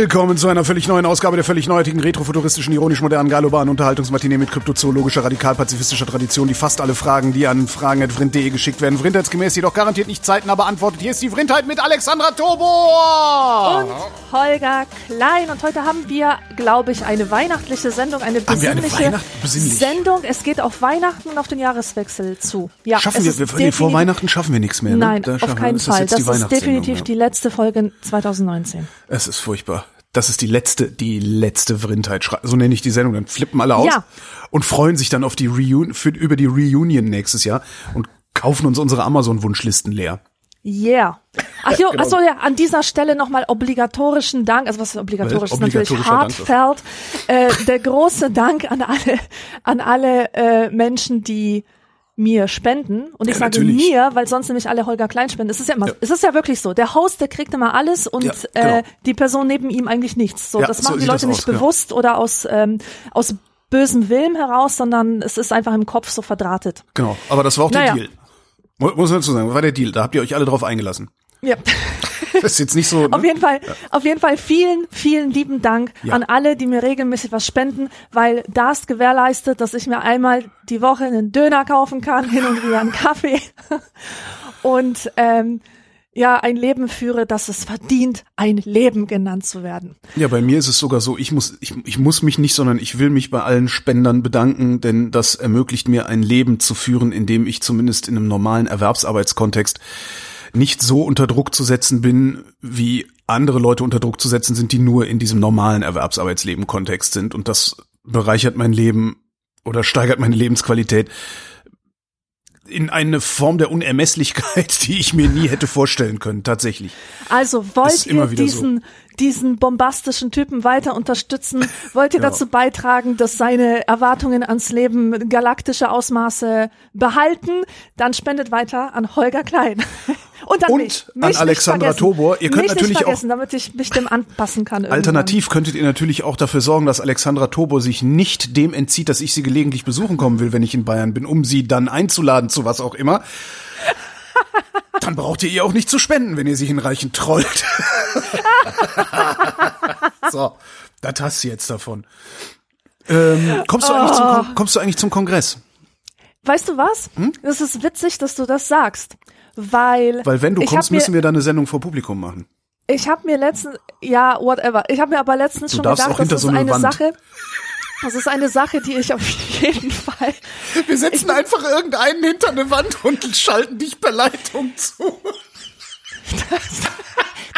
Willkommen zu einer völlig neuen Ausgabe der völlig neuartigen, retrofuturistischen, ironisch-modernen, galobaren Unterhaltungsmatinee mit kryptozoologischer, radikal-pazifistischer Tradition, die fast alle Fragen, die an fragen.vrind.de geschickt werden, vrindheitsgemäß jedoch garantiert nicht zeitnah beantwortet. Hier ist die Vrindheit mit Alexandra Tobor! und Holger Klein. Und heute haben wir, glaube ich, eine weihnachtliche Sendung, eine eine besinnliche Weihnacht- besinnlich? Sendung. Es geht auf Weihnachten und auf den Jahreswechsel zu. Ja, Schaffen wir, ist wir vor Weihnachten schaffen wir nichts mehr. Ne? Nein, auf schaffen wir- keinen ist das Fall. jetzt Das ist definitiv ja. die letzte Folge 2019. Es ist furchtbar. Das ist die letzte, die letzte Vrindheit. So nenne ich die Sendung. Dann flippen alle aus Ja. und freuen sich dann auf die Reun für, über die Reunion nächstes Jahr und kaufen uns unsere Amazon-Wunschlisten leer. Yeah. Ach, jo, Genau. ach so, ja, an dieser Stelle nochmal obligatorischen Dank, also was ist obligatorisch, ist natürlich heartfelt, äh, der große Dank an alle, an alle äh, Menschen, die mir spenden. Und ich Ja, sage natürlich. mir, weil sonst nämlich alle Holger Klein spenden. Es ist ja immer, Ja. es ist ja wirklich so. Der Host, der kriegt immer alles und Ja, genau. äh, die Person neben ihm eigentlich nichts. So, das so machen die sieht das Leute nicht aus, genau. bewusst oder aus, ähm, aus bösem Willen heraus, sondern es ist einfach im Kopf so verdrahtet. Genau. Aber das war auch Naja. der Deal. Mu- Muss man dazu sagen, war der Deal. Da habt ihr euch alle drauf eingelassen. Ja. Das ist jetzt nicht so. Auf Ne? jeden Fall, auf jeden Fall vielen, vielen lieben Dank Ja. an alle, die mir regelmäßig was spenden, weil das gewährleistet, dass ich mir einmal die Woche einen Döner kaufen kann, hin und wieder einen Kaffee und ähm, ja, ein Leben führe, das es verdient, ein Leben genannt zu werden. Ja, bei mir ist es sogar so, ich muss, ich, ich muss mich nicht, sondern ich will mich bei allen Spendern bedanken, denn das ermöglicht mir ein Leben zu führen, in dem ich zumindest in einem normalen Erwerbsarbeitskontext nicht so unter Druck zu setzen bin, wie andere Leute unter Druck zu setzen sind, die nur in diesem normalen Erwerbsarbeitsleben-Kontext sind. Und das bereichert mein Leben oder steigert meine Lebensqualität in eine Form der Unermesslichkeit, die ich mir nie hätte vorstellen können, tatsächlich. Also wollt ihr diesen, diesen bombastischen Typen weiter unterstützen? Wollt ihr Ja. dazu beitragen, dass seine Erwartungen ans Leben galaktische Ausmaße behalten? Dann spendet weiter an Holger Klein. Und an Und mich. an mich nicht Alexandra. Tobor. Ihr könnt mich natürlich nicht auch- damit ich mich dem anpassen kann. irgendwann. Alternativ könntet ihr natürlich auch dafür sorgen, dass Alexandra Tobor sich nicht dem entzieht, dass ich sie gelegentlich besuchen kommen will, wenn ich in Bayern bin, um sie dann einzuladen zu was auch immer. Dann braucht ihr ihr auch nicht zu spenden, wenn ihr sie hinreichend trollt. so, das hast du jetzt davon. Ähm, kommst, du eigentlich zum, Kon- kommst du eigentlich zum Kongress? Weißt du was? Hm? Ist witzig, dass du das sagst. Weil, Weil wenn du kommst, müssen wir da eine Sendung vor Publikum machen. Ich habe mir letztens, ja, whatever. Ich habe mir aber letztens Du schon gedacht, das ist eine eine Wand. Sache. Das ist eine Sache, die ich auf jeden Fall. Wir setzen einfach irgendeinen hinter eine Wand und schalten dich per Leitung zu.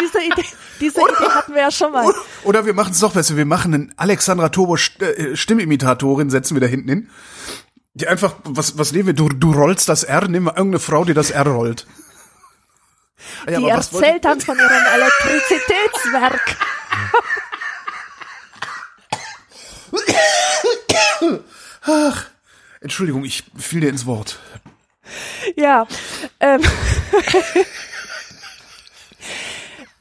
Diese Idee, diese Idee hatten wir ja schon mal. Oder, oder wir machen es noch besser. Wir machen einen Alexandra Turbo äh, Stimmimitatorin, setzen wir da hinten hin. Die einfach, was, was nehmen wir? Du, du rollst das R, nehmen wir irgendeine Frau, die das R rollt. Ja, Die wollte- erzählt dann von ihrem Elektrizitätswerk. Entschuldigung, ich fiel dir ins Wort. Ja. Ähm.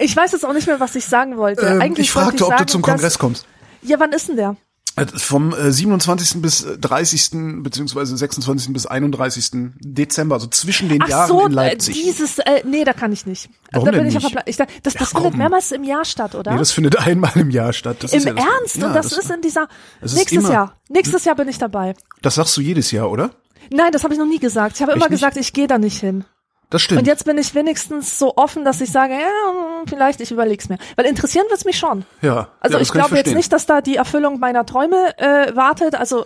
Ich weiß jetzt auch nicht mehr, was ich sagen wollte. Ähm, ich fragte, ob sagen, du zum dass- Kongress kommst. Ja, wann ist denn der? Äh, Vom äh, 27. bis äh, 30. beziehungsweise 26. bis 31. Dezember, also zwischen den Ach Jahren so, in äh, Leipzig. dieses, äh, nee, da kann ich nicht. Warum da bin denn ich nicht? ich, da- Das, das Ja, findet mehrmals im Jahr statt, oder? nee, das findet einmal im Jahr statt. Das Im ist ja das, Ernst? Ja, Und das, ist in dieser. das Nächstes immer- Jahr. Nächstes Jahr bin ich dabei. Das sagst du jedes Jahr, oder? Nein, das habe ich noch nie gesagt. Ich habe immer gesagt, ich gehe da nicht hin. Das stimmt. Und jetzt bin ich wenigstens so offen, dass ich sage, ja, vielleicht ich überleg's mir. Weil interessieren wird's mich schon. ja. Also ja, ich glaube jetzt nicht, dass da die Erfüllung meiner Träume äh, wartet. Also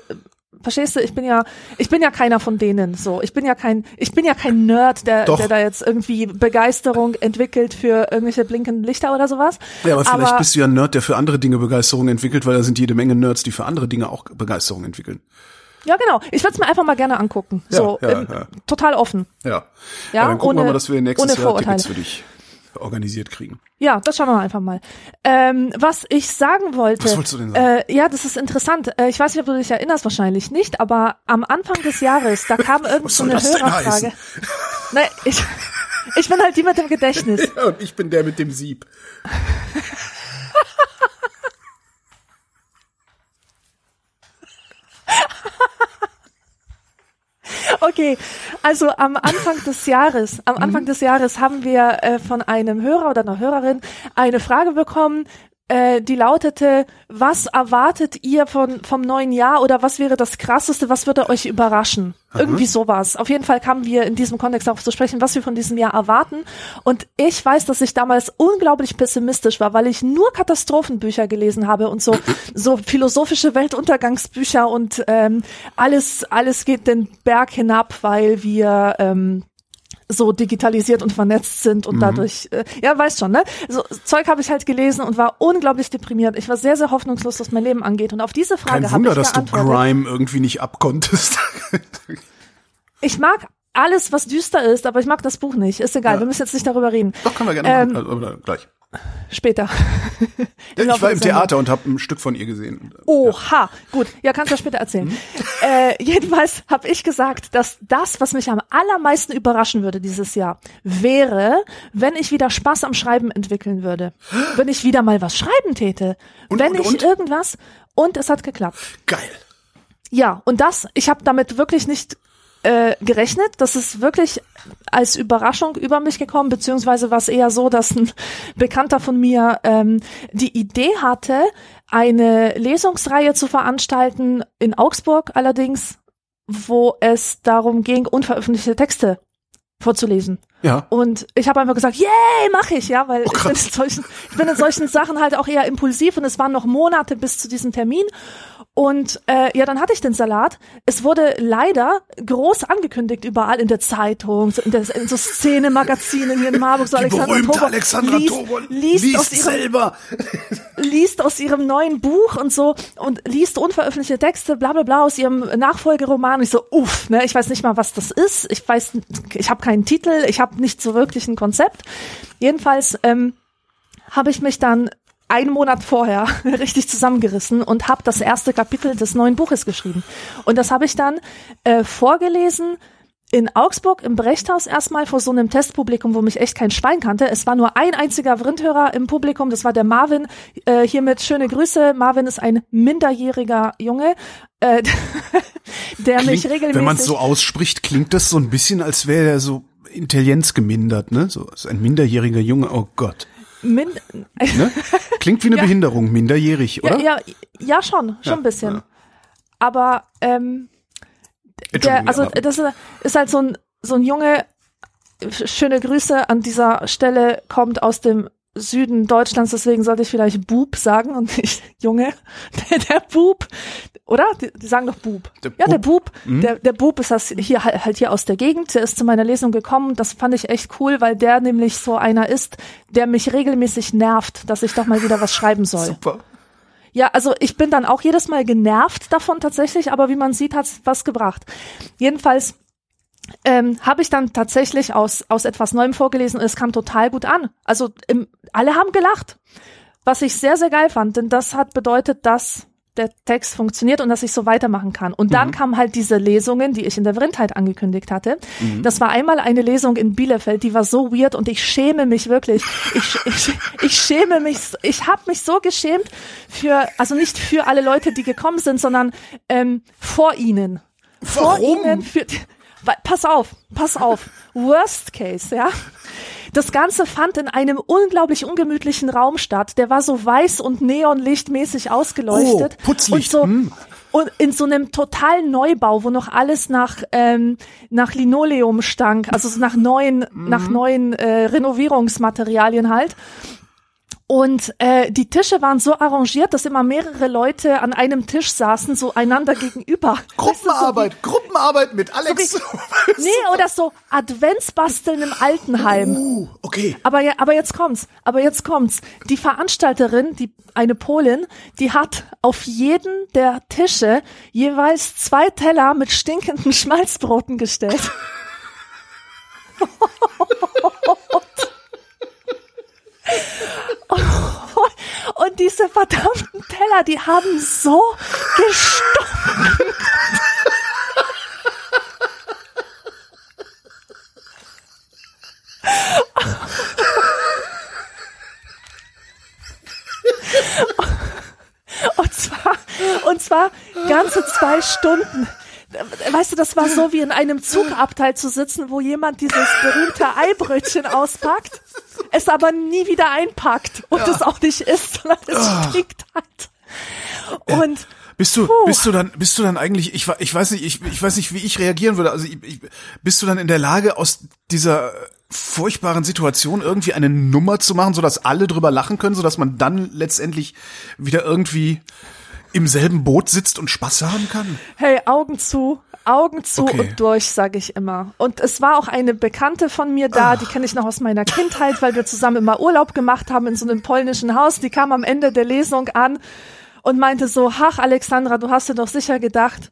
verstehst du, ich bin ja, ich bin ja keiner von denen. So, ich bin ja kein, ich bin ja kein Nerd, der, Doch. der da jetzt irgendwie Begeisterung entwickelt für irgendwelche blinkenden Lichter oder sowas. Ja, aber vielleicht bist du ja ein Nerd, der für andere Dinge Begeisterung entwickelt, weil da sind jede Menge Nerds, die für andere Dinge auch Begeisterung entwickeln. Ja genau. Ich würde es mir einfach mal gerne angucken. Ja, so ja, ähm, ja. total offen. Ja. Ja, dann gucken wir ohne- mal, dass wir nächstes Jahr. Tickets für dich organisiert kriegen. Ja, das schauen wir einfach mal. Ähm, was ich sagen wollte. Was wolltest du denn sagen? Äh, ja, das ist interessant. Äh, ich weiß nicht, ob du dich erinnerst, wahrscheinlich nicht, aber am Anfang des Jahres, da kam irgend Was so soll eine Hörerfrage. Nein, ich, ich bin halt die mit dem Gedächtnis. Ja, und ich bin der mit dem Sieb. Okay, also am Anfang des Jahres, am Anfang Mhm. des Jahres haben wir äh, von einem Hörer oder einer Hörerin eine Frage bekommen, äh, die lautete, was erwartet ihr von, vom neuen Jahr oder was wäre das krasseste, was würde euch überraschen? Irgendwie sowas. Auf jeden Fall kamen wir in diesem Kontext darauf zu sprechen, was wir von diesem Jahr erwarten. Und ich weiß, dass ich damals unglaublich pessimistisch war, weil ich nur Katastrophenbücher gelesen habe und so, so philosophische Weltuntergangsbücher und ähm, alles, alles geht den Berg hinab, weil wir ähm, so digitalisiert und vernetzt sind Mhm. und dadurch, äh, ja, weißt schon, ne? So Zeug habe ich halt gelesen und war unglaublich deprimiert. Ich war sehr, sehr hoffnungslos, was mein Leben angeht. Und auf diese Frage habe Wunder, ich dass du. Grime irgendwie nicht abkonntest. Ich mag alles, was düster ist, aber ich mag das Buch nicht. Ist egal, Ja. wir müssen jetzt nicht darüber reden. Doch, können wir gerne Ähm, machen. Also, gleich. Später. Ich war im. Theater und habe ein Stück von ihr gesehen. Oha, gut, ja, kannst du ja später erzählen. Mhm. Äh, jedenfalls habe ich gesagt, dass das, was mich am allermeisten überraschen würde dieses Jahr, wäre, wenn ich wieder Spaß am Schreiben entwickeln würde. Wenn ich wieder mal was schreiben täte. Und, wenn und, ich und? irgendwas und es hat geklappt. Geil. Ja, und das, ich habe damit wirklich nicht äh, gerechnet. Das ist wirklich als Überraschung über mich gekommen, beziehungsweise war es eher so, dass ein Bekannter von mir ähm, die Idee hatte, eine Lesungsreihe zu veranstalten, in Augsburg allerdings, wo es darum ging, unveröffentlichte Texte vorzulesen. Ja. Und ich habe einfach gesagt, yay, mach ich, ja, weil ich, bin in solchen, ich bin in solchen Sachen halt auch eher impulsiv und es waren noch Monate bis zu diesem Termin. Und äh, ja, dann hatte ich den Salat. Es wurde leider groß angekündigt überall in der Zeitung, so in, der, in so Szenemagazinen hier in Marburg. So Die Alexandra berühmte Tobol Alexandra liest, Tobol liest, aus liest ihrem selber. liest aus ihrem neuen Buch und so und liest unveröffentlichte Texte, bla bla bla aus ihrem Nachfolgeroman. Und ich so, uff, ne, ich weiß nicht mal, was das ist. Ich weiß, ich habe keinen Titel, ich habe nicht so wirklich ein Konzept. Jedenfalls ähm, habe ich mich dann einen Monat vorher richtig zusammengerissen und habe das erste Kapitel des neuen Buches geschrieben. Und das habe ich dann äh, vorgelesen in Augsburg im Brechthaus erstmal vor so einem Testpublikum, wo mich echt kein Schwein kannte. Es war nur ein einziger Vrindhörer im Publikum, das war der Marvin. Äh, hiermit schöne Grüße. Marvin ist ein minderjähriger Junge, äh, der mich Klingt, regelmäßig... wenn man es so ausspricht, klingt das so ein bisschen, als wäre er so Intelligenz gemindert, ne? So, so ein minderjähriger Junge, oh Gott. Min Ne? Klingt wie eine Ja. Behinderung, minderjährig, oder? ja, ja, ja, schon, schon ein bisschen. Aber ähm, der, also das ist- ist halt so ein so ein Junge. Schöne Grüße an dieser Stelle kommt aus dem Süden Deutschlands, deswegen sollte ich vielleicht Bub sagen und nicht Junge. Der, der Bub, oder? Die, die sagen doch Bub. Der ja, der Bub. Bub. Der, der Bub ist das hier halt halt hier aus der Gegend. Der ist zu meiner Lesung gekommen. Das fand ich echt cool, weil der nämlich so einer ist, der mich regelmäßig nervt, dass ich doch mal wieder was schreiben soll. Super. Ja, also ich bin dann auch jedes Mal genervt davon tatsächlich, aber wie man sieht, hat's was gebracht. Jedenfalls ähm, habe ich dann tatsächlich aus, aus etwas Neuem vorgelesen und es kam total gut an. Also im, alle haben gelacht, was ich sehr, sehr geil fand, denn das hat bedeutet, dass der Text funktioniert und dass ich so weitermachen kann. Und dann kamen halt diese Lesungen, die ich in der Vrindheit angekündigt hatte. Das war einmal eine Lesung in Bielefeld, die war so weird und ich schäme mich wirklich. Ich, ich, ich schäme mich, ich habe mich so geschämt für, also nicht für alle Leute, die gekommen sind, sondern ähm, vor ihnen. Vor Warum? ihnen für, pass auf, pass auf. Worst case, ja. Das Ganze fand in einem unglaublich ungemütlichen Raum statt. Der war so weiß und neonlichtmäßig ausgeleuchtet. Oh, Putzlicht, Und so, hm. und in so einem totalen Neubau, wo noch alles nach ähm, nach Linoleum stank, also so nach neuen Mhm. nach neuen äh, Renovierungsmaterialien halt. Und äh, die Tische waren so arrangiert, dass immer mehrere Leute an einem Tisch saßen, so einander gegenüber. Gruppenarbeit, Gruppenarbeit mit Alex. So Nee, oder so Adventsbasteln im Altenheim. uh, okay. Aber, aber jetzt kommt's. Aber jetzt kommt's. Die Veranstalterin, die eine Polin, die hat auf jeden der Tische jeweils zwei Teller mit stinkenden Schmalzbroten gestellt. Und diese verdammten Teller, die haben so gestunken. Und zwar, und zwar ganze zwei Stunden. weißt du, das war so wie in einem Zugabteil zu sitzen, wo jemand dieses berühmte Eibrötchen auspackt, es aber nie wieder einpackt und es auch nicht isst, sondern es Ah. stinkt halt. Und Bist du, Puh. bist du dann, bist du dann eigentlich, ich, ich weiß nicht, ich, ich weiß nicht, wie ich reagieren würde. Also ich, ich, bist du dann in der Lage, aus dieser furchtbaren Situation irgendwie eine Nummer zu machen, sodass alle drüber lachen können, sodass man dann letztendlich wieder irgendwie im selben Boot sitzt und Spaß haben kann? hey, Augen zu, Augen zu Okay. und durch, sage ich immer. Und es war auch eine Bekannte von mir da, die kenne ich noch aus meiner Kindheit, weil wir zusammen immer Urlaub gemacht haben in so einem polnischen Haus. Die kam am Ende der Lesung an und meinte so, ach Alexandra, du hast dir doch sicher gedacht,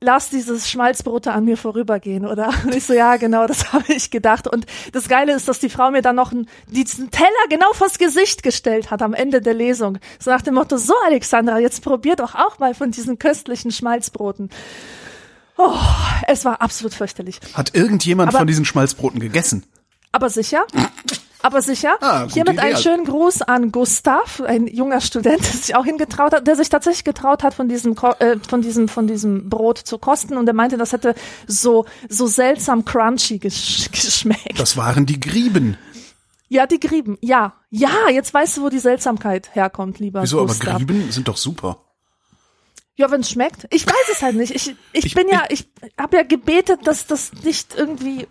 lass dieses Schmalzbrot da an mir vorübergehen, oder? Und ich so, ja, genau, das habe ich gedacht. Und das Geile ist, dass die Frau mir dann noch einen, diesen Teller genau vors Gesicht gestellt hat am Ende der Lesung. So nach dem Motto, so Alexandra, jetzt probier doch auch mal von diesen köstlichen Schmalzbroten. Oh, es war absolut fürchterlich. Hat irgendjemand Aber- von diesen Schmalzbroten gegessen? Aber sicher? Aber sicher? Ah, Hiermit Idee. einen schönen Gruß an Gustav, ein junger Student, der sich auch hingetraut hat, der sich tatsächlich getraut hat, von diesem, äh, von diesem, von diesem Brot zu kosten und er meinte, das hätte so, so seltsam crunchy gesch geschmeckt. Das waren die Grieben. ja, die Grieben. Ja. Ja, jetzt weißt du, wo die Seltsamkeit herkommt, lieber Wieso, aber Gustav. Grieben sind doch super. Ja, wenn es schmeckt. Ich weiß es halt nicht. Ich, ich, Ich- bin ja, ich habe ja gebetet, dass das nicht irgendwie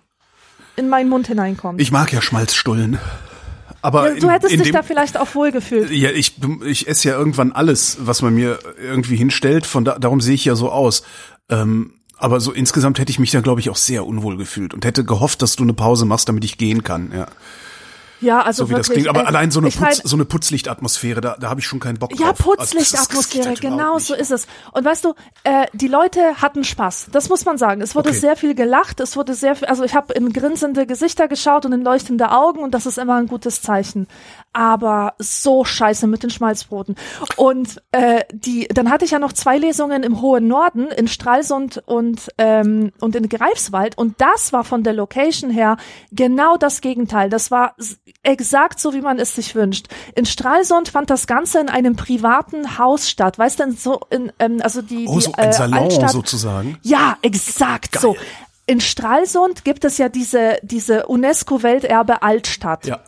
in meinen Mund hineinkommt. Ich mag ja Schmalzstullen. Aber ja, du in, hättest in dich dem, da vielleicht auch wohlgefühlt. Ja, ich, ich esse ja irgendwann alles, was man mir irgendwie hinstellt. Von da, darum sehe ich ja so aus. Ähm, aber so insgesamt hätte ich mich da, glaube ich, auch sehr unwohl gefühlt und hätte gehofft, dass du eine Pause machst, damit ich gehen kann. Ja, Ja, also so wie das wirklich, klingt. Aber äh, allein so eine, ich mein, Putz, so eine Putzlichtatmosphäre, da, da habe ich schon keinen Bock Ja, drauf. Also, das- Putzlichtatmosphäre, das mir genau so ist es. Und weißt du, äh, die Leute hatten Spaß. Das muss man sagen. Es wurde Okay. sehr viel gelacht. Es wurde sehr viel, also ich habe in grinsende Gesichter geschaut und in leuchtende Augen und das ist immer ein gutes Zeichen. Aber so scheiße mit den Schmalzbroten. Und äh, die, dann hatte ich ja noch zwei Lesungen im hohen Norden, in Stralsund und ähm, und in Greifswald. Und das war von der Location her genau das Gegenteil. Das war exakt so, wie man es sich wünscht. In Stralsund fand das Ganze in einem privaten Haus statt. Weißt du, so in, ähm, also die, Oh, die so ein äh, Salon Altstadt, sozusagen. ja, exakt so. In Stralsund gibt es ja diese, diese UNESCO-Welterbe Altstadt. Ja.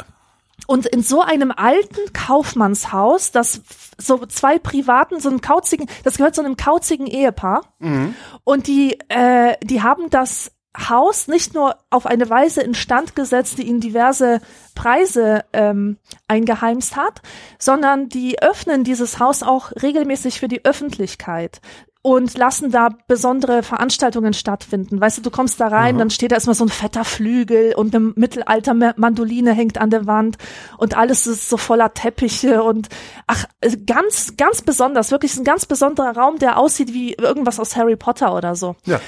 Und in so einem alten Kaufmannshaus, das so zwei privaten, so einem kauzigen, das gehört so einem kauzigen Ehepaar. Und die, äh, die haben das Haus nicht nur auf eine Weise instand gesetzt, die ihnen diverse Preise ähm, eingeheimst hat, sondern die öffnen dieses Haus auch regelmäßig für die Öffentlichkeit und lassen da besondere Veranstaltungen stattfinden. Weißt du, du kommst da rein, dann steht da erstmal so ein fetter Flügel und eine Mittelalter-Mandoline hängt an der Wand und alles ist so voller Teppiche und ach, äh, ganz, ganz besonders, wirklich ein ganz besonderer Raum, der aussieht wie irgendwas aus Harry Potter oder so. Ja.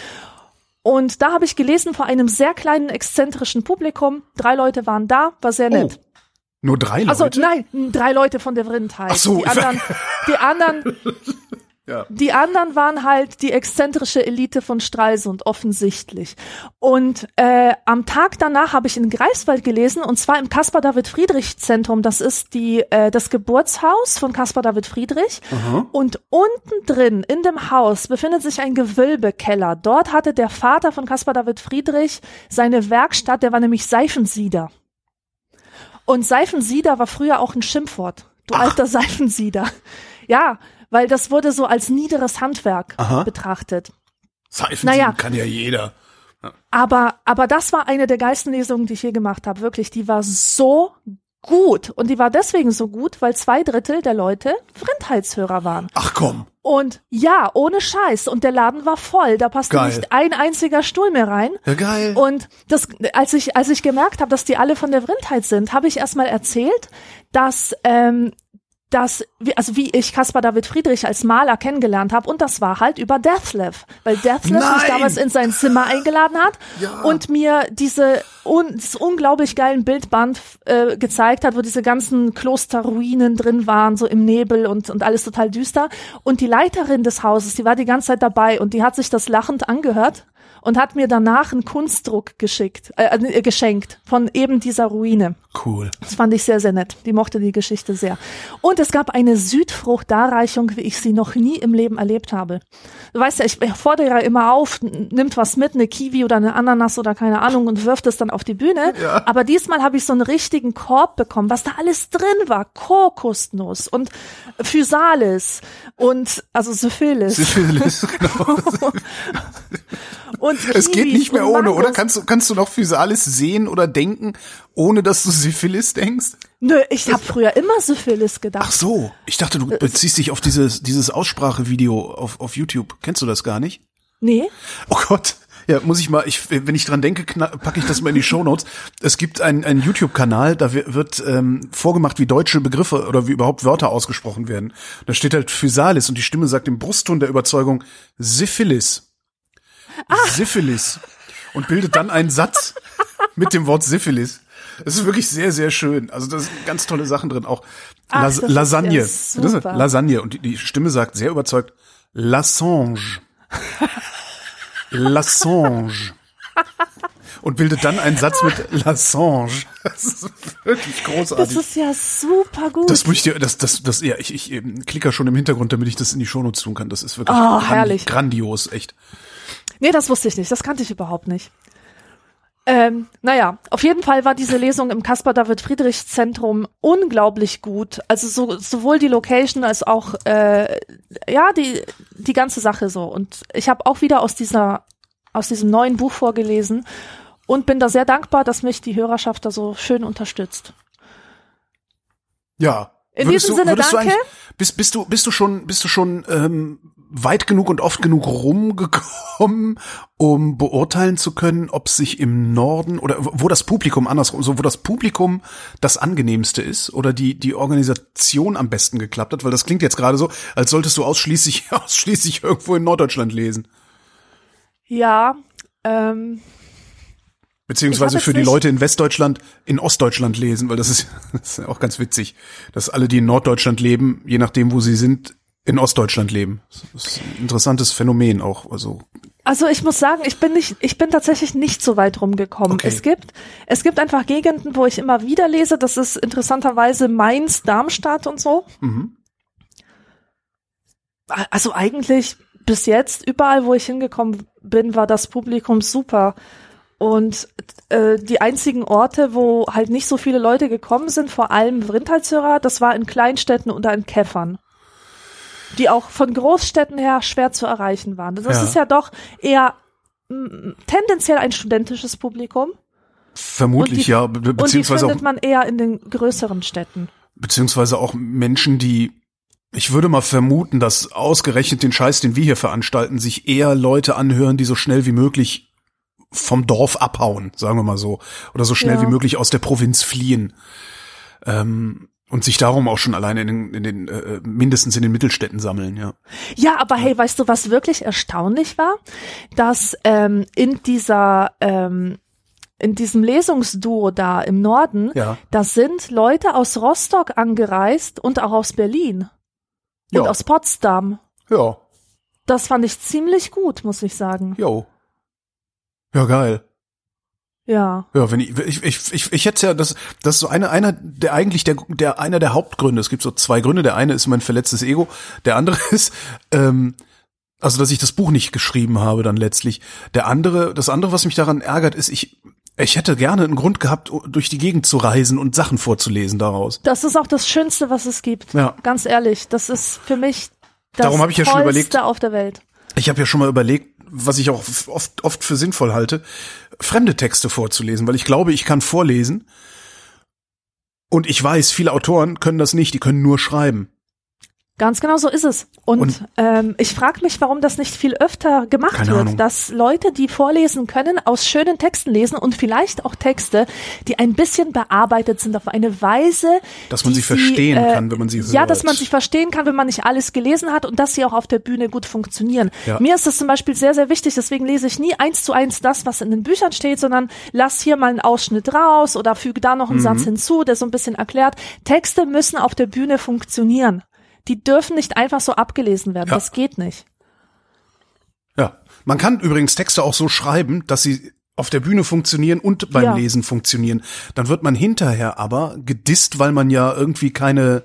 Und da habe ich gelesen vor einem sehr kleinen, exzentrischen Publikum. Drei Leute waren da, war sehr nett. Oh. Nur drei Leute? Also nein, drei Leute von der Vrindheit. Ach so, die anderen, die anderen, Ja. die anderen waren halt die exzentrische Elite von Stralsund offensichtlich. Und äh, am Tag danach habe ich in Greifswald gelesen und zwar im Caspar David Friedrich Zentrum. Das ist die äh, das Geburtshaus von Caspar David Friedrich. Und unten drin in dem Haus befindet sich ein Gewölbekeller. Dort hatte der Vater von Caspar David Friedrich seine Werkstatt. Der war nämlich Seifensieder. Und Seifensieder war früher auch ein Schimpfwort. Du alter Seifensieder. Ja, weil das wurde so als niederes Handwerk Aha. betrachtet. Seifen Naja. kann ja jeder. Aber, aber das war eine der geilsten Lesungen, die ich je gemacht habe. Wirklich, die war so gut. Und die war deswegen so gut, weil zwei Drittel der Leute Vrindheitshörer waren. Ach komm. Und ja, ohne Scheiß. Und der Laden war voll. Da passte Geil. nicht ein einziger Stuhl mehr rein. Ja, geil. Und das, als ich, als ich gemerkt habe, dass die alle von der Vrindheit sind, habe ich erstmal erzählt, dass, ähm, dass, wie- also wie ich Caspar David Friedrich als Maler kennengelernt habe und das war halt über Deathlev, weil Deathlev mich damals in sein Zimmer eingeladen hat Ja. und mir diese un, dieses unglaublich geilen Bildband äh, gezeigt hat, wo diese ganzen Klosterruinen drin waren, so im Nebel und, und alles total düster. Und die Leiterin des Hauses, die war die ganze Zeit dabei und die hat sich das lachend angehört und hat mir danach einen Kunstdruck geschickt, äh, äh, geschenkt von eben dieser Ruine. cool. Das fand ich sehr, sehr nett. Die mochte die Geschichte sehr. Und es gab eine Südfruchtdarreichung, wie ich sie noch nie im Leben erlebt habe. Du weißt ja, ich fordere ja immer auf, nimmt was mit, eine Kiwi oder eine Ananas oder keine Ahnung und wirft es dann auf die Bühne. Ja. Aber diesmal habe ich so einen richtigen Korb bekommen, was da alles drin war. Kokosnuss und Physalis und also Syphilis. Syphilis, genau. Und Es geht Kiwis nicht mehr ohne, oder? Kannst du, kannst du noch Physalis sehen oder denken, ohne dass du Syphilis denkst? Nö, ich habe früher immer Syphilis Ach gedacht. so, ich dachte, du beziehst dich auf dieses, dieses Aussprachevideo auf, auf YouTube. Kennst du das gar nicht? Nee? Oh Gott. Ja, muss ich mal, ich, wenn ich dran denke, packe ich das mal in die Shownotes. Es gibt einen, einen YouTube-Kanal, da wi- wird ähm, vorgemacht, wie deutsche Begriffe oder wie überhaupt Wörter ausgesprochen werden. Da steht halt Physalis und die Stimme sagt im Brustton der Überzeugung Syphilis. Syphilis. Und bildet dann einen Satz mit dem Wort Syphilis. Das ist wirklich sehr, sehr schön. Also da sind ganz tolle Sachen drin. Auch Ach, Las das ist ja Lasagne. Das ist. Lasagne. Und die, die Stimme sagt sehr überzeugt Lassange. Lassange. Und bildet dann einen Satz mit Lassange. Das ist wirklich Das großartig. ist ja super gut. Das muss ich dir, das, das, das, ja, ich, ich ähm, klicker schon im Hintergrund, damit ich das in die Shownotes tun kann. Das ist wirklich Oh, herrlich. grandios, echt. Nee, das wusste ich nicht. Das kannte ich überhaupt nicht. Ähm, naja, auf jeden Fall war diese Lesung im Caspar David Friedrich Zentrum unglaublich gut. Also so, sowohl die Location als auch äh, ja die die ganze Sache so. Und ich habe auch wieder aus dieser aus diesem neuen Buch vorgelesen und bin da sehr dankbar, dass mich die Hörerschaft da so schön unterstützt. Ja. In diesem du, Sinne, danke. Bist, bist du, bist du schon, bist du schon ähm, weit genug und oft genug rumgekommen, um beurteilen zu können, ob sich im Norden oder wo das Publikum andersrum, so wo das Publikum das angenehmste ist oder die die Organisation am besten geklappt hat, weil das klingt jetzt gerade so, als solltest du ausschließlich ausschließlich irgendwo in Norddeutschland lesen, Ja, ähm, beziehungsweise für die Leute in Westdeutschland in Ostdeutschland lesen, weil das ist, das ist ja auch ganz witzig, dass alle, die in Norddeutschland leben, je nachdem, wo sie sind, in Ostdeutschland leben. Das ist ein interessantes Phänomen auch. Also Also ich muss sagen, ich bin nicht, ich bin tatsächlich nicht so weit rumgekommen. Okay. Es gibt, es gibt einfach Gegenden, wo ich immer wieder lese. Das ist interessanterweise Mainz, Darmstadt und so. mhm. Also eigentlich bis jetzt überall, wo ich hingekommen bin, war das Publikum super. Und äh, die einzigen Orte, wo halt nicht so viele Leute gekommen sind, vor allem Vrindheitsjörer, das war in Kleinstädten oder in Käffern. Die auch von Großstädten her schwer zu erreichen waren. Das Ja. ist ja doch eher mm, tendenziell ein studentisches Publikum. vermutlich die- ja, be be- Und die beziehungsweise auch, findet man eher in den größeren Städten. beziehungsweise auch Menschen, die ich würde mal vermuten, dass ausgerechnet den Scheiß, den wir hier veranstalten, sich eher Leute anhören, die so schnell wie möglich vom Dorf abhauen, sagen wir mal so, oder so schnell Ja. wie möglich aus der Provinz fliehen. Ähm, und sich darum auch schon alleine in den, in den äh, mindestens in den Mittelstädten sammeln, ja. Ja, aber hey, weißt du, was wirklich erstaunlich war? Dass ähm, in dieser ähm, in diesem Lesungsduo da im Norden, Ja. da sind Leute aus Rostock angereist und auch aus Berlin und Ja. aus Potsdam. Ja. Das fand ich ziemlich gut, muss ich sagen. Jo. Ja, geil. Ja. Ja, wenn ich, ich, ich, ich, ich hätte ja, das, das ist so einer, einer, der eigentlich der, der, einer der Hauptgründe. Es gibt so zwei Gründe. Der eine ist mein verletztes Ego. Der andere ist, ähm, also, dass ich das Buch nicht geschrieben habe dann letztlich. Der andere, das andere, was mich daran ärgert, ist, ich, ich hätte gerne einen Grund gehabt, durch die Gegend zu reisen und Sachen vorzulesen daraus. Das ist auch das Schönste, was es gibt. Ja. Ganz ehrlich, das ist für mich das Darum habe ich ja schon überlegt- auf der Welt. Ich habe ja schon mal überlegt, was ich auch oft, oft für sinnvoll halte, fremde Texte vorzulesen, weil ich glaube, ich kann vorlesen. Und ich weiß, viele Autoren können das nicht, die können nur schreiben. Ganz genau so ist es. Und, Und- ähm, ich frage mich, warum das nicht viel öfter gemacht wird, Ahnung. dass Leute, die vorlesen können, aus schönen Texten lesen und vielleicht auch Texte, die ein bisschen bearbeitet sind auf eine Weise, Dass man sie verstehen kann, wenn man sie Ja, hört. dass man sie verstehen kann, wenn man nicht alles gelesen hat und dass sie auch auf der Bühne gut funktionieren. Ja. Mir ist das zum Beispiel sehr, sehr wichtig, deswegen lese ich nie eins zu eins das, was in den Büchern steht, sondern lass hier mal einen Ausschnitt raus oder füge da noch einen Mhm. Satz hinzu, der so ein bisschen erklärt. Texte müssen auf der Bühne funktionieren. Die dürfen nicht einfach so abgelesen werden. Ja. Das geht nicht. Ja. Man kann übrigens Texte auch so schreiben, dass sie auf der Bühne funktionieren und beim Ja. Lesen funktionieren. Dann wird man hinterher aber gedisst, weil man ja irgendwie keine,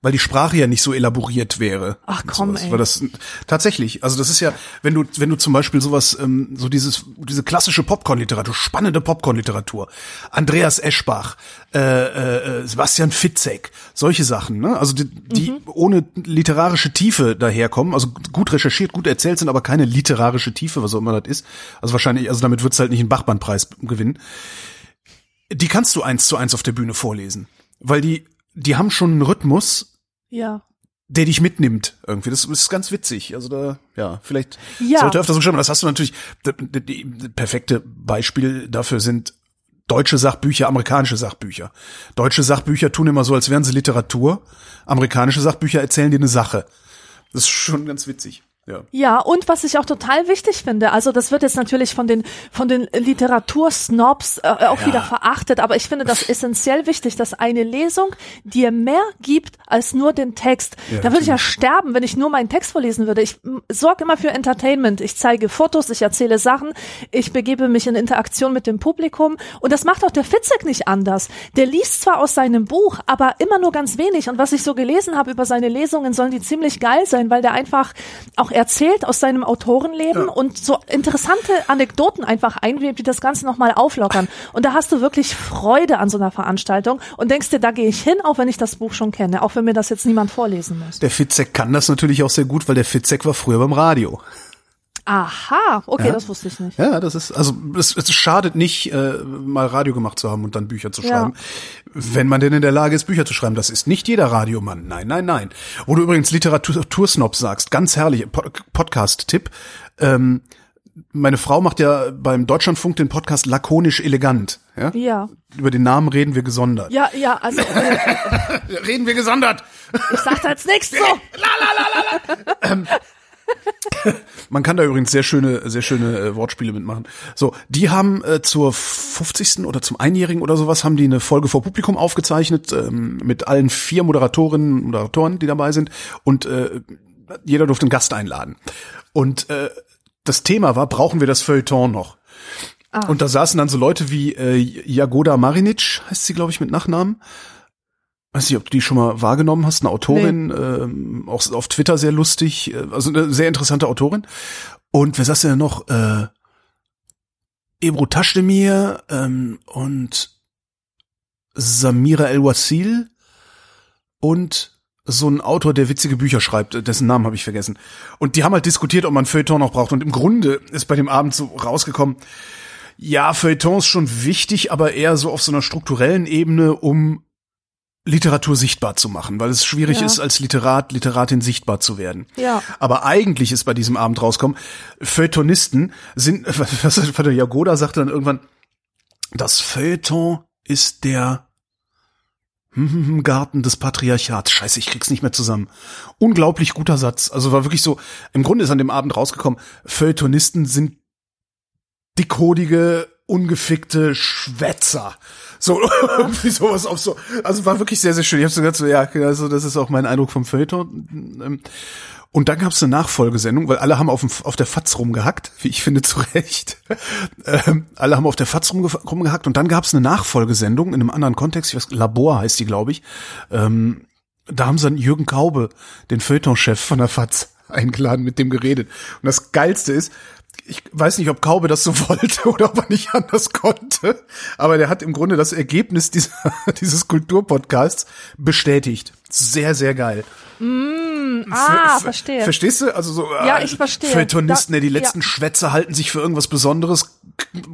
weil die Sprache ja nicht so elaboriert wäre. Ach, komm, sowas. ey. Weil das tatsächlich, also das ist ja, wenn du, wenn du zum Beispiel sowas, ähm, so dieses, diese klassische Popcorn-Literatur, spannende Popcorn-Literatur, Andreas Eschbach, äh, äh, äh, Sebastian Fitzek, solche Sachen, ne? Also die, die Mhm. ohne literarische Tiefe daherkommen, also gut recherchiert, gut erzählt sind, aber keine literarische Tiefe, was auch immer das ist. Also wahrscheinlich, also damit wird's halt nicht einen Bachmann-Preis gewinnen. Die kannst du eins zu eins auf der Bühne vorlesen, weil die, die haben schon einen Rhythmus, Ja. der dich mitnimmt irgendwie. Das ist ganz witzig. Also da, ja, vielleicht Ja. sollte öfter so schreiben. Das hast du natürlich, das perfekte Beispiel dafür sind deutsche Sachbücher, amerikanische Sachbücher. Deutsche Sachbücher tun immer so, als wären sie Literatur. Amerikanische Sachbücher erzählen dir eine Sache. Das ist schon ganz witzig. Ja. Ja, und was ich auch total wichtig finde, also das wird jetzt natürlich von den von den Literatursnobs äh, auch Ja. wieder verachtet, aber ich finde das essentiell wichtig, dass eine Lesung dir mehr gibt als nur den Text. Ja, da würde ich ja sterben, wenn ich nur meinen Text vorlesen würde. Ich sorge immer für Entertainment. Ich zeige Fotos, ich erzähle Sachen, ich begebe mich in Interaktion mit dem Publikum und das macht auch der Fitzek nicht anders. Der liest zwar aus seinem Buch, aber immer nur ganz wenig und was ich so gelesen habe über seine Lesungen, sollen die ziemlich geil sein, weil der einfach auch erzählt aus seinem Autorenleben Ja. und so interessante Anekdoten einfach einwebt, die das Ganze nochmal auflockern. Und da hast du wirklich Freude an so einer Veranstaltung und denkst dir, da gehe ich hin, auch wenn ich das Buch schon kenne, auch wenn mir das jetzt niemand vorlesen muss. Der Fitzek kann das natürlich auch sehr gut, weil der Fitzek war früher beim Radio. Aha, okay, Ja. das wusste ich nicht. Ja, das ist, also es, es schadet nicht, äh, mal Radio gemacht zu haben und dann Bücher zu Ja. schreiben. Wenn man denn in der Lage ist, Bücher zu schreiben. Das ist nicht jeder Radiomann. Nein, nein, nein. Wo du übrigens Literatursnob sagst, ganz herrlich, Po- Podcast-Tipp. Ähm, meine Frau macht ja beim Deutschlandfunk den Podcast lakonisch elegant. Ja? Ja, Über den Namen reden wir gesondert. ja, ja, also äh, Reden wir gesondert. ich sag da jetzt nichts so. Man kann da übrigens sehr schöne, sehr schöne äh, Wortspiele mitmachen. So, die haben äh, zur 50. oder zum Einjährigen oder sowas haben die eine Folge vor Publikum aufgezeichnet ähm, mit allen vier Moderatorinnen und Moderatoren, die dabei sind und äh, jeder durfte einen Gast einladen. Und äh, das Thema war, brauchen wir das Feuilleton noch? Und da saßen dann so Leute wie äh, Jagoda Marinic, heißt sie, glaube ich, mit Nachnamen. Weiß nicht, ob du die schon mal wahrgenommen hast, eine Autorin, ähm, auch auf Twitter sehr lustig, äh, also eine sehr interessante Autorin. Und wer saß denn noch? Äh, Ebru Taschdemir ähm, und Samira El-Wasil und so ein Autor, der witzige Bücher schreibt, dessen Namen habe ich vergessen. Und die haben halt diskutiert, ob man Feuilleton noch braucht. Und im Grunde ist bei dem Abend so rausgekommen, ja, Feuilleton ist schon wichtig, aber eher so auf so einer strukturellen Ebene, um Literatur sichtbar zu machen, weil es schwierig Ja. ist, als Literat, Literatin sichtbar zu werden. Ja. Aber eigentlich ist bei diesem Abend rauskommen, Feuilletonisten sind, was, was der Jagoda sagte dann irgendwann, das Feuilleton ist der Garten des Patriarchats. Scheiße, ich krieg's nicht mehr zusammen. Unglaublich guter Satz. Also war wirklich so, im Grunde ist an dem Abend rausgekommen, Feuilletonisten sind dickhodige, ungefickte Schwätzer. So, irgendwie sowas auf so, also war wirklich sehr, sehr schön. Ich habe so gedacht, so, ja, also das ist auch mein Eindruck vom Feuilleton. Ähm, Und dann gab es eine Nachfolgesendung, weil alle haben auf, dem, auf der Fatz rumgehackt, wie ich finde, zu Recht. ähm, alle haben auf der Fatz rumge rumgehackt und dann gab es eine Nachfolgesendung in einem anderen Kontext, ich weiß, Labor heißt die, glaube ich. Ähm, da haben sie dann Jürgen Kaube, den Feuilleton-Chef von der Fatz, eingeladen, mit dem geredet. Und das Geilste ist, ich weiß nicht, ob Kaube das so wollte oder ob er nicht anders konnte, aber der hat im Grunde das Ergebnis dieser, dieses Kulturpodcasts bestätigt. Sehr, sehr geil. Ah, Ver- verstehe. Verstehst du? Also so Ja, äh, ich verstehe. Feuilletonisten, Da- die letzten ja. Schwätzer halten sich für irgendwas Besonderes,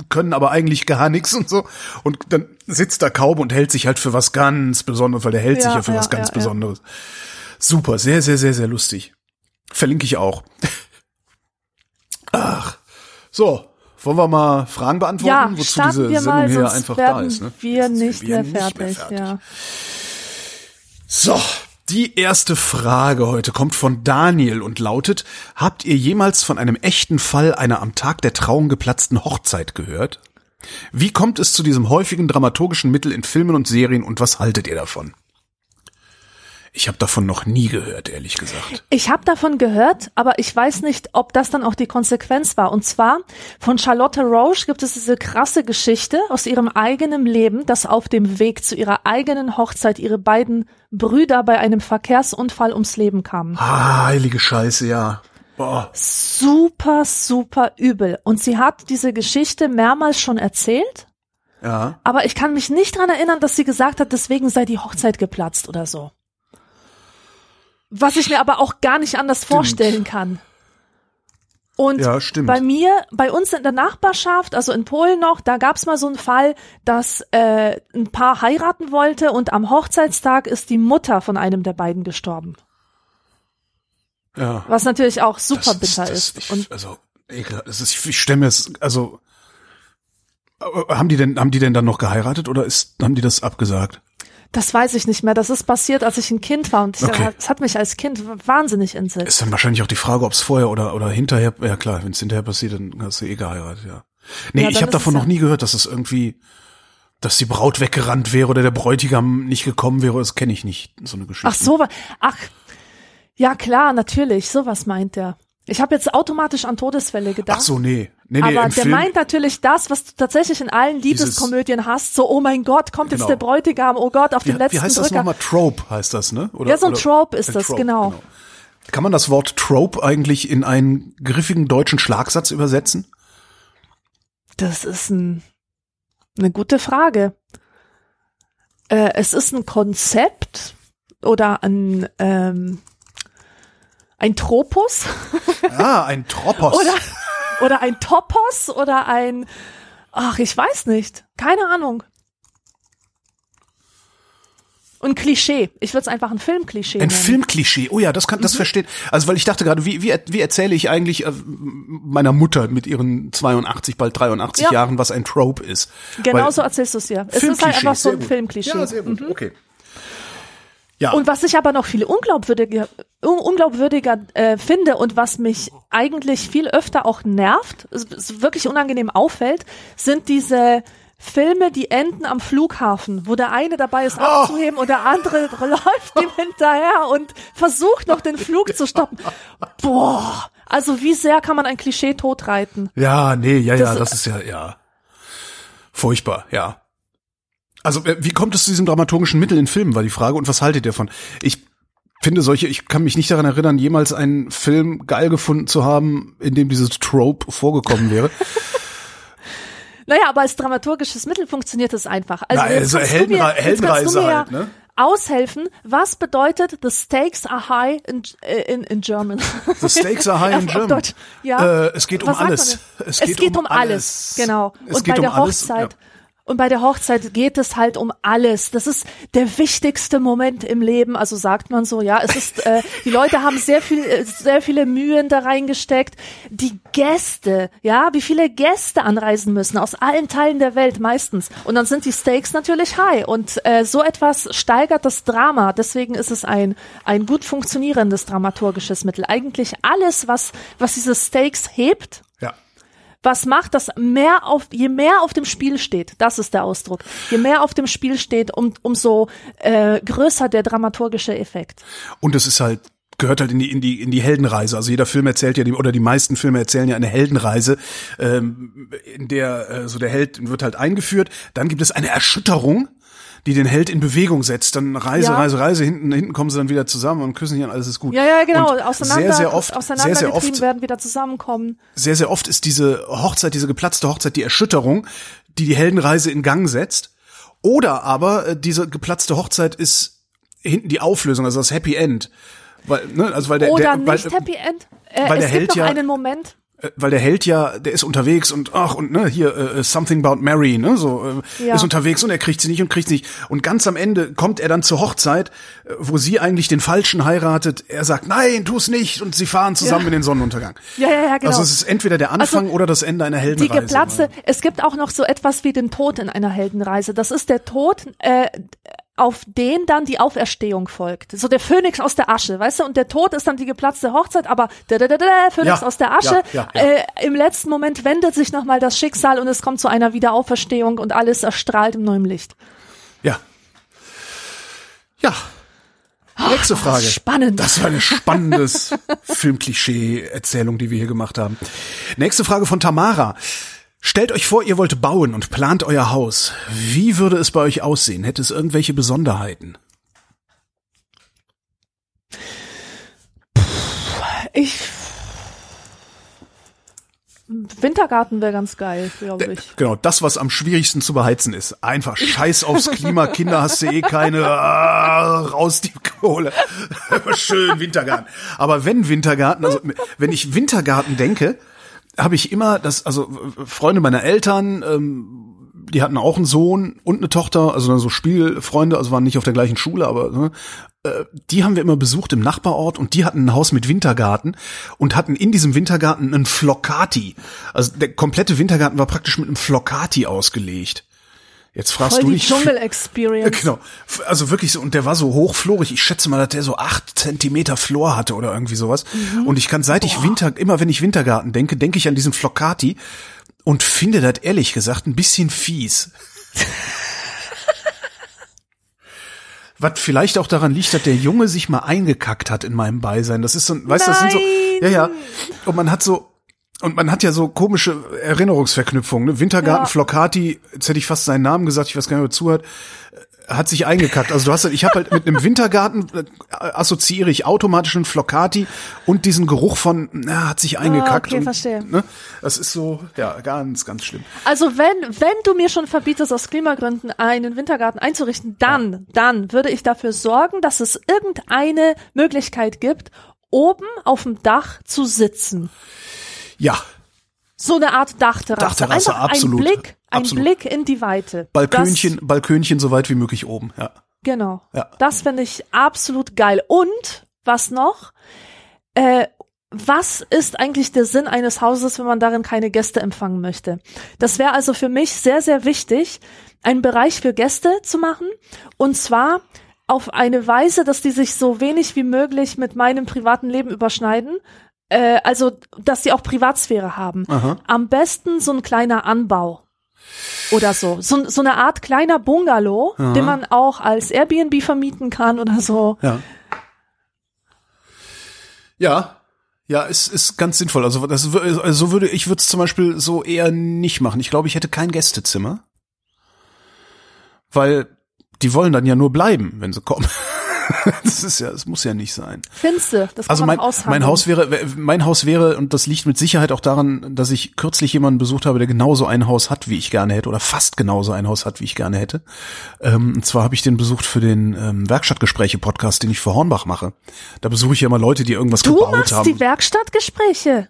können aber eigentlich gar nichts und so. Und dann sitzt da Kaube und hält sich halt für was ganz Besonderes, weil der hält sich Ja, ja für ja, was ganz ja, ja. Besonderes. Super, sehr, sehr, sehr, sehr lustig. Verlinke ich auch. So. Wollen wir mal Fragen beantworten, Ja, wozu diese wir Sendung mal, hier einfach da ist. Ne? wir nicht, wir mehr, fertig, Ja. So, die erste Frage heute kommt von Daniel und lautet, habt ihr jemals von einem echten Fall einer am Tag der Trauung geplatzten Hochzeit gehört? Wie kommt es zu diesem häufigen dramaturgischen Mittel in Filmen und Serien und was haltet ihr davon? Ich habe davon noch nie gehört, ehrlich gesagt. Ich habe davon gehört, aber ich weiß nicht, ob das dann auch die Konsequenz war. Und zwar von Charlotte Roche gibt es diese krasse Geschichte aus ihrem eigenen Leben, dass auf dem Weg zu ihrer eigenen Hochzeit ihre beiden Brüder bei einem Verkehrsunfall ums Leben kamen. Ah, heilige Scheiße, ja. Boah. Super, super übel. Und sie hat diese Geschichte mehrmals schon erzählt. Ja. Aber ich kann mich nicht dran erinnern, dass sie gesagt hat, deswegen sei die Hochzeit geplatzt oder so. Was ich mir aber auch gar nicht anders vorstellen kann. Und Ja, stimmt. bei mir, bei uns in der Nachbarschaft, also in Polen noch, da gab's mal so einen Fall, dass äh, ein Paar heiraten wollte und am Hochzeitstag ist die Mutter von einem der beiden gestorben. Ja. Was natürlich auch super Das bitter das, ist. Ich, Und also, ekel, das ist, ich stelle mir es, also, äh, haben die denn, haben die denn dann noch geheiratet oder ist, haben die das abgesagt? Das weiß ich nicht mehr. Das ist passiert, als ich ein Kind war und Okay. das hat mich als Kind wahnsinnig entsetzt. Ist dann wahrscheinlich auch die Frage, ob es vorher oder, oder hinterher, ja klar, wenn es hinterher passiert, dann hast du eh geheiratet, ja. Nee, Ja, ich habe davon es noch nie gehört, dass es irgendwie, dass die Braut weggerannt wäre oder der Bräutigam nicht gekommen wäre, das kenne ich nicht, so eine Geschichte. Ach so, ach, ja klar, natürlich, sowas meint er. Ich habe jetzt automatisch an Todesfälle gedacht. Ach so, nee. Nee, nee, aber der Film, meint natürlich das, was du tatsächlich in allen Liebeskomödien hast. So, oh mein Gott, kommt Genau. jetzt der Bräutigam, oh Gott, auf wie, den letzten wie heißt das Drücker. nochmal? Trope heißt das, ne? Oder, Ja, so ein oder- Trope ist das, genau. Kann man das Wort Trope eigentlich in einen griffigen deutschen Schlagsatz übersetzen? Das ist ein, eine gute Frage. Äh, es ist ein Konzept oder ein, ähm, ein Tropus Ah, ein Tropos. oder, oder ein Topos oder ein, ach, ich weiß nicht. Keine Ahnung. Und Klischee. Ich würde es einfach ein Filmklischee Ein nennen. Filmklischee. Oh ja, das kann, Mhm. das versteht. Also, weil ich dachte gerade, wie, wie, wie erzähle ich eigentlich äh, meiner Mutter mit ihren 82, bald 83 Ja. Jahren, was ein Trope ist? Genau Weil- so erzählst du es dir. Es ist halt einfach so ein. Filmklischee. Mhm. Ja, sehr gut. Okay. Ja. Und was ich aber noch viel unglaubwürdiger, un unglaubwürdiger äh, finde und was mich eigentlich viel öfter auch nervt, wirklich unangenehm auffällt, sind diese Filme, die enden am Flughafen, wo der eine dabei ist abzuheben und der andere läuft ihm hinterher und versucht noch den Flug zu stoppen. Boah, also wie sehr kann man ein Klischee totreiten? Ja, nee, ja, ja, Das- das ist ja, ja. Furchtbar, ja. Also, äh, wie kommt es zu diesem dramaturgischen Mittel in Filmen, war die Frage. Und was haltet ihr davon? Ich finde solche, ich kann mich nicht daran erinnern, jemals einen Film geil gefunden zu haben, in dem dieses Trope vorgekommen wäre. Naja, aber als dramaturgisches Mittel funktioniert es einfach. Also, Na, also mir- Heldenre- kannst Heldenreise mir halt, ne? Aushelfen, was bedeutet the stakes are high in, äh, in, in German? The stakes are high in German. Deutsch, ja. Äh, es geht um Was man alles. Es Es geht geht, um um alles. alles. Genau. Es und geht bei um der alles, Hochzeit. ja. Und bei der Hochzeit geht es halt um alles. Das ist der wichtigste Moment im Leben, also sagt man so, ja. Es ist, äh, die Leute haben sehr viel, äh, sehr viele Mühen da reingesteckt. Die Gäste, ja, wie viele Gäste anreisen müssen aus allen Teilen der Welt meistens. Und dann sind die Stakes natürlich high. Und äh, so etwas steigert das Drama. Deswegen ist es ein ein gut funktionierendes dramaturgisches Mittel. Eigentlich alles, was was diese Stakes hebt. Was macht, dass mehr auf, je mehr auf dem Spiel steht, das ist der Ausdruck, je mehr auf dem Spiel steht, um, umso äh, größer der dramaturgische Effekt. Und es ist halt gehört halt in die in die in die Heldenreise. Also jeder Film erzählt ja die, oder die meisten Filme erzählen ja eine Heldenreise, ähm, in der äh, so der Held wird halt eingeführt. Dann gibt es eine Erschütterung, die den Held in Bewegung setzt. Dann Reise, Ja. Reise, Reise. Hinten hinten kommen sie dann wieder zusammen und küssen sich und alles ist gut. Ja, ja, genau. Und Auseinander, sehr sehr oft, sehr sehr auseinandergetrieben oft, werden, wieder zusammenkommen. sehr sehr oft ist diese Hochzeit, diese geplatzte Hochzeit, die Erschütterung, die die Heldenreise in Gang setzt. Oder aber äh, diese geplatzte Hochzeit ist hinten die Auflösung, also das Happy End. Weil, ne, also weil der, Oder der, weil, nicht Happy End. Äh, weil es der gibt Held noch ja- einen Moment. Äh, weil der Held ja, der ist unterwegs und ach und ne hier äh, something about Mary, ne so Ja. ist unterwegs und er kriegt sie nicht und kriegt sie nicht und ganz am Ende kommt er dann zur Hochzeit, wo sie eigentlich den falschen heiratet. Er sagt nein, tu's nicht und sie fahren zusammen Ja. in den Sonnenuntergang. Ja, ja, ja, genau. Also es ist entweder der Anfang oder das Ende einer die Heldenreise. geplatzte, es gibt auch noch so etwas wie den Tod in einer Heldenreise. Das ist der Tod, äh, auf den dann die Auferstehung folgt. So der Phönix aus der Asche, weißt du? Und der Tod ist dann die geplatzte Hochzeit, aber der, der, der, der Phönix Ja, aus der Asche. ja, ja. Äh, Im letzten Moment wendet sich nochmal das Schicksal und es kommt zu einer Wiederauferstehung und alles erstrahlt im neuen Licht. Ja. Ja. Nächste Frage. Spannend. Das war eine spannendes Filmklischee-Erzählung, die wir hier gemacht haben. Nächste Frage von Tamara. Stellt euch vor, ihr wollt bauen und plant euer Haus. Wie würde es bei euch aussehen? Hätte es irgendwelche Besonderheiten? Ich. Wintergarten wäre ganz geil, glaube ich. Genau, das, was am schwierigsten zu beheizen ist. Einfach scheiß aufs Klima, Kinder hast du eh keine, ah, raus die Kohle. Schön Wintergarten. Aber wenn Wintergarten, also wenn ich Wintergarten denke, habe ich immer das, also Freunde meiner Eltern, ähm, die hatten auch einen Sohn und eine Tochter, also so Spielfreunde, also waren nicht auf der gleichen Schule, aber ne, äh, die haben wir immer besucht im Nachbarort und die hatten ein Haus mit Wintergarten und hatten in diesem Wintergarten einen Flocati. Also der komplette Wintergarten war praktisch mit einem Flocati ausgelegt. Jetzt fragst Voll du die nicht. Dschungel-Experience. Genau. Also wirklich so, und der war so hochflorig. Ich schätze mal, dass der so acht Zentimeter Flor hatte oder irgendwie sowas. Mhm. Und ich kann, seit ich Winter, immer wenn ich Wintergarten denke, denke ich an diesen Flocati und finde das ehrlich gesagt ein bisschen fies. Was vielleicht auch daran liegt, dass der Junge sich mal eingekackt hat in meinem Beisein. Das ist so, weißt du, das sind so, ja, ja. Und man hat so, und man hat ja so komische Erinnerungsverknüpfungen. Ne? Wintergarten, Ja. Flocati, jetzt hätte ich fast seinen Namen gesagt, ich weiß gar nicht, ob er zuhört, äh, hat sich eingekackt. Also du hast halt, ich habe halt mit einem Wintergarten äh, assoziiere ich automatisch einen Flocati und diesen Geruch von, na, hat sich eingekackt. okay, und, verstehe. Ne? Das ist so, ja, ganz, ganz schlimm. Also wenn, wenn du mir schon verbietest, aus Klimagründen einen Wintergarten einzurichten, dann, dann würde ich dafür sorgen, dass es irgendeine Möglichkeit gibt, oben auf dem Dach zu sitzen. Ja, So eine Art Dachterrasse. Dachterrasse, Einfach absolut. ein Blick, ein Absolut. Blick in die Weite. Balkönchen, Balkönchen so weit wie möglich oben, ja. Das, genau. Ja. Das finde ich absolut geil. Und, was noch? Äh, was ist eigentlich der Sinn eines Hauses, wenn man darin keine Gäste empfangen möchte? Das wäre also für mich sehr, sehr wichtig, einen Bereich für Gäste zu machen. Und zwar auf eine Weise, dass die sich so wenig wie möglich mit meinem privaten Leben überschneiden. Äh, also, dass sie auch Privatsphäre haben. Aha. Am besten so ein kleiner Anbau. Oder so. So, so eine Art kleiner Bungalow, den man auch als Airbnb vermieten kann oder so. Ja. Ja. Ja, ist, ist ganz sinnvoll. Also, das, also so würde, ich würde es zum Beispiel so eher nicht machen. Ich glaube, ich hätte kein Gästezimmer. Weil die wollen dann ja nur bleiben, wenn sie kommen. das ist ja, das muss ja nicht sein. Finste, das kann Also mein, mein Haus wäre, mein Haus wäre, und das liegt mit Sicherheit auch daran, dass ich kürzlich jemanden besucht habe, der genauso ein Haus hat, wie ich gerne hätte, oder fast genauso ein Haus hat, wie ich gerne hätte. Ähm, und zwar habe ich den besucht für den ähm, Werkstattgespräche-Podcast, den ich für Hornbach mache. Da besuche ich ja immer Leute, die irgendwas Du gebaut machst haben. die Werkstattgespräche.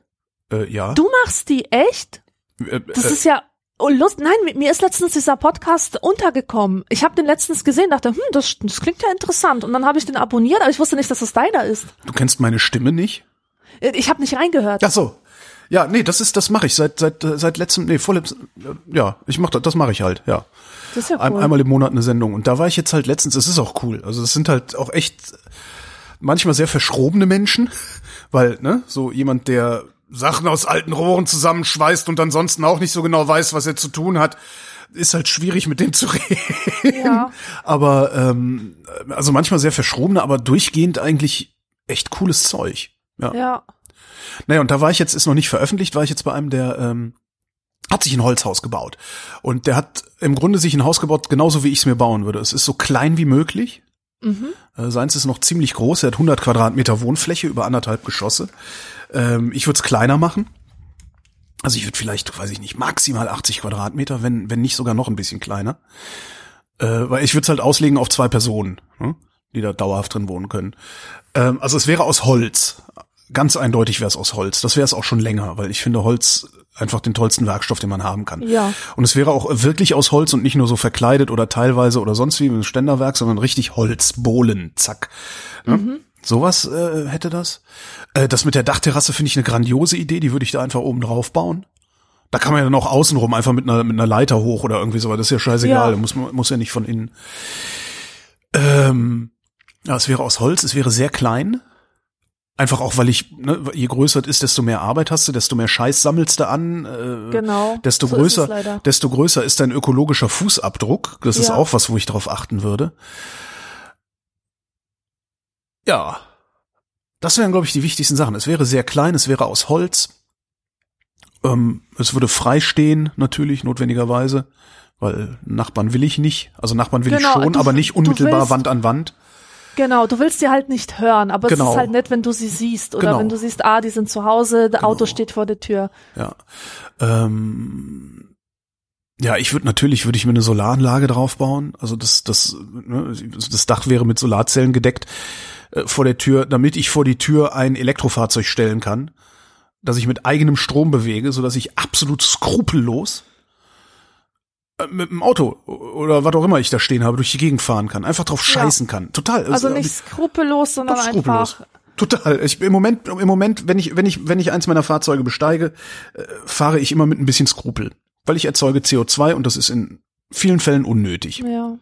äh, ja. Du machst die echt? äh, Das äh, ist ja oh, Lust. Nein, mir ist letztens dieser Podcast untergekommen. Ich habe den letztens gesehen, dachte, hm, das, das klingt ja interessant. Und dann habe ich den abonniert, aber ich wusste nicht, dass das deiner ist. du kennst meine Stimme nicht? Ich habe nicht reingehört. Ach so. Ja, nee, das ist, das mache ich seit seit äh, seit letztem, nee, vorletztem, äh, ja, ich mach das, das mache ich halt, ja. Das ist ja Ein, cool. einmal im Monat eine Sendung. Und da war ich jetzt halt letztens, es ist auch cool. Also es sind halt auch echt manchmal sehr verschrobene Menschen, weil, ne, so jemand, der Sachen aus alten Rohren zusammenschweißt und ansonsten auch nicht so genau weiß, was er zu tun hat, ist halt schwierig mit dem zu reden. Ja. Aber ähm, also manchmal sehr verschrobene, aber durchgehend eigentlich echt cooles Zeug. Ja. ja. Naja, und da war ich jetzt, ist noch nicht veröffentlicht, war ich jetzt bei einem, der ähm, hat sich ein Holzhaus gebaut. Und der hat im Grunde sich ein Haus gebaut, genauso wie ich es mir bauen würde. Es ist so klein wie möglich. Mhm. Äh, seins ist noch ziemlich groß. Er hat 100 Quadratmeter Wohnfläche über anderthalb Geschosse. Ähm, ich würde es kleiner machen. Also ich würde vielleicht, weiß ich nicht, maximal 80 Quadratmeter, wenn, wenn nicht sogar noch ein bisschen kleiner. Äh, weil ich würde es halt auslegen auf zwei Personen, ne, die da dauerhaft drin wohnen können. Ähm, also es wäre aus Holz. Ganz eindeutig wäre es aus Holz. Das wäre es auch schon länger, weil ich finde Holz einfach den tollsten Werkstoff, den man haben kann. Ja. Und es wäre auch wirklich aus Holz und nicht nur so verkleidet oder teilweise oder sonst wie mit einem Ständerwerk, sondern richtig Holz, Bohlen, zack. Ne? Sowas äh, hätte das. Äh, das mit der Dachterrasse finde ich eine grandiose Idee, die würde ich da einfach oben drauf bauen. Da kann man ja dann auch außenrum einfach mit einer, mit einer Leiter hoch oder irgendwie so, aber das ist ja scheißegal, Ja. muss, muss ja nicht von innen. Ähm, ja, es wäre aus Holz, es wäre sehr klein. Einfach auch, weil ich, ne, je größer es ist, desto mehr Arbeit hast du, desto mehr Scheiß sammelst du an. Äh, Genau. Desto So ist größer, desto größer ist dein ökologischer Fußabdruck. Das ist Ja. auch was, wo ich darauf achten würde. Ja. Das wären, glaube ich, die wichtigsten Sachen. Es wäre sehr klein, es wäre aus Holz. Ähm, es würde frei stehen, natürlich, notwendigerweise. Weil Nachbarn will ich nicht. Also Nachbarn will Genau, ich schon, du- aber nicht unmittelbar willst- Wand an Wand. Genau, du willst sie halt nicht hören, aber es Genau. ist halt nett, wenn du sie siehst oder Genau. wenn du siehst, ah, die sind zu Hause, der Auto steht vor der Tür. Ja. Ähm, ja, ich würde natürlich, würde ich mir eine Solaranlage draufbauen. Also das, das, ne, das Dach wäre mit Solarzellen gedeckt äh, vor der Tür, damit ich vor die Tür ein Elektrofahrzeug stellen kann, das ich mit eigenem Strom bewege, so dass ich absolut skrupellos mit dem Auto oder was auch immer ich da stehen habe, durch die Gegend fahren kann, einfach drauf Ja. scheißen kann. Total. Also äh, nicht skrupellos, sondern skrupellos. einfach. Total. Ich im Moment, im Moment, wenn ich, wenn ich, wenn ich eins meiner Fahrzeuge besteige, äh, fahre ich immer mit ein bisschen Skrupel, weil ich erzeuge CO2 und das ist in vielen Fällen unnötig. Ja.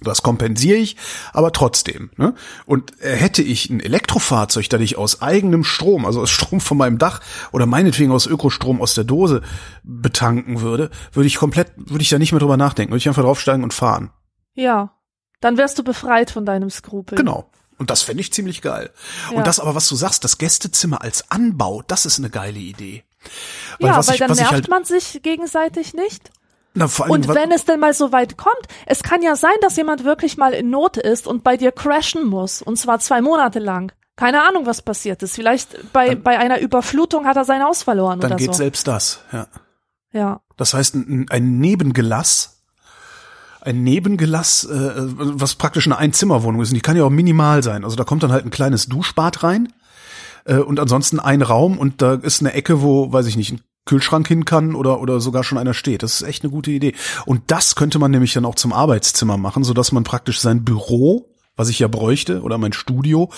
Das kompensiere ich, aber trotzdem. Ne? Und äh, hätte ich ein Elektrofahrzeug, das ich aus eigenem Strom, also aus Strom von meinem Dach oder meinetwegen aus Ökostrom aus der Dose betanken würde, würde ich komplett, würde ich da nicht mehr drüber nachdenken, würde ich einfach draufsteigen und fahren. Ja. Dann wärst du befreit von deinem Skrupel. Genau. Und das fände ich ziemlich geil. Ja. Und das aber, was du sagst, das Gästezimmer als Anbau, das ist eine geile Idee. ja, was weil ich, dann nervt halt, man sich gegenseitig nicht. Na, vor allem, Und wenn es denn mal so weit kommt, es kann ja sein, dass jemand wirklich mal in Not ist und bei dir crashen muss. Und zwar zwei Monate lang. Keine Ahnung, was passiert ist. Vielleicht bei, bei einer Überflutung hat er sein Haus verloren dann oder geht so. selbst das, ja. Ja. Das heißt, ein, ein Nebengelass, ein Nebengelass, äh, was praktisch eine Einzimmerwohnung ist, und die kann ja auch minimal sein. Also da kommt dann halt ein kleines Duschbad rein äh, und ansonsten ein Raum und da ist eine Ecke, wo, weiß ich nicht, ein Kühlschrank hin kann oder oder sogar schon einer steht. Das ist echt eine gute Idee. Und das könnte man nämlich dann auch zum Arbeitszimmer machen, so dass man praktisch sein Büro, was ich ja bräuchte, oder mein Studio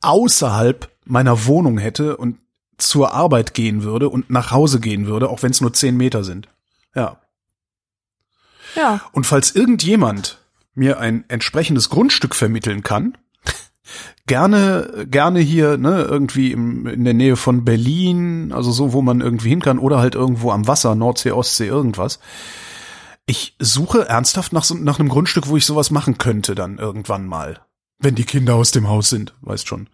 außerhalb meiner Wohnung hätte und zur Arbeit gehen würde und nach Hause gehen würde, auch wenn es nur zehn Meter sind. Ja. Ja. Und falls irgendjemand mir ein entsprechendes Grundstück vermitteln kann, gerne, gerne hier, ne, irgendwie im, in der Nähe von Berlin, also so, wo man irgendwie hin kann, oder halt irgendwo am Wasser, Nordsee, Ostsee, irgendwas. Ich suche ernsthaft nach, so, nach einem Grundstück, wo ich sowas machen könnte dann irgendwann mal. Wenn die Kinder aus dem Haus sind, weißt schon.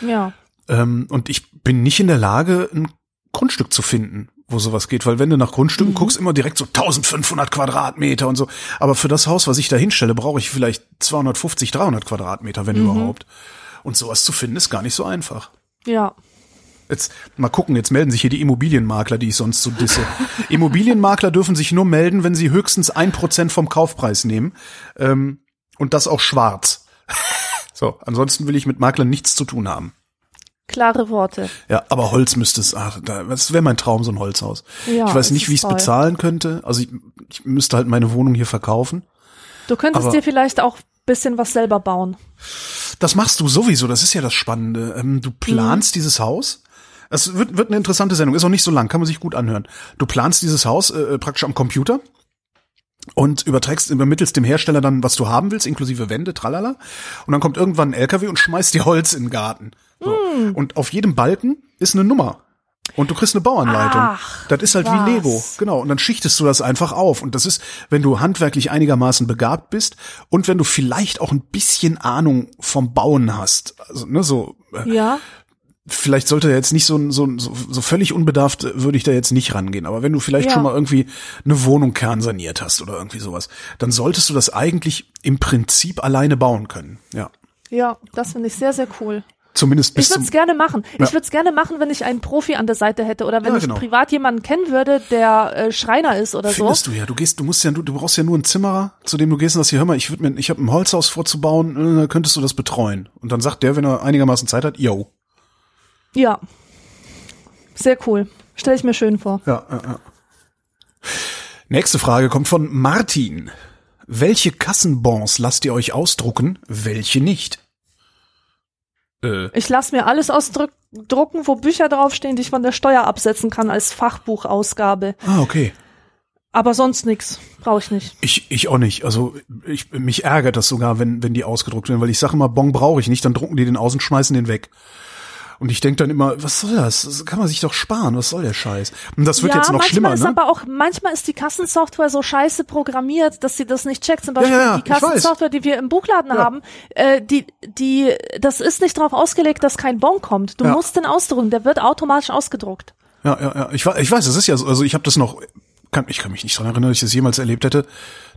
Ja. Ähm, und ich bin nicht in der Lage, ein Grundstück zu finden, wo sowas geht, weil wenn du nach Grundstücken guckst, immer direkt so 1500 Quadratmeter und so. Aber für das Haus, was ich da hinstelle, brauche ich vielleicht 250, 300 Quadratmeter, wenn überhaupt. Und sowas zu finden ist gar nicht so einfach. Ja. Jetzt mal gucken, jetzt melden sich hier die Immobilienmakler, die ich sonst so disse. Immobilienmakler dürfen sich nur melden, wenn sie höchstens ein Prozent vom Kaufpreis nehmen. Ähm, und das auch schwarz. so, ansonsten will ich mit Maklern nichts zu tun haben. Klare Worte. Ja, aber Holz müsste es, ach, da- das wäre mein Traum, so ein Holzhaus. Ja, ich weiß nicht, wie ich es bezahlen könnte. Also ich, ich müsste halt meine Wohnung hier verkaufen. Du könntest dir vielleicht auch bisschen was selber bauen. Das machst du sowieso, das ist ja das Spannende. Ähm, du planst dieses Haus. Es wird, wird eine interessante Sendung, ist auch nicht so lang, kann man sich gut anhören. Du planst dieses Haus äh, praktisch am Computer und überträgst, übermittelst dem Hersteller dann, was du haben willst, inklusive Wände, tralala. Und dann kommt irgendwann ein LKW und schmeißt dir Holz in den Garten. So. Und auf jedem Balken ist eine Nummer. Und du kriegst eine Bauanleitung. Ach, das ist halt was. wie Lego. Genau. Und dann schichtest du das einfach auf. Und das ist, wenn du handwerklich einigermaßen begabt bist und wenn du vielleicht auch ein bisschen Ahnung vom Bauen hast. Also, ne, so, äh, Ja. Vielleicht sollte jetzt nicht so, so, so, so völlig unbedarft würde ich da jetzt nicht rangehen. Aber wenn du vielleicht Ja. schon mal irgendwie eine Wohnung kernsaniert hast oder irgendwie sowas, dann solltest du das eigentlich im Prinzip alleine bauen können. Ja. Ja, das finde ich sehr, sehr cool. Zumindest bis Ich würde es gerne machen. Ja. Ich würde es gerne machen, wenn ich einen Profi an der Seite hätte oder wenn Ja, ich genau. privat jemanden kennen würde, der äh, Schreiner ist oder so. Findest du ja. Du gehst, du musst ja, du, du brauchst ja nur einen Zimmerer, zu dem du gehst und sagst, hier, hör mal, ich würde mir, ich habe ein Holzhaus vorzubauen, äh, könntest du das betreuen? Und dann sagt der, wenn er einigermaßen Zeit hat, yo. Ja. Sehr cool. Stelle ich mir schön vor. Ja, ja, ja. Nächste Frage kommt von Martin. Welche Kassenbons lasst ihr euch ausdrucken, welche nicht? Äh, Ich lasse mir alles ausdrucken, wo Bücher draufstehen, die ich von der Steuer absetzen kann als Fachbuchausgabe. ah, okay. Aber sonst nix. Brauche ich nicht. Ich, ich auch nicht. Also ich, mich ärgert das sogar, wenn, wenn die ausgedruckt werden, weil ich sage immer, Bon brauche ich nicht, dann drucken die den aus und schmeißen den weg. Und ich denk dann immer, was soll das? Das kann man sich doch sparen. Was soll der Scheiß? Und das wird ja, jetzt noch manchmal schlimmer, ist ne? aber auch, manchmal ist die Kassensoftware so scheiße programmiert, dass sie das nicht checkt. Zum Beispiel ja, ja, die. Kassensoftware, die wir im Buchladen haben, äh, die, die, das ist nicht darauf ausgelegt, dass kein Bon kommt. Du musst den ausdrucken, der wird automatisch ausgedruckt. Ja, ja, ja. Ich, ich weiß, es ist ja so, also ich habe das noch, kann, ich kann mich nicht dran erinnern, dass ich das jemals erlebt hätte,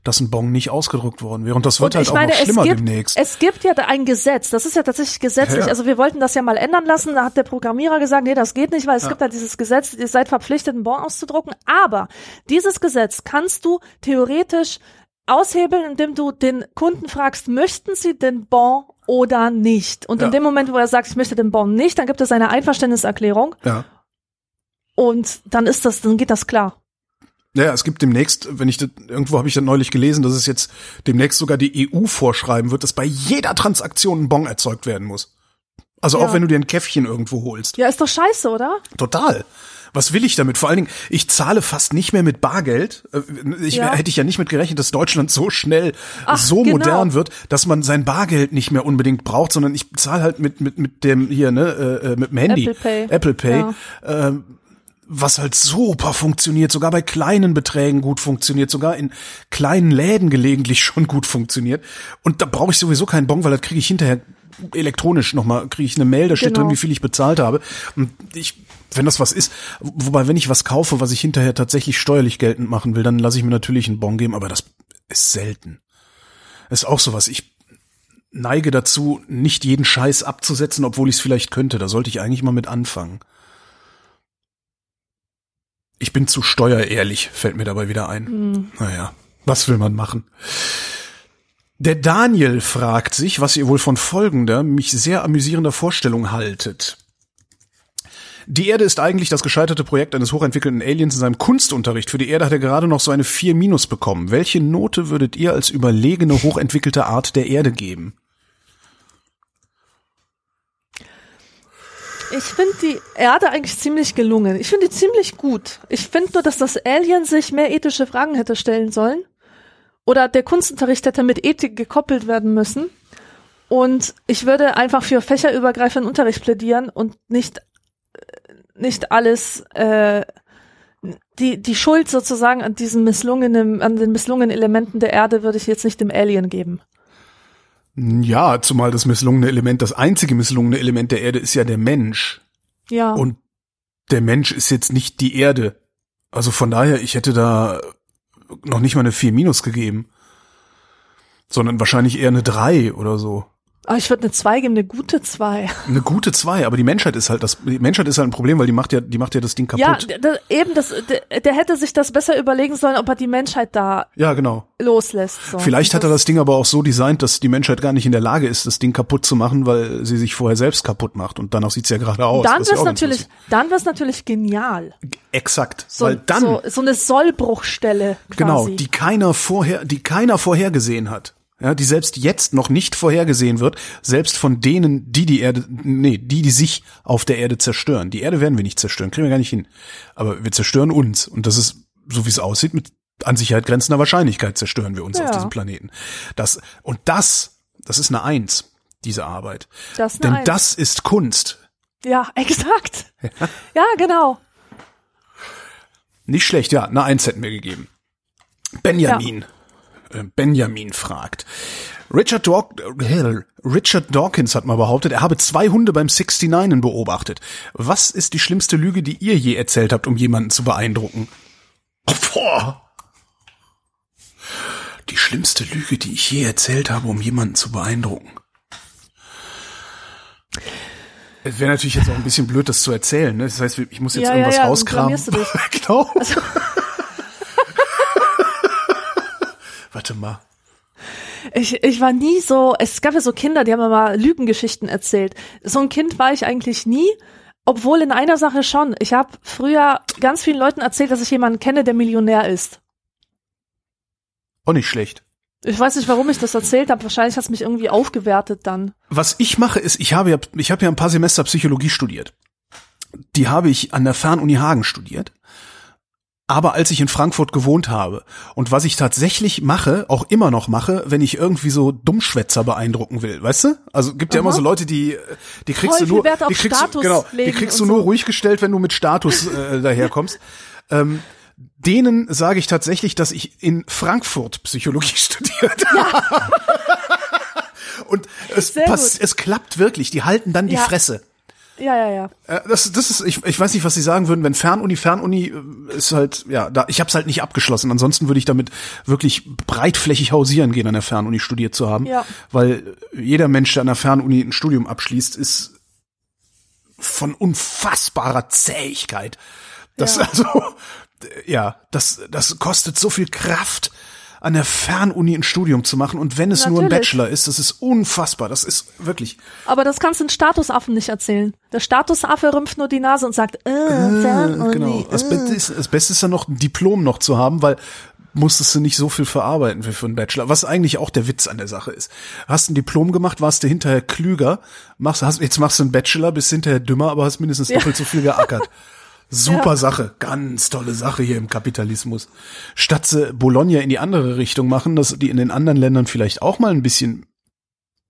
dass ein Bon nicht ausgedruckt worden wäre. Und das wird Und halt ich auch meine, noch es schlimmer gibt, demnächst. es gibt ja ein Gesetz, das ist ja tatsächlich gesetzlich. Ja, ja. Also wir wollten das ja mal ändern lassen, da hat der Programmierer gesagt, nee, das geht nicht, weil es gibt halt dieses Gesetz, ihr seid verpflichtet, einen Bon auszudrucken. Aber dieses Gesetz kannst du theoretisch aushebeln, indem du den Kunden fragst, möchten sie den Bon oder nicht? Und Ja. in dem Moment, wo er sagt, ich möchte den Bon nicht, dann gibt es eine Einverständniserklärung ja. und dann ist das, dann geht das klar. Ja, es gibt demnächst, wenn ich das, irgendwo habe ich das neulich gelesen, dass es jetzt demnächst sogar die EU vorschreiben wird, dass bei jeder Transaktion ein Bon erzeugt werden muss. Also Ja. auch wenn du dir ein Käffchen irgendwo holst. Ja, ist doch scheiße, oder? Total. Was will ich damit? Vor allen Dingen, ich zahle fast nicht mehr mit Bargeld. Äh, Ich, Ja. Hätte ich ja nicht mit gerechnet, dass Deutschland so schnell Ach, so genau. modern wird, dass man sein Bargeld nicht mehr unbedingt braucht, sondern ich zahle halt mit mit mit dem hier ne äh, äh, mit dem Handy Apple Pay. Apple Pay Ja. ähm, was halt super funktioniert, sogar bei kleinen Beträgen gut funktioniert, sogar in kleinen Läden gelegentlich schon gut funktioniert. Und da brauche ich sowieso keinen Bon, weil das kriege ich hinterher elektronisch nochmal, kriege ich eine Mail, da steht Genau. drin, wie viel ich bezahlt habe. Und ich, wenn das was ist, wobei, wenn ich was kaufe, was ich hinterher tatsächlich steuerlich geltend machen will, dann lasse ich mir natürlich einen Bon geben, aber das ist selten. ist auch sowas. Ich neige dazu, nicht jeden Scheiß abzusetzen, obwohl ich es vielleicht könnte. Da sollte ich eigentlich mal mit anfangen. Ich bin zu steuerehrlich, fällt mir dabei wieder ein. Naja, was will man machen? Der Daniel fragt sich, was ihr wohl von folgender, mich sehr amüsierender Vorstellung haltet. Die Erde ist eigentlich das gescheiterte Projekt eines hochentwickelten Aliens in seinem Kunstunterricht. Für die Erde hat er gerade noch so eine 4 Minus bekommen. Welche Note würdet ihr als überlegene, hochentwickelte Art der Erde geben? Ich finde die Erde eigentlich ziemlich gelungen. Ich finde die ziemlich gut. Ich finde nur, dass das Alien sich mehr ethische Fragen hätte stellen sollen. Oder der Kunstunterricht hätte mit Ethik gekoppelt werden müssen. Und ich würde einfach für fächerübergreifenden Unterricht plädieren und nicht, äh, nicht alles, äh, die, die Schuld sozusagen an diesen misslungenen, an den misslungenen Elementen der Erde würde ich jetzt nicht dem Alien geben. Ja, zumal das misslungene Element, das einzige misslungene Element der Erde ist ja der Mensch. Ja. Und der Mensch ist jetzt nicht die Erde. Also von daher, ich hätte da noch nicht mal eine 4 Minus gegeben. Sondern wahrscheinlich eher eine 3 oder so. Aber ich würde eine 2 geben, eine gute 2. Eine gute 2, aber die Menschheit ist halt das, die Menschheit ist halt ein Problem, weil die macht ja, die macht ja das Ding Ja, kaputt. d- d- eben, das, d- der hätte sich das besser überlegen sollen, ob er die Menschheit da Ja, genau. loslässt. So. Vielleicht hat er das Ding aber auch so designt, dass die Menschheit gar nicht in der Lage ist, das Ding kaputt zu machen, weil sie sich vorher selbst kaputt macht. Und danach sieht's ja gerade aus. Dann ja ganz natürlich, dann wird's natürlich genial. Exakt. So, weil dann, so, so eine Sollbruchstelle quasi. genau, die keiner vorher, die keiner vorhergesehen hat. Ja, die selbst jetzt noch nicht vorhergesehen wird, selbst von denen, die die Erde, nee, die, die sich auf der Erde zerstören. Die Erde werden wir nicht zerstören, kriegen wir gar nicht hin. Aber wir zerstören uns. Und das ist, so wie es aussieht, mit an Sicherheit grenzender Wahrscheinlichkeit zerstören wir uns Ja. auf diesem Planeten. Das, und das, das ist eine Eins, diese Arbeit. Das ist Denn Eins. das ist Kunst. Ja, exakt. Ja, genau. Nicht schlecht, ja, eine Eins hätten wir gegeben. Benjamin. Äh, Benjamin fragt. Richard, Daw äh, Richard Dawkins hat mal behauptet, er habe zwei Hunde beim 69 beobachtet. Was ist die schlimmste Lüge, die ihr je erzählt habt, um jemanden zu beeindrucken? Boah. Die schlimmste Lüge, die ich je erzählt habe, um jemanden zu beeindrucken. Es wäre natürlich jetzt auch ein bisschen blöd, das zu erzählen. Ne? Das heißt, ich muss jetzt Ja, ja, irgendwas ja, dann rauskramen. blamierst du dich. genau. Warte mal. Ich, ich war nie so, es gab ja so Kinder, die haben immer Lügengeschichten erzählt. So ein Kind war ich eigentlich nie, obwohl in einer Sache schon. Ich habe früher ganz vielen Leuten erzählt, dass ich jemanden kenne, der Millionär ist. Auch nicht schlecht. Ich weiß nicht, warum ich das erzählt habe. Wahrscheinlich hat es mich irgendwie aufgewertet dann. Was ich mache, ist, ich habe ja, ich habe ja ein paar Semester Psychologie studiert. Die habe ich an der Fernuni Hagen studiert. Aber als ich in Frankfurt gewohnt habe und was ich tatsächlich mache, auch immer noch mache, wenn ich irgendwie so Dummschwätzer beeindrucken will, weißt du? Also gibt ja Aha. immer so Leute, die die kriegst Voll du nur die kriegst Status du, genau, die kriegst du nur so. ruhig gestellt, wenn du mit Status äh, daherkommst. ähm, denen sage ich tatsächlich, dass ich in Frankfurt Psychologie studiert habe. Und es, pass, es klappt wirklich. Die halten dann die Ja. Fresse. Ja, ja, ja. Äh, Das, das ist, ich, ich weiß nicht, was Sie sagen würden, wenn Fernuni, Fernuni äh, ist halt, ja, da, ich habe es halt nicht abgeschlossen. Ansonsten würde ich damit wirklich breitflächig hausieren gehen, an der Fernuni studiert zu haben. Ja. Weil jeder Mensch, der an der Fernuni ein Studium abschließt, ist von unfassbarer Zähigkeit. Das, Ja. also, ja, das, das kostet so viel Kraft, an der Fernuni ein Studium zu machen. Und wenn es nur ein Natürlich. Bachelor ist, das ist unfassbar. Das ist wirklich, Aber das kannst du den Statusaffen nicht erzählen. Der Statusaffe rümpft nur die Nase und sagt, äh, Fernuni, Genau. Das, äh. Beste ist, das Beste ist ja noch ein Diplom noch zu haben, weil musstest du nicht so viel verarbeiten wie für einen Bachelor, was eigentlich auch der Witz an der Sache ist. Hast ein Diplom gemacht, warst du hinterher klüger, machst, hast, jetzt machst du einen Bachelor, bist hinterher dümmer, aber hast mindestens doppelt so viel geackert. Super Ja. Sache, ganz tolle Sache hier im Kapitalismus. Statt sie Bologna in die andere Richtung machen, dass die in den anderen Ländern vielleicht auch mal ein bisschen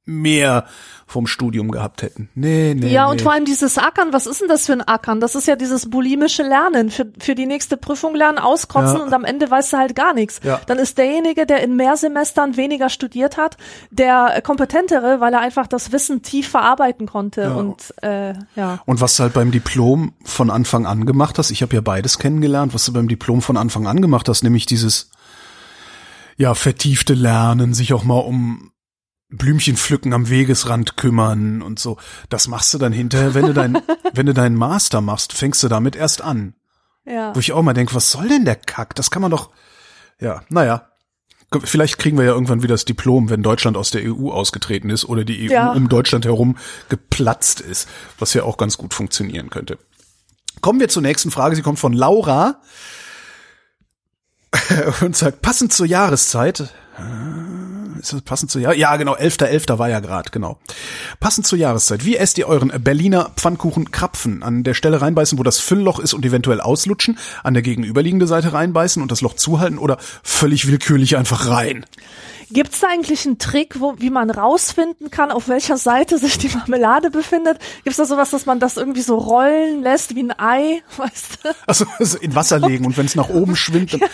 mehr vom Studium gehabt hätten. Nee, nee. Ja, nee. und vor allem dieses Ackern, was ist denn das für ein Ackern? Das ist ja dieses bulimische Lernen. Für, für die nächste Prüfung lernen, auskotzen Ja. und am Ende weißt du halt gar nichts. Ja. Dann ist derjenige, der in mehr Semestern weniger studiert hat, der kompetentere, weil er einfach das Wissen tief verarbeiten konnte. Ja. Und äh, ja. Und was du halt beim Diplom von Anfang an gemacht hast, ich habe ja beides kennengelernt, was du beim Diplom von Anfang an gemacht hast, nämlich dieses ja vertiefte Lernen, sich auch mal um Blümchen pflücken am Wegesrand kümmern und so. Das machst du dann hinterher, wenn du dein, wenn du deinen Master machst, fängst du damit erst an. Ja. Wo ich auch mal denke, was soll denn der Kack? Das kann man doch. Ja, naja. Vielleicht kriegen wir ja irgendwann wieder das Diplom, wenn Deutschland aus der EU ausgetreten ist oder die EU Ja. um Deutschland herum geplatzt ist, was ja auch ganz gut funktionieren könnte. Kommen wir zur nächsten Frage. Sie kommt von Laura und sagt, passend zur Jahreszeit, äh, ist das passend zur Jahr? Ja, genau, 11.11. war ja grad, genau. Passend zur Jahreszeit. Wie esst ihr euren Berliner Pfannkuchen Krapfen? An der Stelle reinbeißen, wo das Füllloch ist und eventuell auslutschen, an der gegenüberliegende Seite reinbeißen und das Loch zuhalten oder völlig willkürlich einfach rein? Gibt's da eigentlich einen Trick, wo, wie man rausfinden kann, auf welcher Seite sich die Marmelade befindet? Gibt's da sowas, dass man das irgendwie so rollen lässt wie ein Ei, weißt du? Also, also in Wasser legen und wenn es nach oben schwimmt, dann,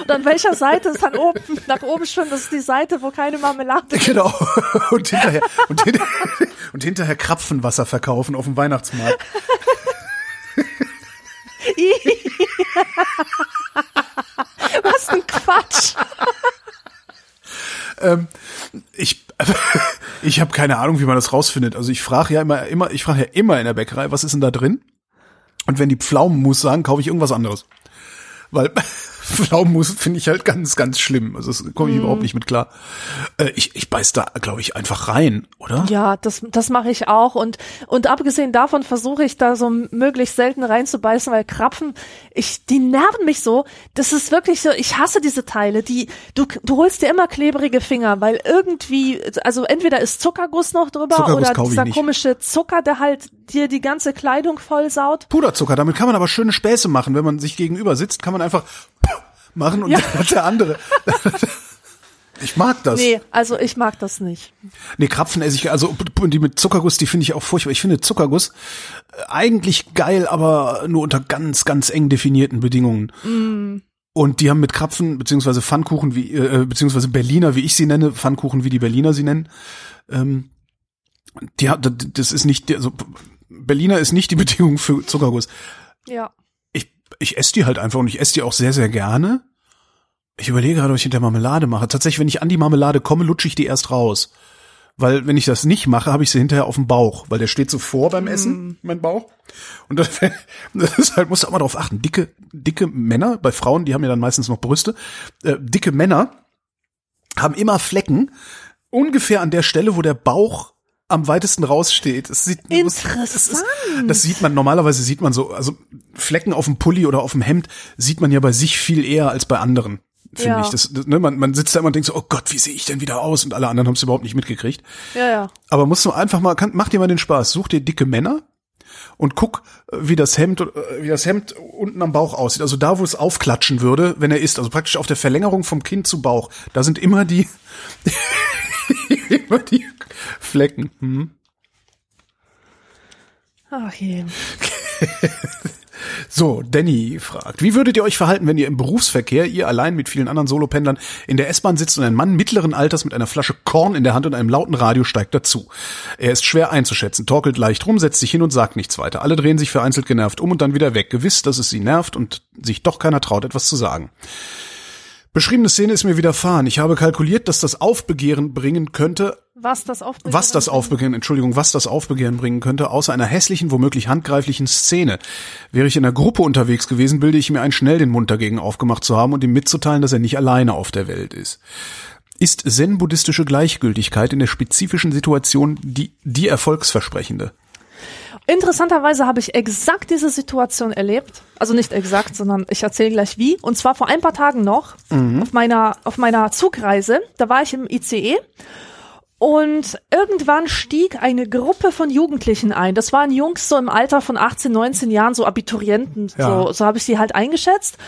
Und an welcher Seite es dann oben nach oben schwimmt, das ist die Seite, wo keine Marmelade ist. genau. Und hinterher, und hinterher, und hinterher Krapfenwasser verkaufen auf dem Weihnachtsmarkt. Was ein Quatsch. Ich, ich habe keine Ahnung, wie man das rausfindet. Also ich frage ja immer, immer, ich frage ja immer in der Bäckerei, was ist denn da drin? Und wenn die Pflaumenmus sagen, kaufe ich irgendwas anderes. Weil Pflaumenmus finde ich halt ganz, ganz schlimm. Also das komme ich überhaupt nicht mit klar. Äh, ich, ich beiß da, glaube ich, einfach rein, oder? Ja, das, das mache ich auch. Und, und abgesehen davon versuche ich da so möglichst selten reinzubeißen, weil Krapfen, ich, die nerven mich so. Das ist wirklich so, ich hasse diese Teile. Die, du, du holst dir immer klebrige Finger, weil irgendwie, also entweder ist Zuckerguss noch drüber Zuckerguss oder dieser komische Zucker, der halt dir die ganze Kleidung vollsaut. Puderzucker, damit kann man aber schöne Späße machen. Wenn man sich gegenüber sitzt, kann man einfach machen und Ja. der andere. Ich mag das. Nee, also ich mag das nicht. Nee, Krapfen esse ich, also die mit Zuckerguss, die finde ich auch furchtbar. Ich finde Zuckerguss äh, eigentlich geil, aber nur unter ganz, ganz eng definierten Bedingungen. Und die haben mit Krapfen, beziehungsweise Pfannkuchen, wie, äh, beziehungsweise Berliner, wie ich sie nenne, Pfannkuchen, wie die Berliner sie nennen, ähm, die hat, das ist nicht, also Berliner ist nicht die Bedingung für Zuckerguss. Ja. Ich, ich esse die halt einfach und ich esse die auch sehr, sehr gerne. Ich überlege gerade, ob ich hinter Marmelade mache. Tatsächlich, wenn ich an die Marmelade komme, lutsche ich die erst raus. Weil wenn ich das nicht mache, habe ich sie hinterher auf dem Bauch, weil der steht so vor beim Essen, mein Bauch. Und das, das ist halt, musst du auch mal drauf achten. Dicke, dicke Männer, bei Frauen, die haben ja dann meistens noch Brüste, äh, dicke Männer haben immer Flecken, ungefähr an der Stelle, wo der Bauch am weitesten raussteht. Das sieht, Interessant. Das, ist, das sieht man, normalerweise sieht man so, also Flecken auf dem Pulli oder auf dem Hemd sieht man ja bei sich viel eher als bei anderen, finde Ja. ich. Das, das, ne, man, man sitzt da immer und denkt so, oh Gott, wie sehe ich denn wieder aus? Und alle anderen haben es überhaupt nicht mitgekriegt. Ja, ja. Aber musst du einfach mal, kann, mach dir mal den Spaß, such dir dicke Männer und guck, wie das Hemd, äh, wie das Hemd unten am Bauch aussieht. Also da, wo es aufklatschen würde, wenn er isst. Also praktisch auf der Verlängerung vom Kinn zu Bauch. Da sind immer die, immer die Flecken. Hm. Ach je. So, Danny fragt, wie würdet ihr euch verhalten, wenn ihr im Berufsverkehr, ihr allein mit vielen anderen Solopendlern, in der S-Bahn sitzt und ein Mann mittleren Alters mit einer Flasche Korn in der Hand und einem lauten Radio steigt dazu. Er ist schwer einzuschätzen, torkelt leicht rum, setzt sich hin und sagt nichts weiter. Alle drehen sich vereinzelt genervt um und dann wieder weg, gewiss, dass es sie nervt und sich doch keiner traut, etwas zu sagen. Beschriebene Szene ist mir widerfahren. Ich habe kalkuliert, dass das Aufbegehren bringen könnte, Was das Aufbegehren? was das Aufbegehren, Entschuldigung, was das Aufbegehren bringen könnte, außer einer hässlichen, womöglich handgreiflichen Szene. Wäre ich in einer Gruppe unterwegs gewesen, bilde ich mir ein, schnell den Mund dagegen aufgemacht zu haben und ihm mitzuteilen, dass er nicht alleine auf der Welt ist. Ist zen-buddhistische Gleichgültigkeit in der spezifischen Situation die, die erfolgsversprechende? Interessanterweise habe ich exakt diese Situation erlebt. Also nicht exakt, sondern ich erzähle gleich wie. Und zwar vor ein paar Tagen noch auf meiner auf meiner Zugreise. Da war ich im ICE und irgendwann stieg eine Gruppe von Jugendlichen ein. Das waren Jungs so im Alter von 18, 19 Jahren, so Abiturienten. Ja. So, so habe ich sie halt eingeschätzt.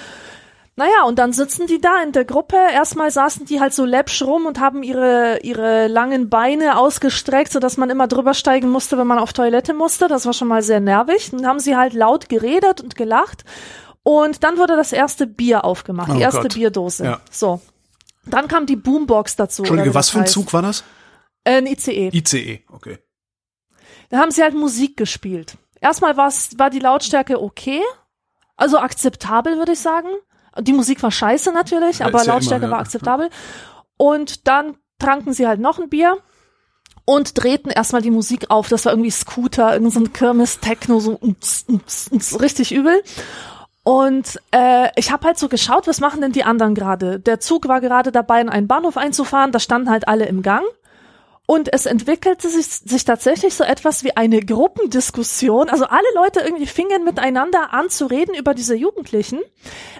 Naja, und dann sitzen die da in der Gruppe. Erstmal saßen die halt so läppsch rum und haben ihre, ihre langen Beine ausgestreckt, sodass man immer drüber steigen musste, wenn man auf Toilette musste. Das war schon mal sehr nervig. Dann haben sie halt laut geredet und gelacht. Und dann wurde das erste Bier aufgemacht, die Oh erste Gott. Bierdose. Ja. So. Dann kam die Boombox dazu. Entschuldige, was für ein heißt. Zug war das? Äh, ein ICE. ICE, okay. Da haben sie halt Musik gespielt. Erstmal war's, war die Lautstärke okay, also akzeptabel, würde ich sagen. Die Musik war scheiße natürlich, Ja, aber ja Lautstärke immer, ja. war akzeptabel. Und dann tranken sie halt noch ein Bier und drehten erstmal die Musik auf. Das war irgendwie Scooter, irgend so ein Kirmes-Techno, so ums, ums, ums, richtig übel. Und äh, ich habe halt so geschaut, was machen denn die anderen gerade? Der Zug war gerade dabei, in einen Bahnhof einzufahren, da standen halt alle im Gang. Und es entwickelte sich, sich tatsächlich so etwas wie eine Gruppendiskussion. Also alle Leute irgendwie fingen miteinander an zu reden über diese Jugendlichen,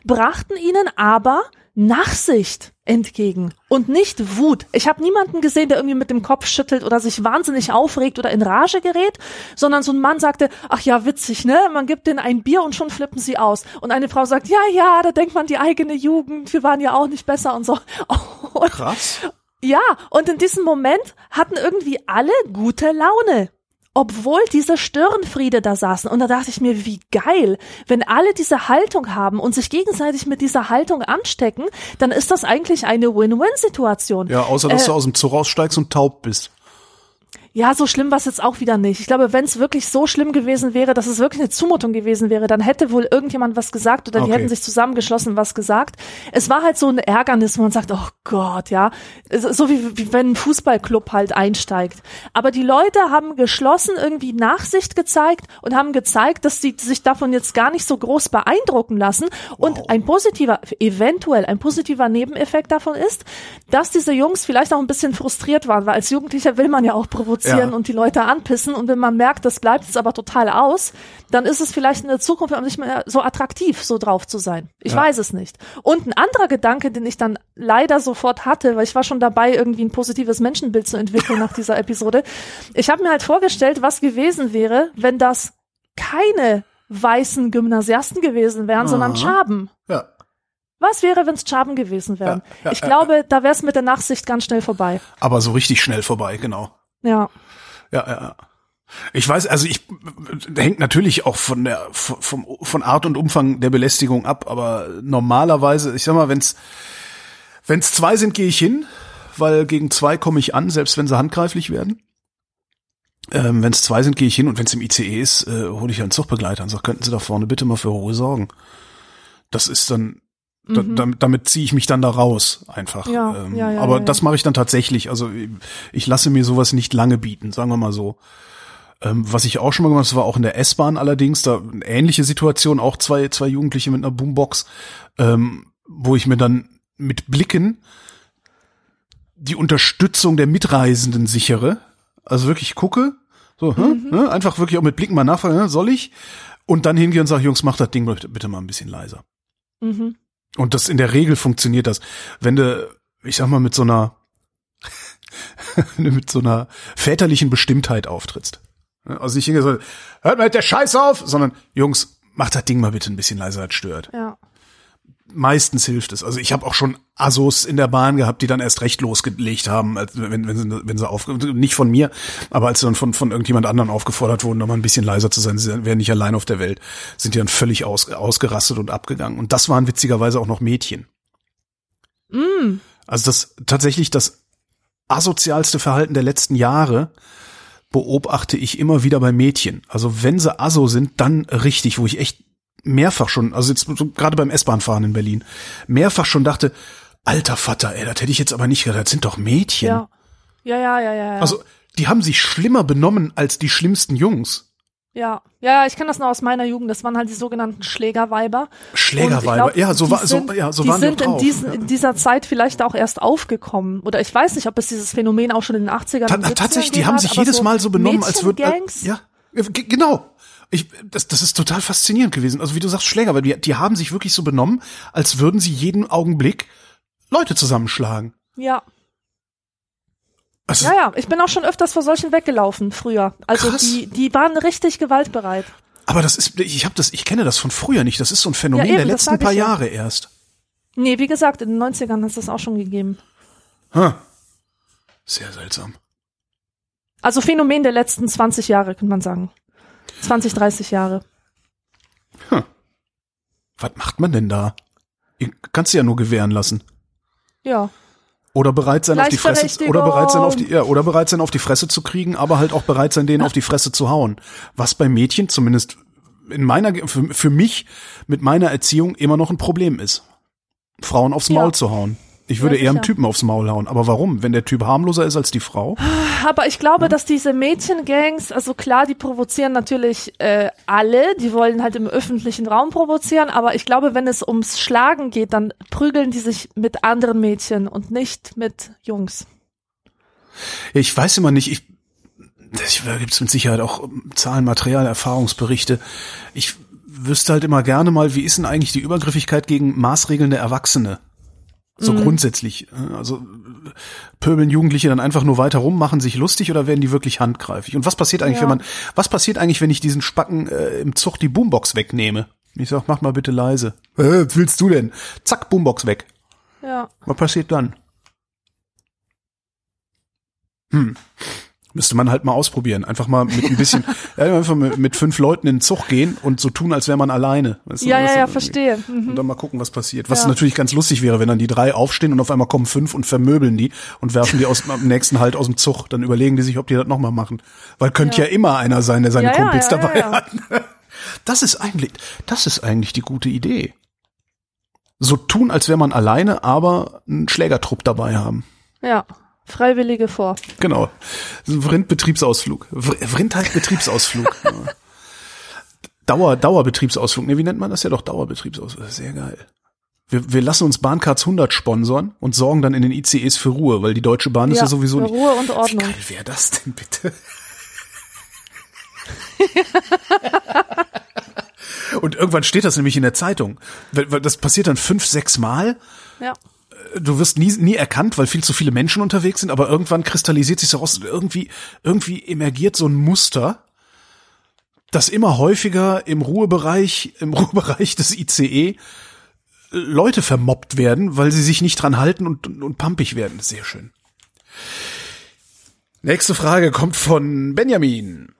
brachten ihnen aber Nachsicht entgegen und nicht Wut. Ich habe niemanden gesehen, der irgendwie mit dem Kopf schüttelt oder sich wahnsinnig aufregt oder in Rage gerät, sondern so ein Mann sagte, ach ja, witzig, ne? Man gibt denen ein Bier und schon flippen sie aus. Und eine Frau sagt, ja, ja, da denkt man die eigene Jugend, wir waren ja auch nicht besser und so. Und Krass. Ja, und in diesem Moment hatten irgendwie alle gute Laune. Obwohl diese Störenfriede da saßen. Und da dachte ich mir, wie geil. Wenn alle diese Haltung haben und sich gegenseitig mit dieser Haltung anstecken, dann ist das eigentlich eine Win-Win-Situation. Ja, außer dass Äh, du aus dem Zug raussteigst und taub bist. Ja, so schlimm war es jetzt auch wieder nicht. Ich glaube, wenn es wirklich so schlimm gewesen wäre, dass es wirklich eine Zumutung gewesen wäre, dann hätte wohl irgendjemand was gesagt oder die Okay. hätten sich zusammengeschlossen was gesagt. Es war halt so ein Ärgernis, wo man sagt, oh Gott, ja, so wie, wie wenn ein Fußballclub halt einsteigt. Aber die Leute haben geschlossen irgendwie Nachsicht gezeigt und haben gezeigt, dass sie sich davon jetzt gar nicht so groß beeindrucken lassen. Und ein positiver, eventuell ein positiver Nebeneffekt davon ist, dass diese Jungs vielleicht auch ein bisschen frustriert waren, weil als Jugendlicher will man ja auch provozieren Ja. und die Leute anpissen. Und wenn man merkt, das bleibt jetzt aber total aus, dann ist es vielleicht in der Zukunft auch nicht mehr so attraktiv, so drauf zu sein. Ich weiß es nicht. Und ein anderer Gedanke, den ich dann leider sofort hatte, weil ich war schon dabei, irgendwie ein positives Menschenbild zu entwickeln nach dieser Episode. Ich habe mir halt vorgestellt, was gewesen wäre, wenn das keine weißen Gymnasiasten gewesen wären, sondern Aha. Schaben. Ja. Was wäre, wenn es Schaben gewesen wären? Ja, ja, ich ja, glaube, da wäre es mit der Nachsicht ganz schnell vorbei. Aber so richtig schnell vorbei, genau. Ja. Ja, ja. Ich weiß, also ich hängt natürlich auch von der vom, von Art und Umfang der Belästigung ab, aber normalerweise, ich sag mal, wenn's wenn's zwei sind, gehe ich hin, weil gegen zwei komme ich an, selbst wenn sie handgreiflich werden. Ähm, wenn es zwei sind, gehe ich hin und wenn es im ICE ist, äh, hole ich einen Zugbegleiter und sage, könnten Sie da vorne bitte mal für Ruhe sorgen. Das ist dann, da, damit, damit ziehe ich mich dann da raus, einfach. Mhm. Ähm, Ja, ja, ja, aber ja, ja. das mache ich dann tatsächlich. Also ich lasse mir sowas nicht lange bieten, sagen wir mal so. Ähm, was ich auch schon mal gemacht habe, das war auch in der S-Bahn allerdings, da eine ähnliche Situation, auch zwei, zwei Jugendliche mit einer Boombox, ähm, wo ich mir dann mit Blicken die Unterstützung der Mitreisenden sichere. Also wirklich gucke, so, Mhm. hm, ne, einfach wirklich auch mit Blicken mal nachfragen, soll ich? Und dann hingehen und sage, Jungs, mach das Ding bitte, bitte mal ein bisschen leiser. Mhm. Und das in der Regel funktioniert das. Wenn du, ich sag mal, mit so einer, mit so einer väterlichen Bestimmtheit auftrittst. Also nicht hingehe so, hört mal mit der Scheiß auf, sondern Jungs, macht das Ding mal bitte ein bisschen leiser, das stört. Ja. Meistens hilft es. Also ich habe auch schon Assos in der Bahn gehabt, die dann erst recht losgelegt haben, wenn, wenn, sie, wenn sie auf, nicht von mir, aber als sie dann von, von irgendjemand anderen aufgefordert wurden, nochmal ein bisschen leiser zu sein, sie wären nicht allein auf der Welt, sind die dann völlig aus, ausgerastet und abgegangen. Und das waren witzigerweise auch noch Mädchen. Mm. Also das tatsächlich das asozialste Verhalten der letzten Jahre beobachte ich immer wieder bei Mädchen. Also wenn sie aso sind, dann richtig, wo ich echt mehrfach schon, also jetzt so gerade beim S-Bahn-Fahren in Berlin, mehrfach schon dachte, alter Vater, ey, das hätte ich jetzt aber nicht gedacht, das sind doch Mädchen. Ja. Ja, ja, ja, ja. ja. Also die haben sich schlimmer benommen als die schlimmsten Jungs. ja, ja, ich kenne das noch aus meiner Jugend. Das waren halt die sogenannten Schlägerweiber. Schlägerweiber, glaub, ja, so war, so, sind- ja, so die waren sind die auch in, diesen, in dieser Zeit vielleicht auch erst aufgekommen. Oder ich weiß nicht, ob es dieses Phänomen auch schon in den 80ern Ta und 70ern tatsächlich, die haben sich jedes so Mal so benommen, als würden, äh, ja, äh, genau. Ich, das, das ist total faszinierend gewesen. Also wie du sagst, Schläger, weil die, die haben sich wirklich so benommen, als würden sie jeden Augenblick Leute zusammenschlagen. Ja. Also, Ja, ja, ich bin auch schon öfters vor solchen weggelaufen früher. Also Krass. die, die waren richtig gewaltbereit. Aber das ist, ich habe das, ich kenne das von früher nicht. Das ist so ein Phänomen Ja, eben, der letzten paar ja. Jahre erst. Nee, wie gesagt, in den 90ern hat es das auch schon gegeben. Hm. Sehr seltsam. Also Phänomen der letzten 20 Jahre, könnte man sagen. 20, 30 Jahre. Was macht man denn da? Ihr kannst sie ja nur gewähren lassen. Ja. Oder bereit sein auf die Fresse, oder bereit sein auf die, ja, oder bereit sein auf die Fresse zu kriegen, aber halt auch bereit sein, denen auf die Fresse zu hauen. Was bei Mädchen zumindest in meiner, für, für mich mit meiner Erziehung immer noch ein Problem ist. Frauen aufs Maul Ja. zu hauen. Ich würde Ja, eher einem. Typen aufs Maul hauen. Aber warum? Wenn der Typ harmloser ist als die Frau? Aber ich glaube, dass diese Mädchengangs, also klar, die provozieren natürlich äh, alle, die wollen halt im öffentlichen Raum provozieren, aber ich glaube, wenn es ums Schlagen geht, dann prügeln die sich mit anderen Mädchen und nicht mit Jungs. Ich weiß immer nicht, ich, das gibt es mit Sicherheit auch ähm, Zahlen, Material, Erfahrungsberichte. Ich wüsste halt immer gerne mal, wie ist denn eigentlich die Übergriffigkeit gegen maßregelnde Erwachsene? So grundsätzlich. äh, Also pöbeln Jugendliche dann einfach nur weiter rum, machen sich lustig oder werden die wirklich handgreifig? Und was passiert eigentlich, Ja. wenn man, was passiert eigentlich, wenn ich diesen Spacken äh, im Zug die Boombox wegnehme? Ich sag, mach mal bitte leise. Äh, was willst du denn? Zack, Boombox weg. Ja. Was passiert dann? Hm. Müsste man halt mal ausprobieren. Einfach mal mit ein bisschen, ja, einfach mit, fünf Leuten in den Zug gehen und so tun, als wäre man alleine. Weißt du, Ja, das- ja, ja, verstehe. Mhm. Und dann mal gucken, was passiert. Was Ja. natürlich ganz lustig wäre, wenn dann die drei aufstehen und auf einmal kommen fünf und vermöbeln die und werfen die aus, am nächsten halt aus dem Zug. Dann überlegen die sich, ob die das nochmal machen. Weil könnte ja. Ja. immer einer sein, der seine Ja, Kumpels dabei hat. Das ist eigentlich, das ist eigentlich die gute Idee. So tun, als wäre man alleine, aber einen Schlägertrupp dabei haben. Ja. Freiwillige vor. Genau. Vrind-Betriebsausflug. Vr- Vrind heißt Betriebsausflug. ja. Dauer, Dauerbetriebsausflug. Ne, wie nennt man das ja doch? Dauerbetriebsausflug. Sehr geil. Wir, wir lassen uns Bahncards 100 sponsern und sorgen dann in den ICEs für Ruhe, weil die Deutsche Bahn ist ja sowieso für nicht. Ruhe und Wie Ordnung. geil wäre das denn bitte? und irgendwann steht das nämlich in der Zeitung. Das passiert dann fünf, sechs Mal Ja. Du wirst nie, nie erkannt, weil viel zu viele Menschen unterwegs sind, aber irgendwann kristallisiert sich heraus, irgendwie, irgendwie emergiert so ein Muster, dass immer häufiger im Ruhebereich, im Ruhebereich des ICE Leute vermobbt werden, weil sie sich nicht dran halten und, und, und pampig werden. Sehr schön. Nächste Frage kommt von Benjamin.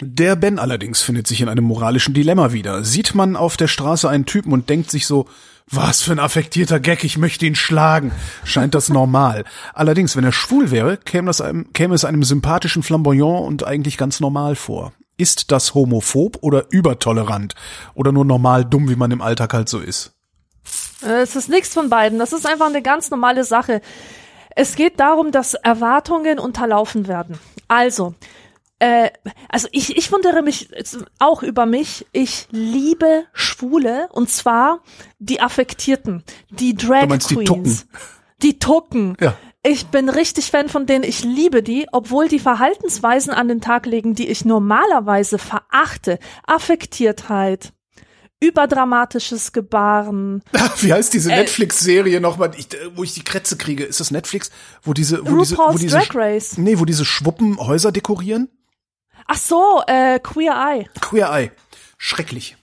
Der Ben allerdings findet sich in einem moralischen Dilemma wieder. Sieht man auf der Straße einen Typen und denkt sich so, was für ein affektierter Gag, ich möchte ihn schlagen. Scheint das normal. Allerdings, wenn er schwul wäre, käme, das einem, käme es einem sympathischen Flamboyant und eigentlich ganz normal vor. Ist das homophob oder übertolerant? Oder nur normal dumm, wie man im Alltag halt so ist? Äh, Es ist nichts von beiden. Das ist einfach eine ganz normale Sache. Es geht darum, dass Erwartungen unterlaufen werden. Also, äh, also ich, ich wundere mich auch über mich. Ich liebe Schwule und zwar die Affektierten, die Drag Du meinst die Queens, Tucken. die Tucken. Ja. Ich bin richtig Fan von denen. Ich liebe die, obwohl die Verhaltensweisen an den Tag legen, die ich normalerweise verachte. Affektiertheit, überdramatisches Gebaren, Wie heißt diese Äh, Netflix-Serie nochmal, äh, wo ich die Krätze kriege? Ist das Netflix? Wo diese, wo diese, wo RuPaul's diese, Drag Race. nee, wo diese Schwuppen Häuser dekorieren? Ach so, äh, Queer Eye. Queer Eye. Schrecklich.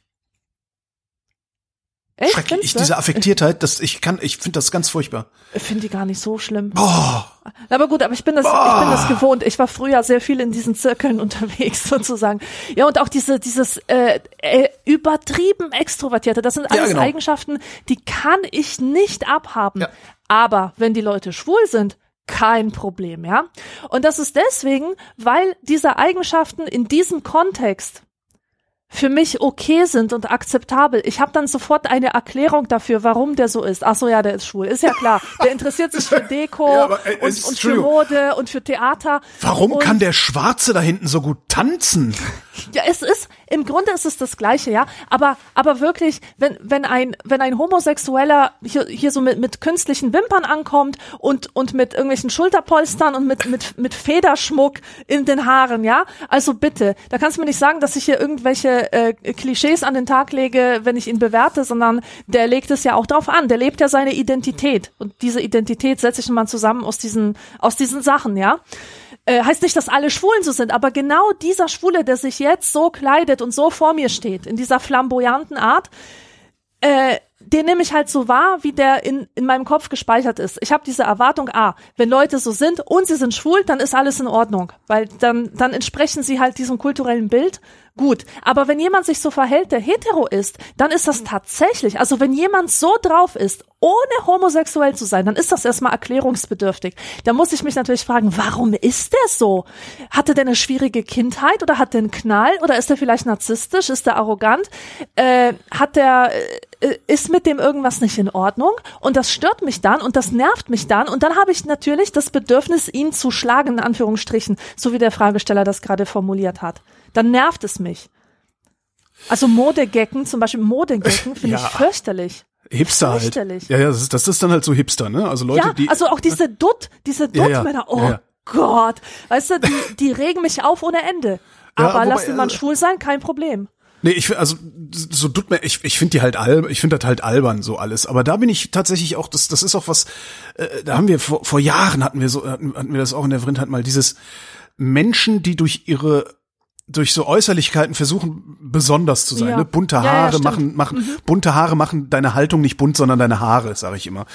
Echt? Schrecklich. Ich, diese Affektiertheit, das, ich kann, ich finde das ganz furchtbar. Ich finde die gar nicht so schlimm. Boah. Aber gut, aber ich bin das, ich bin das gewohnt. Ich war früher sehr viel in diesen Zirkeln unterwegs sozusagen. Ja, und auch diese, dieses äh, äh, übertrieben extrovertierte, das sind Ja, alles genau. Eigenschaften, die kann ich nicht abhaben. Ja. Aber wenn die Leute schwul sind, kein Problem, ja. Und das ist deswegen, weil diese Eigenschaften in diesem Kontext für mich okay sind und akzeptabel. Ich habe dann sofort eine Erklärung dafür, warum der so ist. Ach so, ja, der ist schwul. Ist ja klar. Der interessiert sich für Deko Ja, aber, äh, und, und für. Mode und für Theater. Warum und, kann der Schwarze da hinten so gut tanzen? Ja, es ist im Grunde ist es das Gleiche, ja. Aber aber wirklich, wenn wenn ein wenn ein Homosexueller hier, hier so mit mit künstlichen Wimpern ankommt und und mit irgendwelchen Schulterpolstern und mit mit mit Federschmuck in den Haaren, ja. Also bitte, da kannst du mir nicht sagen, dass ich hier irgendwelche äh, Klischees an den Tag lege, wenn ich ihn bewerte, sondern der legt es ja auch drauf an. Der lebt ja seine Identität und diese Identität setze ich mal zusammen aus diesen aus diesen Sachen, ja. Äh, heißt nicht, dass alle Schwulen so sind, aber genau dieser Schwule, der sich jetzt so kleidet und so vor mir steht, in dieser flamboyanten Art, äh, den nehme ich halt so wahr, wie der in, in meinem Kopf gespeichert ist. Ich habe diese Erwartung, ah, wenn Leute so sind und sie sind schwul, dann ist alles in Ordnung, weil dann, dann entsprechen sie halt diesem kulturellen Bild. Gut, aber wenn jemand sich so verhält, der hetero ist, dann ist das tatsächlich, also wenn jemand so drauf ist, ohne homosexuell zu sein, dann ist das erstmal erklärungsbedürftig. Da muss ich mich natürlich fragen, warum ist der so? Hatte der eine schwierige Kindheit oder hat der einen Knall oder ist er vielleicht narzisstisch, ist er arrogant? Äh, hat der äh, ist mit dem irgendwas nicht in Ordnung und das stört mich dann und das nervt mich dann und dann habe ich natürlich das Bedürfnis, ihn zu schlagen, in Anführungsstrichen, so wie der Fragesteller das gerade formuliert hat. Dann nervt es mich. Also Modegecken, zum Beispiel Modegecken, finde Ja. ich fürchterlich. Hipster halt. Ja, ja, das ist, das ist dann halt so Hipster, ne? Also Leute, Ja, die. also auch diese Dutt, diese. Dutt-Männer, oh. Gott, weißt du, die, die regen mich auf ohne Ende. Aber wobei, lass den Mann also- schwul sein, kein Problem. Nee, ich also so tut mir ich ich finde die halt albern, ich finde das halt albern so alles, aber da bin ich tatsächlich auch das das ist auch was äh, da haben wir vor, vor Jahren hatten wir so hatten, hatten wir das auch in der Vrindheit mal dieses Menschen, die durch ihre durch so Äußerlichkeiten versuchen besonders zu sein, Ja. ne? bunte Ja, ja, Haare stimmt. machen machen bunte Haare machen deine Haltung nicht bunt, sondern deine Haare, sage ich immer.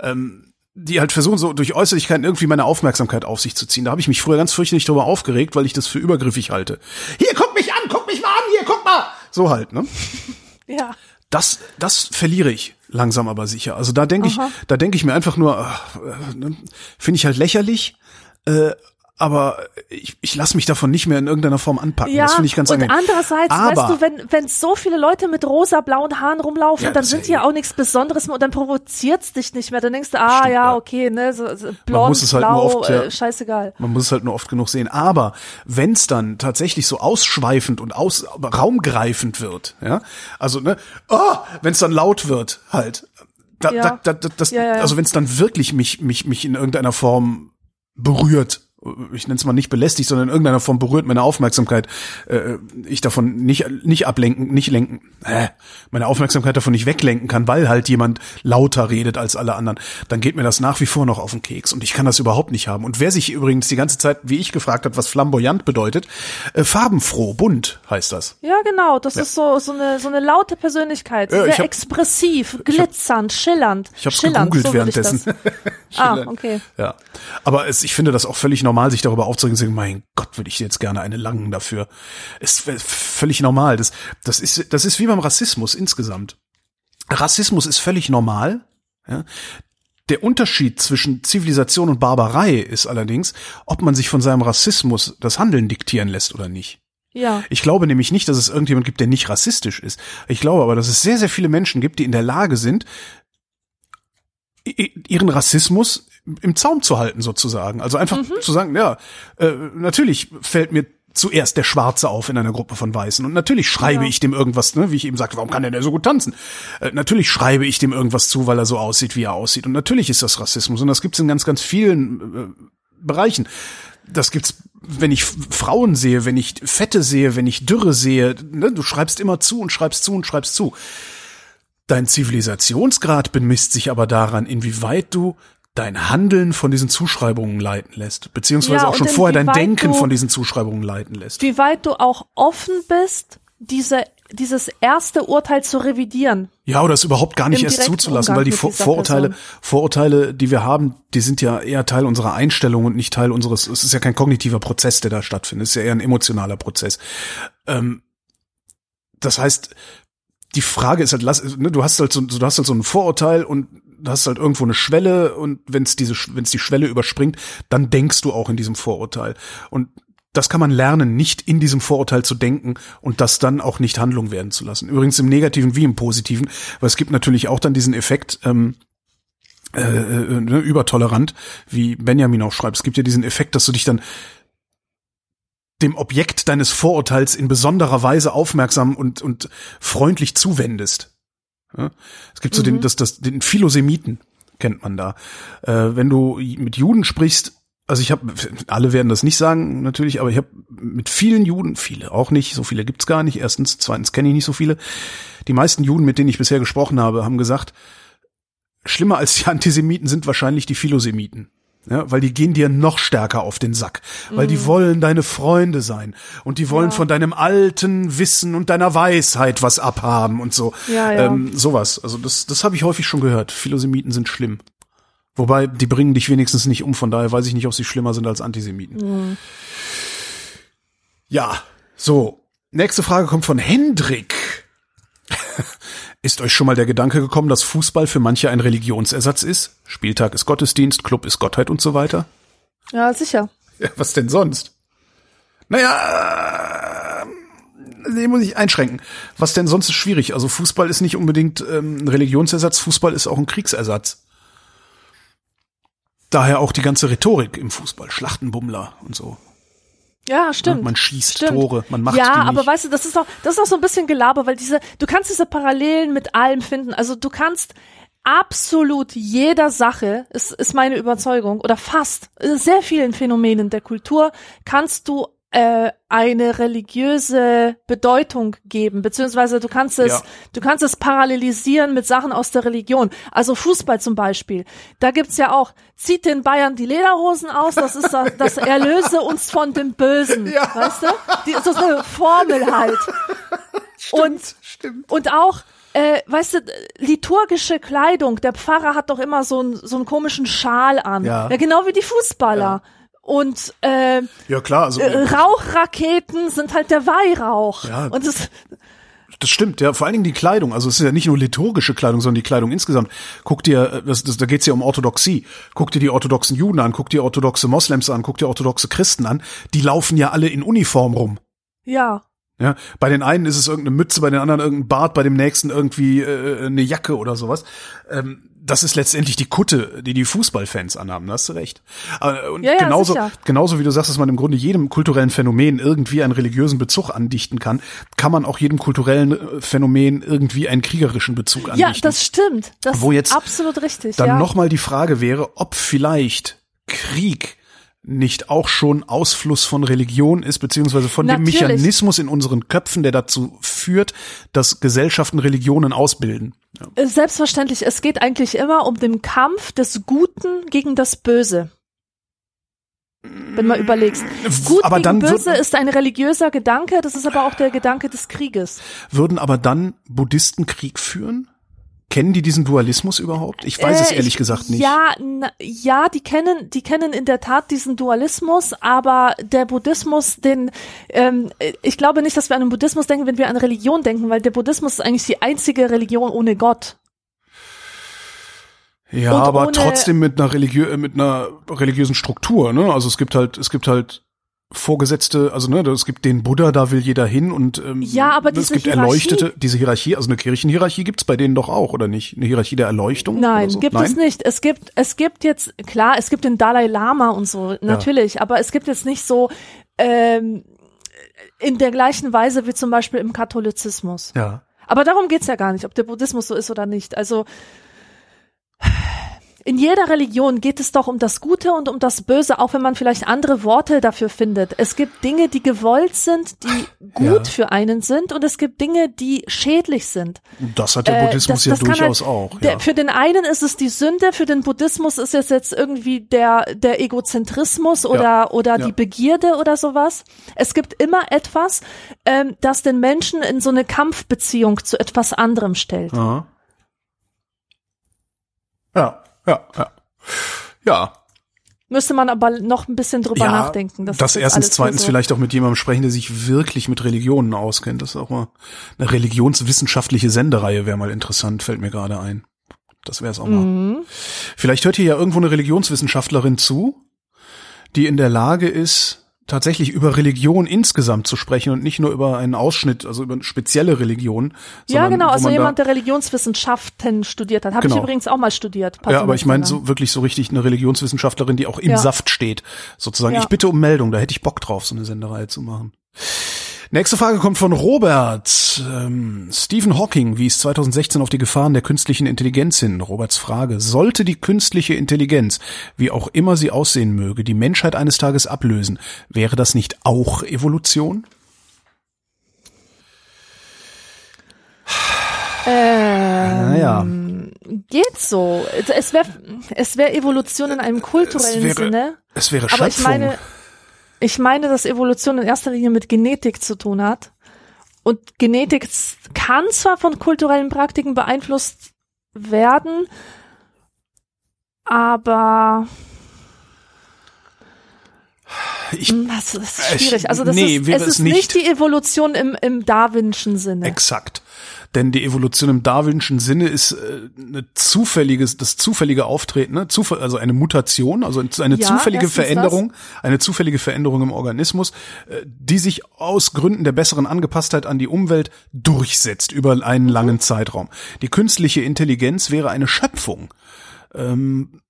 Ähm, die halt versuchen so durch Äußerlichkeiten irgendwie meine Aufmerksamkeit auf sich zu ziehen. Da habe ich mich früher ganz fürchterlich darüber aufgeregt, weil ich das für übergriffig halte. Hier, guck mich an, guck mich mal an, hier, guck mal. So halt, ne? Ja. Das, das verliere ich langsam aber sicher. Also da denke ich, da denke ich mir einfach nur, äh, ne, finde ich halt lächerlich, äh, aber ich, ich lasse mich davon nicht mehr in irgendeiner Form anpacken. Ja, das finde ich ganz und angenehm. andererseits, aber, weißt du, wenn, wenn so viele Leute mit rosa-blauen Haaren rumlaufen, Ja, dann sind die ja auch nichts Besonderes mehr und dann provoziert's dich nicht mehr. Dann denkst du, ah Stimmt, ja, okay, ne, so, so blond, muss es halt nur blau, oft, ja. äh, scheißegal. Man muss es halt nur oft genug sehen. Aber wenn es dann tatsächlich so ausschweifend und aus raumgreifend wird, ja, also ne, oh, wenn es dann laut wird, halt, da, Ja. da, da, da, das, Ja, ja, ja. also wenn es dann wirklich mich mich mich in irgendeiner Form berührt, ich nenne es mal nicht belästigt, sondern in irgendeiner Form berührt meine Aufmerksamkeit, äh, ich davon nicht nicht ablenken, nicht lenken, äh, meine Aufmerksamkeit davon nicht weglenken kann, weil halt jemand lauter redet als alle anderen, dann geht mir das nach wie vor noch auf den Keks und ich kann das überhaupt nicht haben. Und wer sich übrigens die ganze Zeit, wie ich gefragt hat, was flamboyant bedeutet, äh, farbenfroh, bunt heißt das. Ja, genau, das ist so, so eine, so eine laute Persönlichkeit, Ja, sehr hab- expressiv, glitzernd, schillernd. Ich habe es schillernd, gegoogelt so währenddessen. Ah, okay. Ja, aber es, ich finde das auch völlig normal, sich darüber aufzuregen, zu sagen, mein Gott, würde ich jetzt gerne eine langen dafür. Ist völlig normal. Das, das ist, das ist wie beim Rassismus insgesamt. Rassismus ist völlig normal. Ja. Der Unterschied zwischen Zivilisation und Barbarei ist allerdings, ob man sich von seinem Rassismus das Handeln diktieren lässt oder nicht. Ja. Ich glaube nämlich nicht, dass es irgendjemand gibt, der nicht rassistisch ist. Ich glaube aber, dass es sehr, sehr viele Menschen gibt, die in der Lage sind, ihren Rassismus im Zaum zu halten, sozusagen. Also einfach zu sagen, ja, äh, natürlich fällt mir zuerst der Schwarze auf in einer Gruppe von Weißen. Und natürlich schreibe Ja. ich dem irgendwas, ne, wie ich eben sagte, warum kann der denn so gut tanzen? Äh, natürlich schreibe ich dem irgendwas zu, weil er so aussieht, wie er aussieht. Und natürlich ist das Rassismus. Und das gibt's in ganz, ganz vielen äh, Bereichen. Das gibt's, wenn ich Frauen sehe, wenn ich Fette sehe, wenn ich Dürre sehe. Ne, du schreibst immer zu und schreibst zu und schreibst zu. Dein Zivilisationsgrad bemisst sich aber daran, inwieweit du dein Handeln von diesen Zuschreibungen leiten lässt, beziehungsweise Ja, auch schon vorher dein Denken du- von diesen Zuschreibungen leiten lässt. Wie weit du auch offen bist, diese, dieses erste Urteil zu revidieren. Ja, oder es überhaupt gar nicht erst zuzulassen, Umgang weil die Vor Vorurteile, Person. Vorurteile, die wir haben, die sind ja eher Teil unserer Einstellung und nicht Teil unseres, es ist ja kein kognitiver Prozess, der da stattfindet, es ist ja eher ein emotionaler Prozess. Ähm, das heißt, die Frage ist halt, lass, ne, du hast halt so, du hast halt so ein Vorurteil und du hast halt irgendwo eine Schwelle und wenn es diese, wenn es die Schwelle überspringt, dann denkst du auch in diesem Vorurteil. Und das kann man lernen, nicht in diesem Vorurteil zu denken und das dann auch nicht Handlung werden zu lassen. Übrigens im Negativen wie im Positiven, weil es gibt natürlich auch dann diesen Effekt, ähm, äh, äh, ne, übertolerant, wie Benjamin auch schreibt. Es gibt ja diesen Effekt, dass du dich dann dem Objekt deines Vorurteils in besonderer Weise aufmerksam und, und freundlich zuwendest. Ja? Es gibt so den, das, das, den Philosemiten, kennt man da. Äh, wenn du mit Juden sprichst, also ich habe, alle werden das nicht sagen natürlich, aber ich habe mit vielen Juden, viele auch nicht, so viele gibt's gar nicht. Erstens, zweitens kenne ich nicht so viele. Die meisten Juden, mit denen ich bisher gesprochen habe, haben gesagt, schlimmer als die Antisemiten sind wahrscheinlich die Philosemiten. Ja, weil die gehen dir noch stärker auf den Sack, weil die wollen deine Freunde sein und die wollen Ja. von deinem alten Wissen und deiner Weisheit was abhaben und so. Ja, ja. Ähm, sowas. Also das, das habe ich häufig schon gehört. Philosemiten sind schlimm. Wobei, die bringen dich wenigstens nicht um, von daher weiß ich nicht, ob sie schlimmer sind als Antisemiten. Ja, so. Nächste Frage kommt von Hendrik. Ist euch schon mal der Gedanke gekommen, dass Fußball für manche ein Religionsersatz ist? Spieltag ist Gottesdienst, Club ist Gottheit und so weiter? Ja, sicher. Ja, was denn sonst? Naja, äh, den muss ich einschränken. Was denn sonst ist schwierig? Also Fußball ist nicht unbedingt ähm, ein Religionsersatz, Fußball ist auch ein Kriegsersatz. Daher auch die ganze Rhetorik im Fußball, Schlachtenbummler und so. Ja, stimmt. Man schießt Stimmt. Tore, man macht ja, aber weißt du, das ist auch, das ist auch so ein bisschen Gelaber, weil diese, du kannst diese Parallelen mit allem finden. Also du kannst absolut jeder Sache, ist, ist meine Überzeugung, oder fast sehr vielen Phänomenen der Kultur, kannst du äh, eine religiöse Bedeutung geben, beziehungsweise du kannst es, Ja. du kannst es parallelisieren mit Sachen aus der Religion. Also Fußball zum Beispiel. Da gibt's ja auch, zieht den Bayern die Lederhosen aus, das ist das, das erlöse uns von dem Bösen. Ja. Weißt du? Die, das ist eine Formel halt. und, stimmt. und auch, äh, weißt du, liturgische Kleidung. Der Pfarrer hat doch immer so, einen so einen komischen Schal an. Ja. genau wie die Fußballer. Und äh, Ja klar, also äh, Rauchraketen sind halt der Weihrauch. Ja. Und das, Das stimmt, ja, vor allen Dingen die Kleidung. Also es ist ja nicht nur liturgische Kleidung, sondern die Kleidung insgesamt. Guck dir, äh, das, das, da geht's ja um Orthodoxie. Guck dir die orthodoxen Juden an, guck dir orthodoxe Moslems an, guck dir orthodoxe Christen an. Die laufen ja alle in Uniform rum. ja. Ja, bei den einen ist es irgendeine Mütze, bei den anderen irgendein Bart, bei dem nächsten irgendwie äh, eine Jacke oder sowas. Ähm, das ist letztendlich die Kutte, die die Fußballfans anhaben. Da hast du recht. Aber, und Ja, ja, genauso, sicher. genauso wie du sagst, dass man im Grunde jedem kulturellen Phänomen irgendwie einen religiösen Bezug andichten kann, kann man auch jedem kulturellen äh, Phänomen irgendwie einen kriegerischen Bezug andichten. Ja, das stimmt. Das Wo jetzt ist absolut richtig. Dann ja. nochmal die Frage wäre, ob vielleicht Krieg nicht auch schon Ausfluss von Religion ist, beziehungsweise von Natürlich. dem Mechanismus in unseren Köpfen, der dazu führt, dass Gesellschaften Religionen ausbilden. Ja. Äh, Selbstverständlich, es geht eigentlich immer um den Kampf des Guten gegen das Böse. Wenn man überlegst. Gut aber gegen dann Böse ist ein religiöser Gedanke, das ist aber auch der Gedanke des Krieges. Würden aber dann Buddhisten Krieg führen? Kennen die diesen Dualismus überhaupt? Ich weiß es Äh, ehrlich ich- gesagt nicht. Ja, na, ja, die kennen, die kennen in der Tat diesen Dualismus, aber der Buddhismus, den, ähm, ich glaube nicht, dass wir an den Buddhismus denken, wenn wir an Religion denken, weil der Buddhismus ist eigentlich die einzige Religion ohne Gott. Ja, Und aber trotzdem mit einer religiö mit einer religiösen Struktur, ne? Also es gibt halt, es gibt halt Vorgesetzte, also ne, es gibt den Buddha, da will jeder hin und ähm, Ja, aber es gibt Hierarchie- Erleuchtete, diese Hierarchie, also eine Kirchenhierarchie gibt's bei denen doch auch, oder nicht? Eine Hierarchie der Erleuchtung? Nein, so? gibt Nein? es nicht. Es gibt, es gibt jetzt, klar, es gibt den Dalai Lama und so, natürlich, aber es gibt jetzt nicht so ähm, in der gleichen Weise wie zum Beispiel im Katholizismus. Ja. Aber darum geht's ja gar nicht, ob der Buddhismus so ist oder nicht. Also in jeder Religion geht es doch um das Gute und um das Böse, auch wenn man vielleicht andere Worte dafür findet. Es gibt Dinge, die gewollt sind, die gut Ja. für einen sind und es gibt Dinge, die schädlich sind. Das hat der Äh, Buddhismus das- ja das kann durchaus halt- auch. Der, Ja. Für den einen ist es die Sünde, für den Buddhismus ist es jetzt irgendwie der, der Egozentrismus oder, oder Ja. die Begierde oder sowas. Es gibt immer etwas, ähm, das den Menschen in so eine Kampfbeziehung zu etwas anderem stellt. Aha. Ja, ja, ja. Ja, Müsste man aber noch ein bisschen drüber ja, nachdenken. das, Das, erstens, zweitens so- vielleicht auch mit jemandem sprechen, der sich wirklich mit Religionen auskennt. Das ist auch mal eine religionswissenschaftliche Sendereihe wäre mal interessant, fällt mir gerade ein. Das wäre es auch mal. Mhm. Vielleicht hört hier ja irgendwo eine Religionswissenschaftlerin zu, die in der Lage ist, tatsächlich über Religion insgesamt zu sprechen und nicht nur über einen Ausschnitt, also über eine spezielle Religion. Ja, genau, also jemand, der Religionswissenschaften studiert hat. Habe Genau. ich übrigens auch mal studiert. Ja, aber ich meine so wirklich so richtig eine Religionswissenschaftlerin, die auch im Ja. Saft steht, sozusagen. Ja. Ich bitte um Meldung, da hätte ich Bock drauf, so eine Sendereihe zu machen. Nächste Frage kommt von Robert. Ähm, Stephen Hawking wies 2016 auf die Gefahren der künstlichen Intelligenz hin. Roberts Frage. Sollte die künstliche Intelligenz, wie auch immer sie aussehen möge, die Menschheit eines Tages ablösen, wäre das nicht auch Evolution? Ähm, Naja. Geht so. Es wäre es wär Evolution in einem kulturellen Es wäre, Sinne. es wäre Aber ich Schöpfung. meine, ich meine, dass Evolution in erster Linie mit Genetik zu tun hat. Und Genetik kann zwar von kulturellen Praktiken beeinflusst werden, aber ich, hm, das ist Äh, schwierig. Also das nee, ist, es ist nicht nicht. die Evolution im, im Darwinschen Sinne. Exakt. Denn die Evolution im Darwinschen Sinne ist äh, eine zufälliges, das zufällige Auftreten, ne? Zufall, also eine Mutation, also eine Ja, zufällige Veränderung, eine zufällige Veränderung im Organismus, äh, die sich aus Gründen der besseren Angepasstheit an die Umwelt durchsetzt über einen Mhm. langen Zeitraum. Die künstliche Intelligenz wäre eine Schöpfung. Ähm,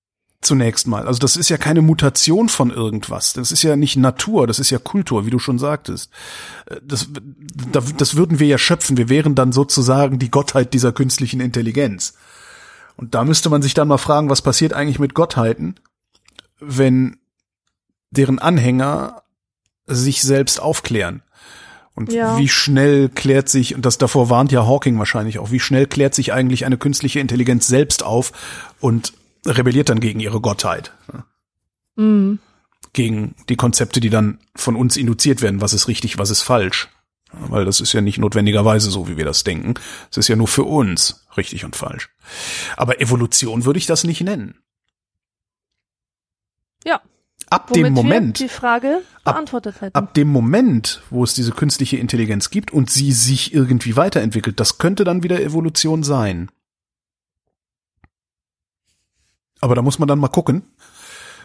Zunächst mal. Also das ist ja keine Mutation von irgendwas. Das ist ja nicht Natur, das ist ja Kultur, wie du schon sagtest. Äh, Das, das, das würden wir ja schöpfen. Wir wären dann sozusagen die Gottheit dieser künstlichen Intelligenz. Und da müsste man sich dann mal fragen, was passiert eigentlich mit Gottheiten, wenn deren Anhänger sich selbst aufklären. Und Ja. wie schnell klärt sich, und das davor warnt ja Hawking wahrscheinlich auch, wie schnell klärt sich eigentlich eine künstliche Intelligenz selbst auf und rebelliert dann gegen ihre Gottheit, Mhm. gegen die Konzepte, die dann von uns induziert werden, was ist richtig, was ist falsch. Weil das ist ja nicht notwendigerweise so, wie wir das denken. Es ist ja nur für uns richtig und falsch. Aber Evolution würde ich das nicht nennen. Ja. Ab Womit dem Moment, die Frage Ab- beantwortet hätten. ab dem Moment, wo es diese künstliche Intelligenz gibt und sie sich irgendwie weiterentwickelt, das könnte dann wieder Evolution sein. Aber da muss man dann mal gucken,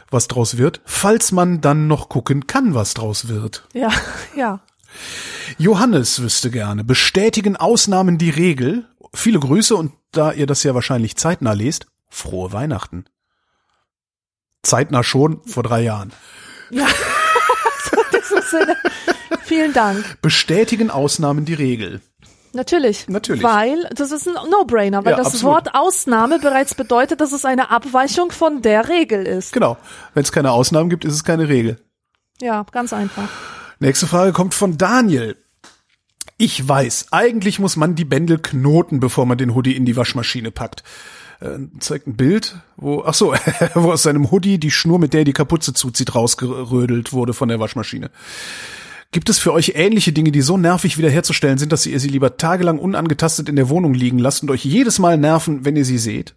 was draus wird, falls man dann noch gucken kann, was draus wird. ja, ja. Johannes wüsste gerne, bestätigen Ausnahmen die Regel? Viele Grüße und da ihr das ja wahrscheinlich zeitnah lest, frohe Weihnachten. Zeitnah schon, vor drei Jahren. Ja. Sinne, vielen Dank. Bestätigen Ausnahmen die Regel? Natürlich. Natürlich. Weil das ist ein No-Brainer, weil Ja, das absolut. Wort Ausnahme bereits bedeutet, dass es eine Abweichung von der Regel ist. Genau. Wenn es keine Ausnahmen gibt, ist es keine Regel. Ja, ganz einfach. Nächste Frage kommt von Daniel. Ich weiß, eigentlich muss man die Bändel knoten, bevor man den Hoodie in die Waschmaschine packt. Äh, zeigt ein Bild, wo, ach so, wo aus seinem Hoodie die Schnur, mit der er die Kapuze zuzieht, rausgerödelt wurde von der Waschmaschine. Gibt es für euch ähnliche Dinge, die so nervig wiederherzustellen sind, dass ihr sie lieber tagelang unangetastet in der Wohnung liegen lasst und euch jedes Mal nerven, wenn ihr sie seht?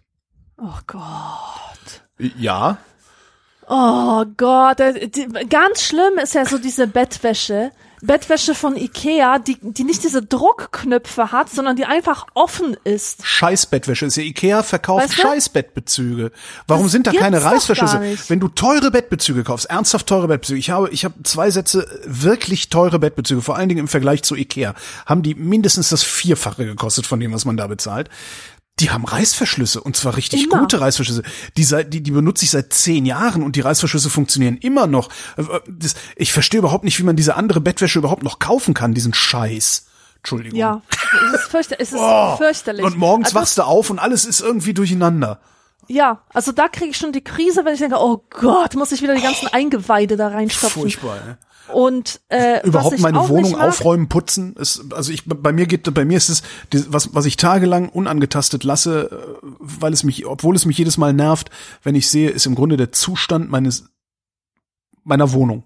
Oh Gott. Ja. Oh Gott. äh, Ganz schlimm ist ja so diese Bettwäsche. Bettwäsche von Ikea, die, die nicht diese Druckknöpfe hat, sondern die einfach offen ist. Scheißbettwäsche ist ja Ikea verkauft Weißt du? Scheißbettbezüge. Warum Das sind da keine Reißverschlüsse? Wenn du teure Bettbezüge kaufst, ernsthaft teure Bettbezüge. Ich habe ich habe zwei Sätze wirklich teure Bettbezüge, vor allen Dingen im Vergleich zu Ikea, haben die mindestens das vierfache gekostet von dem, was man da bezahlt. Die haben Reißverschlüsse und zwar richtig Immer. gute Reißverschlüsse. Die, seit, die, die benutze ich seit zehn Jahren und die Reißverschlüsse funktionieren immer noch. Äh, Das, ich verstehe überhaupt nicht, wie man diese andere Bettwäsche überhaupt noch kaufen kann, diesen Scheiß. Entschuldigung. Ja, es ist, fürchter es ist Oh, fürchterlich. Und morgens Also, wachst du auf und alles ist irgendwie durcheinander. Ja, also da kriege ich schon die Krise, wenn ich denke, oh Gott, muss ich wieder die ganzen Eingeweide da reinstopfen. Furchtbar, ne? Und äh, Überhaupt meine Wohnung aufräumen, putzen, ist, also ich, bei mir geht, bei mir ist es, was, was ich tagelang unangetastet lasse, äh, weil es mich, obwohl es mich jedes Mal nervt, wenn ich sehe, ist im Grunde der Zustand meines, meiner Wohnung.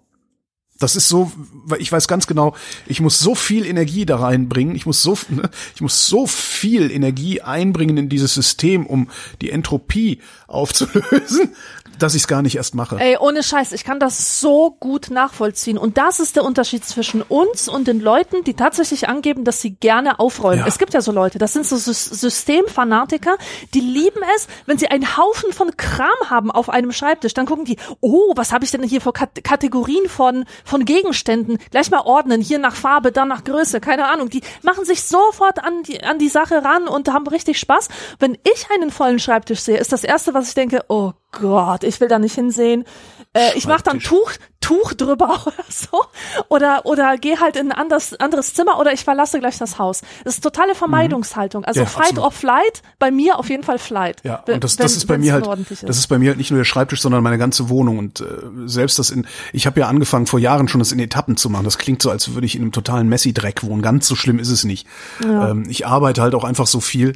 Das ist so, weil ich weiß ganz genau, ich muss so viel Energie da reinbringen, ich muss so, ne, ich muss so viel Energie einbringen in dieses System, um die Entropie aufzulösen, dass ich es gar nicht erst mache. Ey, ohne Scheiß, ich kann das so gut nachvollziehen. Und das ist der Unterschied zwischen uns und den Leuten, die tatsächlich angeben, dass sie gerne aufräumen. Ja. Es gibt ja so Leute, das sind so Sys- Systemfanatiker, die lieben es, wenn sie einen Haufen von Kram haben auf einem Schreibtisch. Dann gucken die, oh, was habe ich denn hier für Kat Kategorien von, von Gegenständen? Gleich mal ordnen, hier nach Farbe, dann nach Größe, keine Ahnung. Die machen sich sofort an die, an die Sache ran und haben richtig Spaß. Wenn ich einen vollen Schreibtisch sehe, ist das Erste, was ich denke, oh Gott, ich will da nicht hinsehen. Äh, ich mache dann Tuch, Tuch drüber oder so. Oder, oder gehe halt in ein anderes, anderes Zimmer oder ich verlasse gleich das Haus. Das ist totale Vermeidungshaltung. Also. Ja, Fight absolut. or Flight, bei mir auf jeden Fall Flight. Ja, und das, wenn- das ist bei mir halt, ordentlich das ist bei mir halt nicht nur der Schreibtisch, sondern meine ganze Wohnung und äh, selbst das in, ich habe ja angefangen vor Jahren schon das in Etappen zu machen. Das klingt so, als würde ich in einem totalen Messi-Dreck wohnen. Ganz so schlimm ist es nicht. Ähm, ich arbeite halt auch einfach so viel,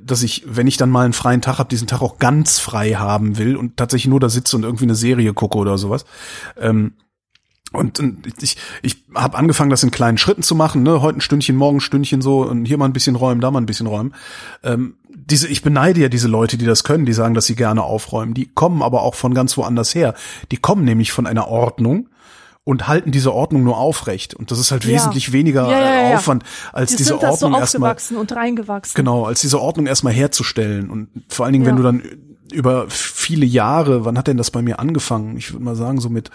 dass ich, wenn ich dann mal einen freien Tag habe, diesen Tag auch ganz frei haben will und tatsächlich nur da sitze und irgendwie eine Serie gucke oder sowas. Ähm, und, und ich, ich habe angefangen, das in kleinen Schritten zu machen. Ne? Heute ein Stündchen, morgen ein Stündchen so und hier mal ein bisschen räumen, da mal ein bisschen räumen. Ähm, diese, ich beneide ja diese Leute, die das können, die sagen, dass sie gerne aufräumen. Die kommen aber auch von ganz woanders her. Die kommen nämlich von einer Ordnung und halten diese Ordnung nur aufrecht. Und das ist halt Ja. wesentlich weniger Ja, ja, äh. Aufwand, als Die diese da so Ordnung erstmal und reingewachsen. Genau, als diese Ordnung erstmal herzustellen. Und vor allen Dingen, wenn du dann über viele Jahre, wann hat denn das bei mir angefangen? Ich würde mal sagen, so mit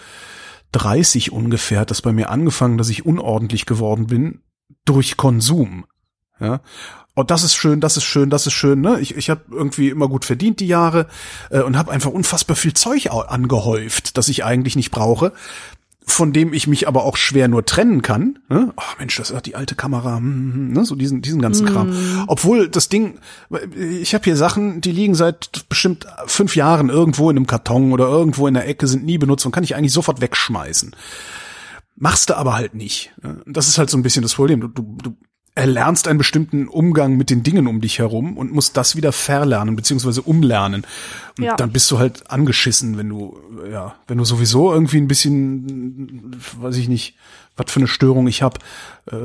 30 ungefähr hat das bei mir angefangen, dass ich unordentlich geworden bin durch Konsum. Ja. Und das ist schön, das ist schön, das ist schön. Ne? Ich, ich habe irgendwie immer gut verdient die Jahre äh, und habe einfach unfassbar viel Zeug angehäuft, das ich eigentlich nicht brauche von dem ich mich aber auch schwer nur trennen kann. Ne? Oh Mensch, das hat die alte Kamera, hm, hm, hm, ne? so diesen diesen ganzen Kram. Obwohl das Ding, ich habe hier Sachen, die liegen seit bestimmt fünf Jahren irgendwo in einem Karton oder irgendwo in der Ecke, sind nie benutzt und kann ich eigentlich sofort wegschmeißen. Machst du aber halt nicht. ne? Das ist halt so ein bisschen das Problem. Du, du, du erlernst einen bestimmten Umgang mit den Dingen um dich herum und musst das wieder verlernen beziehungsweise umlernen. Und Ja. dann bist du halt angeschissen, wenn du, ja, wenn du sowieso irgendwie ein bisschen, weiß ich nicht, was für eine Störung ich hab. Äh,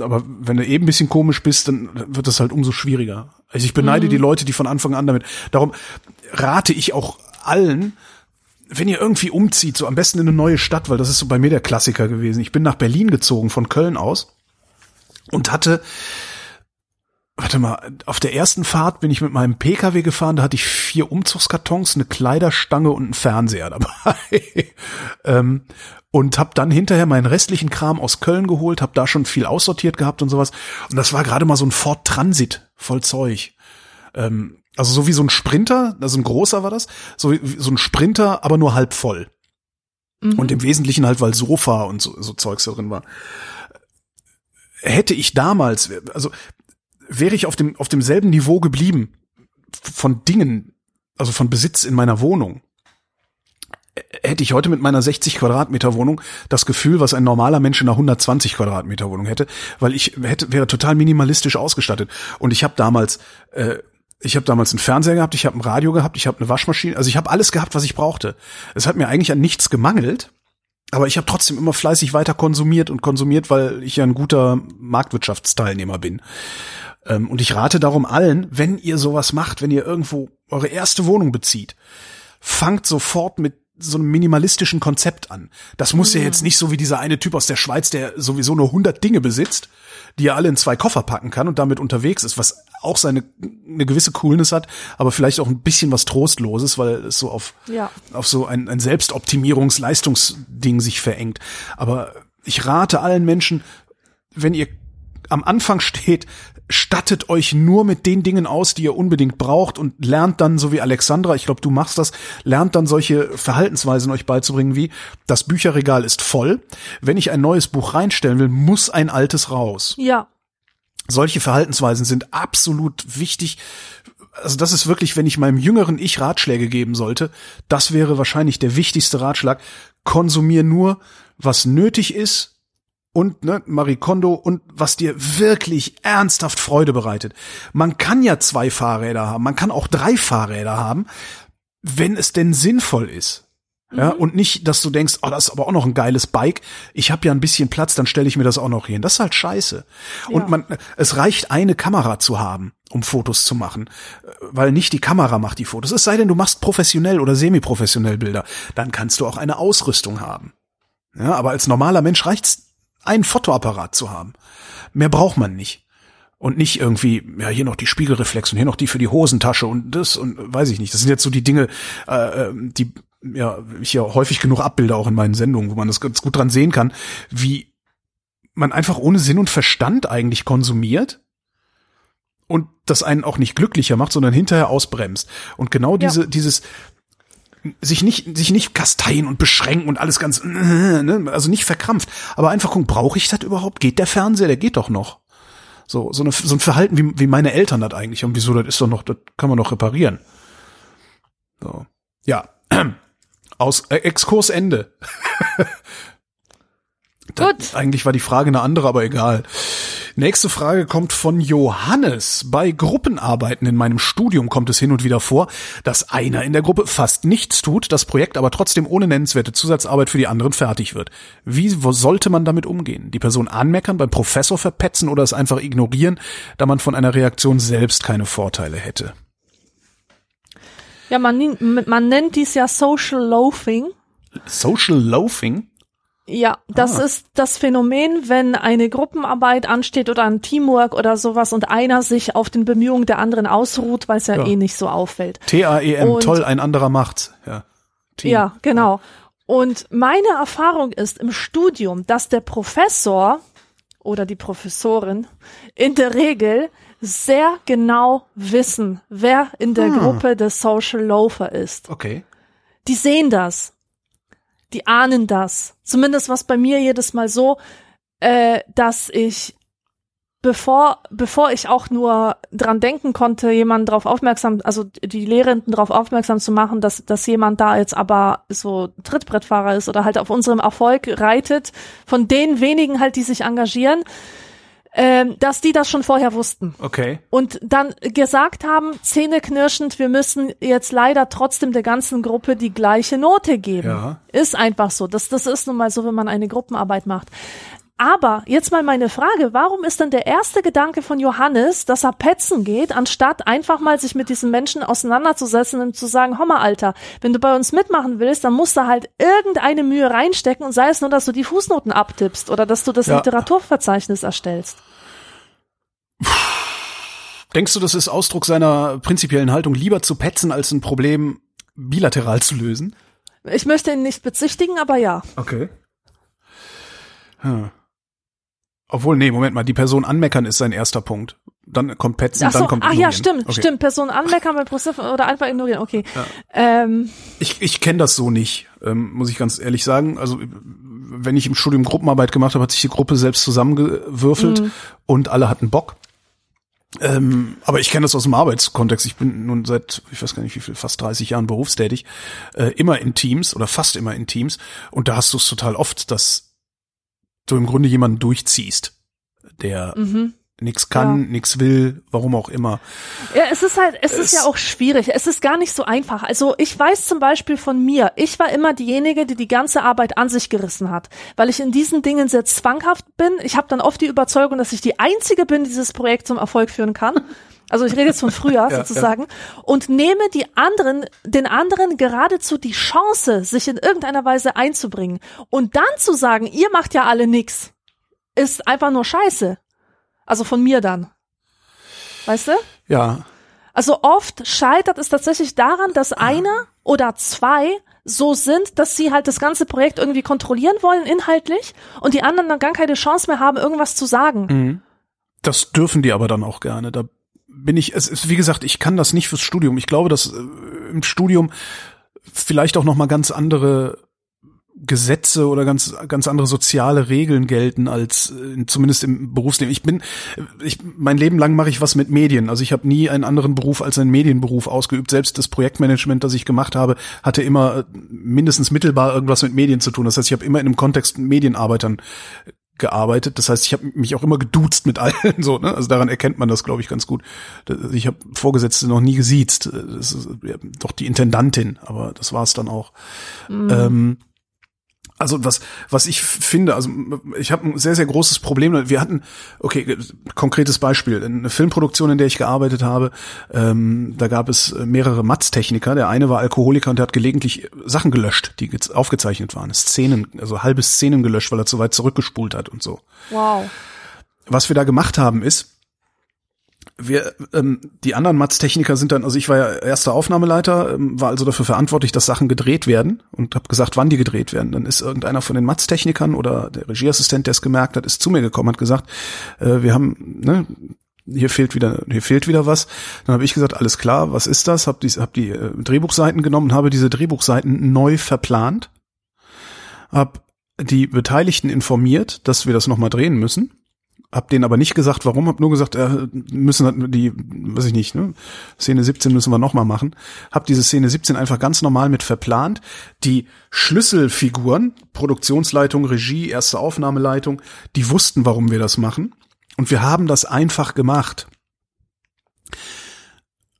aber wenn du eben ein bisschen komisch bist, dann wird das halt umso schwieriger. Also ich beneide die Leute, die von Anfang an damit. Darum rate ich auch allen, wenn ihr irgendwie umzieht, so am besten in eine neue Stadt, weil das ist so bei mir der Klassiker gewesen. Ich bin nach Berlin gezogen von Köln aus und hatte Warte mal, auf der ersten Fahrt bin ich mit meinem Pkw gefahren, da hatte ich vier Umzugskartons, eine Kleiderstange und einen Fernseher dabei. ähm, und habe dann hinterher meinen restlichen Kram aus Köln geholt, habe da schon viel aussortiert gehabt und sowas. Und das war gerade mal so ein Ford Transit voll Zeug. Ähm, also so wie so ein Sprinter, also ein großer war das, so, wie- so ein Sprinter, aber nur halb voll. Und im Wesentlichen halt, weil Sofa und so, so Zeugs da drin war. Hätte ich damals, also wäre ich auf dem, auf demselben Niveau geblieben von Dingen, also von Besitz in meiner Wohnung, hätte ich heute mit meiner 60 Quadratmeter Wohnung das Gefühl, was ein normaler Mensch in einer 120 Quadratmeter Wohnung hätte, weil ich hätte, wäre total minimalistisch ausgestattet. Und ich habe damals, äh, ich habe damals einen Fernseher gehabt, ich habe ein Radio gehabt, ich habe eine Waschmaschine, also ich habe alles gehabt, was ich brauchte. Es hat mir eigentlich an nichts gemangelt. Aber ich habe trotzdem immer fleißig weiter konsumiert und konsumiert, weil ich ja ein guter Marktwirtschaftsteilnehmer bin. Ähm, und ich rate darum allen, wenn ihr sowas macht, wenn ihr irgendwo eure erste Wohnung bezieht, fangt sofort mit so einem minimalistischen Konzept an. Das muss ja jetzt nicht so wie dieser eine Typ aus der Schweiz, der sowieso nur 100 Dinge besitzt, die er alle in zwei Koffer packen kann und damit unterwegs ist, was auch seine eine gewisse Coolness hat, aber vielleicht auch ein bisschen was trostloses, weil es so auf Ja. auf so ein, ein Selbstoptimierungs-Leistungsding sich verengt. Aber ich rate allen Menschen, wenn ihr am Anfang steht, stattet euch nur mit den Dingen aus, die ihr unbedingt braucht und lernt dann, so wie Alexandra, ich glaube, du machst das, lernt dann solche Verhaltensweisen euch beizubringen wie, das Bücherregal ist voll, wenn ich ein neues Buch reinstellen will, muss ein altes raus. Ja. Solche Verhaltensweisen sind absolut wichtig, also das ist wirklich, wenn ich meinem jüngeren Ich Ratschläge geben sollte, das wäre wahrscheinlich der wichtigste Ratschlag. Konsumier nur, was nötig ist und ne, Marie Kondo und was dir wirklich ernsthaft Freude bereitet. Man kann ja zwei Fahrräder haben, man kann auch drei Fahrräder haben, wenn es denn sinnvoll ist. Ja, mhm. und nicht, dass du denkst, oh, das ist aber auch noch ein geiles Bike. Ich habe ja ein bisschen Platz, dann stelle ich mir das auch noch hin. Das ist halt scheiße. Ja. Und man, es reicht eine Kamera zu haben, um Fotos zu machen, weil nicht die Kamera macht die Fotos. Es sei denn, du machst professionell oder semi-professionell Bilder, dann kannst du auch eine Ausrüstung haben. Ja, aber als normaler Mensch reicht's einen Fotoapparat zu haben. Mehr braucht man nicht. Und nicht irgendwie, ja, hier noch die Spiegelreflex und hier noch die für die Hosentasche und das und weiß ich nicht. Das sind jetzt so die Dinge, äh, die ja, ich ja häufig genug abbilde auch in meinen Sendungen, wo man das ganz gut dran sehen kann, wie man einfach ohne Sinn und Verstand eigentlich konsumiert und das einen auch nicht glücklicher macht, sondern hinterher ausbremst. Und genau diese, ja. dieses, sich nicht, sich nicht kasteien und beschränken und alles ganz, ne, also nicht verkrampft, aber einfach gucken, brauche ich das überhaupt? Geht der Fernseher? Der geht doch noch. So, so, eine, so ein Verhalten, wie, wie meine Eltern das eigentlich haben. Wieso, das ist doch noch, das kann man doch reparieren. So. Ja. Aus, äh, Exkursende. Gut. Eigentlich war die Frage eine andere, aber egal. Nächste Frage kommt von Johannes. Bei Gruppenarbeiten in meinem Studium kommt es hin und wieder vor, dass einer in der Gruppe fast nichts tut, das Projekt aber trotzdem ohne nennenswerte Zusatzarbeit für die anderen fertig wird. Wie sollte man damit umgehen? Die Person anmeckern, beim Professor verpetzen oder es einfach ignorieren, da man von einer Reaktion selbst keine Vorteile hätte? Ja, man, man nennt dies ja Social Loafing. Social Loafing? Ja, das ah. ist das Phänomen, wenn eine Gruppenarbeit ansteht oder ein Teamwork oder sowas und einer sich auf den Bemühungen der anderen ausruht, weil es ja, ja, eh nicht so auffällt. T-A-E-M, toll, ein anderer macht's. Ja, Team. ja genau. Und meine Erfahrung ist im Studium, dass der Professor oder die Professorin in der Regel sehr genau wissen, wer in der hm. Gruppe der Social Loafer ist. Okay. Die sehen das die ahnen das. Zumindest was bei mir jedes Mal so, äh, dass ich bevor bevor ich auch nur dran denken konnte, jemanden darauf aufmerksam, also die Lehrenden darauf aufmerksam zu machen, dass dass jemand da jetzt aber so Trittbrettfahrer ist oder halt auf unserem Erfolg reitet, von den wenigen halt, die sich engagieren, ähm, dass die das schon vorher wussten. Okay. Und dann gesagt haben, zähneknirschend, wir müssen jetzt leider trotzdem der ganzen Gruppe die gleiche Note geben. Ja. Ist einfach so. Das, das ist nun mal so, wenn man eine Gruppenarbeit macht. Aber jetzt mal meine Frage, warum ist denn der erste Gedanke von Johannes, dass er petzen geht, anstatt einfach mal sich mit diesen Menschen auseinanderzusetzen und zu sagen, Hommer Alter, wenn du bei uns mitmachen willst, dann musst du halt irgendeine Mühe reinstecken und sei es nur, dass du die Fußnoten abtippst oder dass du das ja. Literaturverzeichnis erstellst. Denkst du, das ist Ausdruck seiner prinzipiellen Haltung, lieber zu petzen, als ein Problem bilateral zu lösen? Ich möchte ihn nicht bezichtigen, aber ja. Okay. Hm. Obwohl, nee, Moment mal, die Person anmeckern ist sein erster Punkt. Dann kommt Petzen, so, dann kommt Ah ja, stimmt, okay. stimmt. Person anmeckern bei Positiv oder einfach ignorieren, okay. Ja. Ähm. Ich, ich kenne das so nicht, ähm, muss ich ganz ehrlich sagen. Also wenn ich im Studium Gruppenarbeit gemacht habe, hat sich die Gruppe selbst zusammengewürfelt mhm. und alle hatten Bock. Ähm, aber ich kenne das aus dem Arbeitskontext. Ich bin nun seit, ich weiß gar nicht wie viel, fast 30 Jahren berufstätig, äh, immer in Teams oder fast immer in Teams. Und da hast du es total oft, dass du im Grunde jemanden durchziehst, der mhm. nix kann, ja. nix will, warum auch immer. Ja, es ist halt, es, es ist ja auch schwierig. Es ist gar nicht so einfach. Also ich weiß zum Beispiel von mir, ich war immer diejenige, die die ganze Arbeit an sich gerissen hat, weil ich in diesen Dingen sehr zwanghaft bin. Ich habe dann oft die Überzeugung, dass ich die Einzige bin, die dieses Projekt zum Erfolg führen kann. Also ich rede jetzt von früher ja, sozusagen ja. und nehme die anderen, den anderen geradezu die Chance, sich in irgendeiner Weise einzubringen und dann zu sagen, ihr macht ja alle nix, ist einfach nur Scheiße. Also von mir dann. Weißt du? Ja. Also oft scheitert es tatsächlich daran, dass einer oder zwei so sind, dass sie halt das ganze Projekt irgendwie kontrollieren wollen inhaltlich und die anderen dann gar keine Chance mehr haben, irgendwas zu sagen. Mhm. Das dürfen die aber dann auch gerne. Da bin ich, es ist, wie gesagt, ich kann das nicht fürs Studium. Ich glaube, dass äh, im Studium vielleicht auch noch mal ganz andere Gesetze oder ganz ganz andere soziale Regeln gelten als äh, zumindest im Berufsleben. Ich bin ich mein Leben lang mache ich was mit Medien. Also ich habe nie einen anderen Beruf als einen Medienberuf ausgeübt. Selbst das Projektmanagement, das ich gemacht habe, hatte immer äh, mindestens mittelbar irgendwas mit Medien zu tun. Das heißt, ich habe immer in einem Kontext mit Medienarbeitern gearbeitet. Das heißt, ich habe mich auch immer geduzt mit allen so, ne? Also daran erkennt man das, glaube ich, ganz gut. Ich habe Vorgesetzte noch nie gesiezt. Das ist ja, doch die Intendantin, aber das war es dann auch. Mhm. Ähm, also was, was ich finde, also ich habe ein sehr, sehr großes Problem. Wir hatten, okay, konkretes Beispiel, eine Filmproduktion, in der ich gearbeitet habe, ähm, da gab es mehrere Matz-Techniker. Der eine war Alkoholiker und der hat gelegentlich Sachen gelöscht, die aufgezeichnet waren. Szenen, also halbe Szenen gelöscht, weil er zu weit zurückgespult hat und so. Wow. Was wir da gemacht haben ist, wir, ähm, die anderen Matz-Techniker sind dann, also ich war ja erster Aufnahmeleiter, ähm, war also dafür verantwortlich, dass Sachen gedreht werden und habe gesagt, wann die gedreht werden. Dann ist irgendeiner von den Matz-Technikern oder der Regieassistent, der es gemerkt hat, ist zu mir gekommen, hat gesagt, äh, wir haben, ne, hier fehlt wieder, hier fehlt wieder was. Dann habe ich gesagt, alles klar, was ist das? Hab die, hab die äh, Drehbuchseiten genommen, habe diese Drehbuchseiten neu verplant, hab die Beteiligten informiert, dass wir das nochmal drehen müssen hab denen aber nicht gesagt, warum, hab nur gesagt, äh, müssen die, weiß ich nicht, ne, Szene 17 müssen wir nochmal machen. Hab diese Szene 17 einfach ganz normal mit verplant. Die Schlüsselfiguren, Produktionsleitung, Regie, erste Aufnahmeleitung, die wussten, warum wir das machen. Und wir haben das einfach gemacht.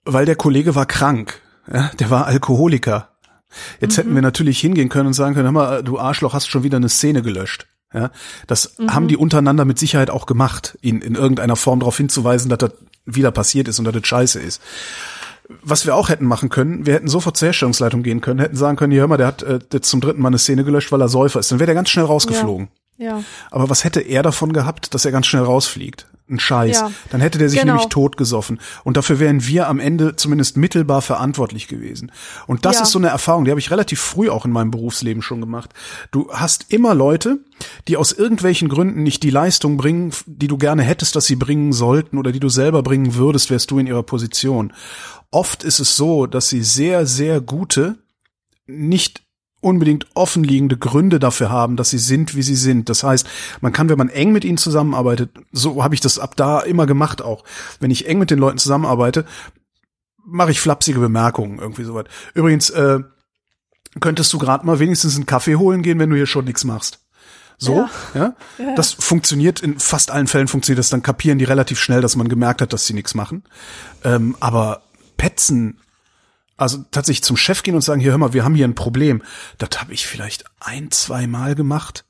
Weil der Kollege war krank. Ja, der war Alkoholiker. Jetzt mhm. hätten wir natürlich hingehen können und sagen können, hör mal, du Arschloch, hast schon wieder eine Szene gelöscht. Ja, das mhm. haben die untereinander mit Sicherheit auch gemacht, ihn in irgendeiner Form darauf hinzuweisen, dass das wieder passiert ist und dass das scheiße ist. Was wir auch hätten machen können, wir hätten sofort zur Herstellungsleitung gehen können, hätten sagen können, hier hör mal, der hat äh, jetzt zum dritten Mal eine Szene gelöscht, weil er Säufer ist. Dann wäre der ganz schnell rausgeflogen. Ja. ja. Aber was hätte er davon gehabt, dass er ganz schnell rausfliegt? Ein Scheiß. Ja. Dann hätte der sich genau. nämlich totgesoffen. Und dafür wären wir am Ende zumindest mittelbar verantwortlich gewesen. Und das ja. ist so eine Erfahrung, die habe ich relativ früh auch in meinem Berufsleben schon gemacht. Du hast immer Leute, die aus irgendwelchen Gründen nicht die Leistung bringen, die du gerne hättest, dass sie bringen sollten oder die du selber bringen würdest, wärst du in ihrer Position. Oft ist es so, dass sie sehr, sehr gute, nicht unbedingt offenliegende Gründe dafür haben, dass sie sind, wie sie sind. Das heißt, man kann, wenn man eng mit ihnen zusammenarbeitet, so habe ich das ab da immer gemacht auch. Wenn ich eng mit den Leuten zusammenarbeite, mache ich flapsige Bemerkungen irgendwie soweit. Übrigens, äh, könntest du gerade mal wenigstens einen Kaffee holen gehen, wenn du hier schon nichts machst. So, ja. ja. Das funktioniert, in fast allen Fällen funktioniert das, dann kapieren die relativ schnell, dass man gemerkt hat, dass sie nichts machen. Ähm, aber Petzen also tatsächlich zum Chef gehen und sagen, hier hör mal, wir haben hier ein Problem. Das habe ich vielleicht ein, zwei Mal gemacht,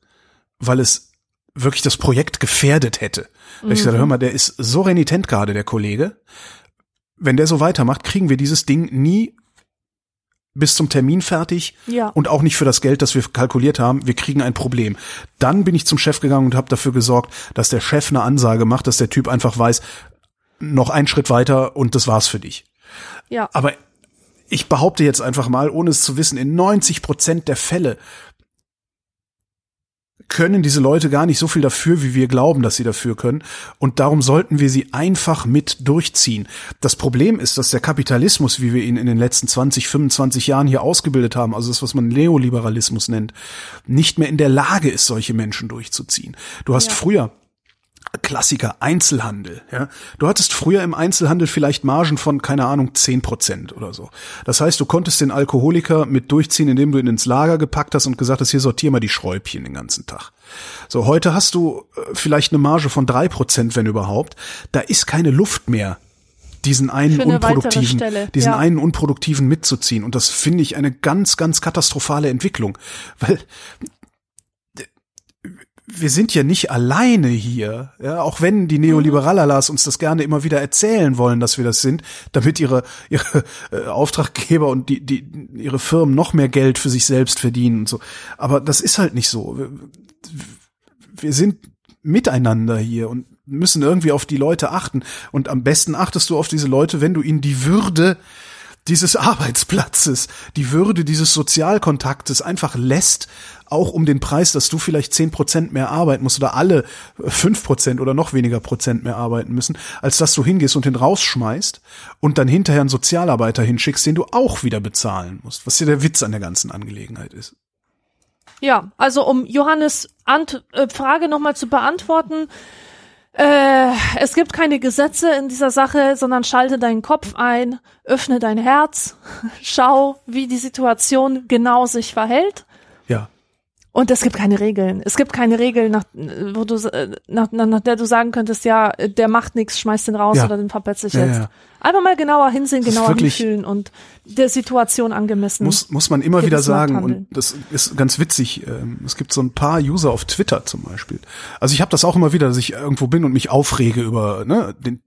weil es wirklich das Projekt gefährdet hätte. Mhm. Ich sage, hör mal, der ist so renitent gerade, der Kollege. Wenn der so weitermacht, kriegen wir dieses Ding nie bis zum Termin fertig ja. und auch nicht für das Geld, das wir kalkuliert haben. Wir kriegen ein Problem. Dann bin ich zum Chef gegangen und habe dafür gesorgt, dass der Chef eine Ansage macht, dass der Typ einfach weiß, noch einen Schritt weiter und das war's für dich. Ja. Aber ich behaupte jetzt einfach mal, ohne es zu wissen, in 90 Prozent der Fälle können diese Leute gar nicht so viel dafür, wie wir glauben, dass sie dafür können. Und darum sollten wir sie einfach mit durchziehen. Das Problem ist, dass der Kapitalismus, wie wir ihn in den letzten 20, 25 Jahren hier ausgebildet haben, also das, was man Neoliberalismus nennt, nicht mehr in der Lage ist, solche Menschen durchzuziehen. Du hast ja. früher Klassiker, Einzelhandel. Ja? Du hattest früher im Einzelhandel vielleicht Margen von, keine Ahnung, zehn Prozent oder so. Das heißt, du konntest den Alkoholiker mit durchziehen, indem du ihn ins Lager gepackt hast und gesagt hast, hier sortier mal die Schräubchen den ganzen Tag. So, heute hast du äh, vielleicht eine Marge von drei Prozent, wenn überhaupt. Da ist keine Luft mehr diesen einen unproduktiven, diesen ja. einen unproduktiven mitzuziehen. Und das finde ich eine ganz, ganz katastrophale Entwicklung. Weil wir sind ja nicht alleine hier, ja, auch wenn die Neoliberalalas uns das gerne immer wieder erzählen wollen, dass wir das sind, damit ihre ihre äh, Auftraggeber und die die ihre Firmen noch mehr Geld für sich selbst verdienen und so. Aber das ist halt nicht so. Wir, wir sind miteinander hier und müssen irgendwie auf die Leute achten und am besten achtest du auf diese Leute, wenn du ihnen die Würde dieses Arbeitsplatzes, die Würde dieses Sozialkontaktes einfach lässt, auch um den Preis, dass du vielleicht zehn Prozent mehr arbeiten musst oder alle fünf Prozent oder noch weniger Prozent mehr arbeiten müssen, als dass du hingehst und den rausschmeißt und dann hinterher einen Sozialarbeiter hinschickst, den du auch wieder bezahlen musst, was ja der Witz an der ganzen Angelegenheit ist. Ja, also um Johannes Ant äh, Frage nochmal zu beantworten. Äh, es gibt keine Gesetze in dieser Sache, sondern schalte deinen Kopf ein, öffne dein Herz, schau, wie die Situation genau sich verhält. Und es gibt keine Regeln. Es gibt keine Regeln, nach, wo du, äh, nach, nach, nach der du sagen könntest, ja, der macht nichts, schmeißt den raus Ja. oder den verpetze ich Ja, jetzt. ja. Einfach mal genauer hinsehen, genauer hinfühlen und der Situation angemessen. Muss, muss man immer wieder sagen. handeln. Und das ist ganz witzig. ähm, Es gibt so ein paar User auf Twitter zum Beispiel. Also ich habe das auch immer wieder, dass ich irgendwo bin und mich aufrege über ne, den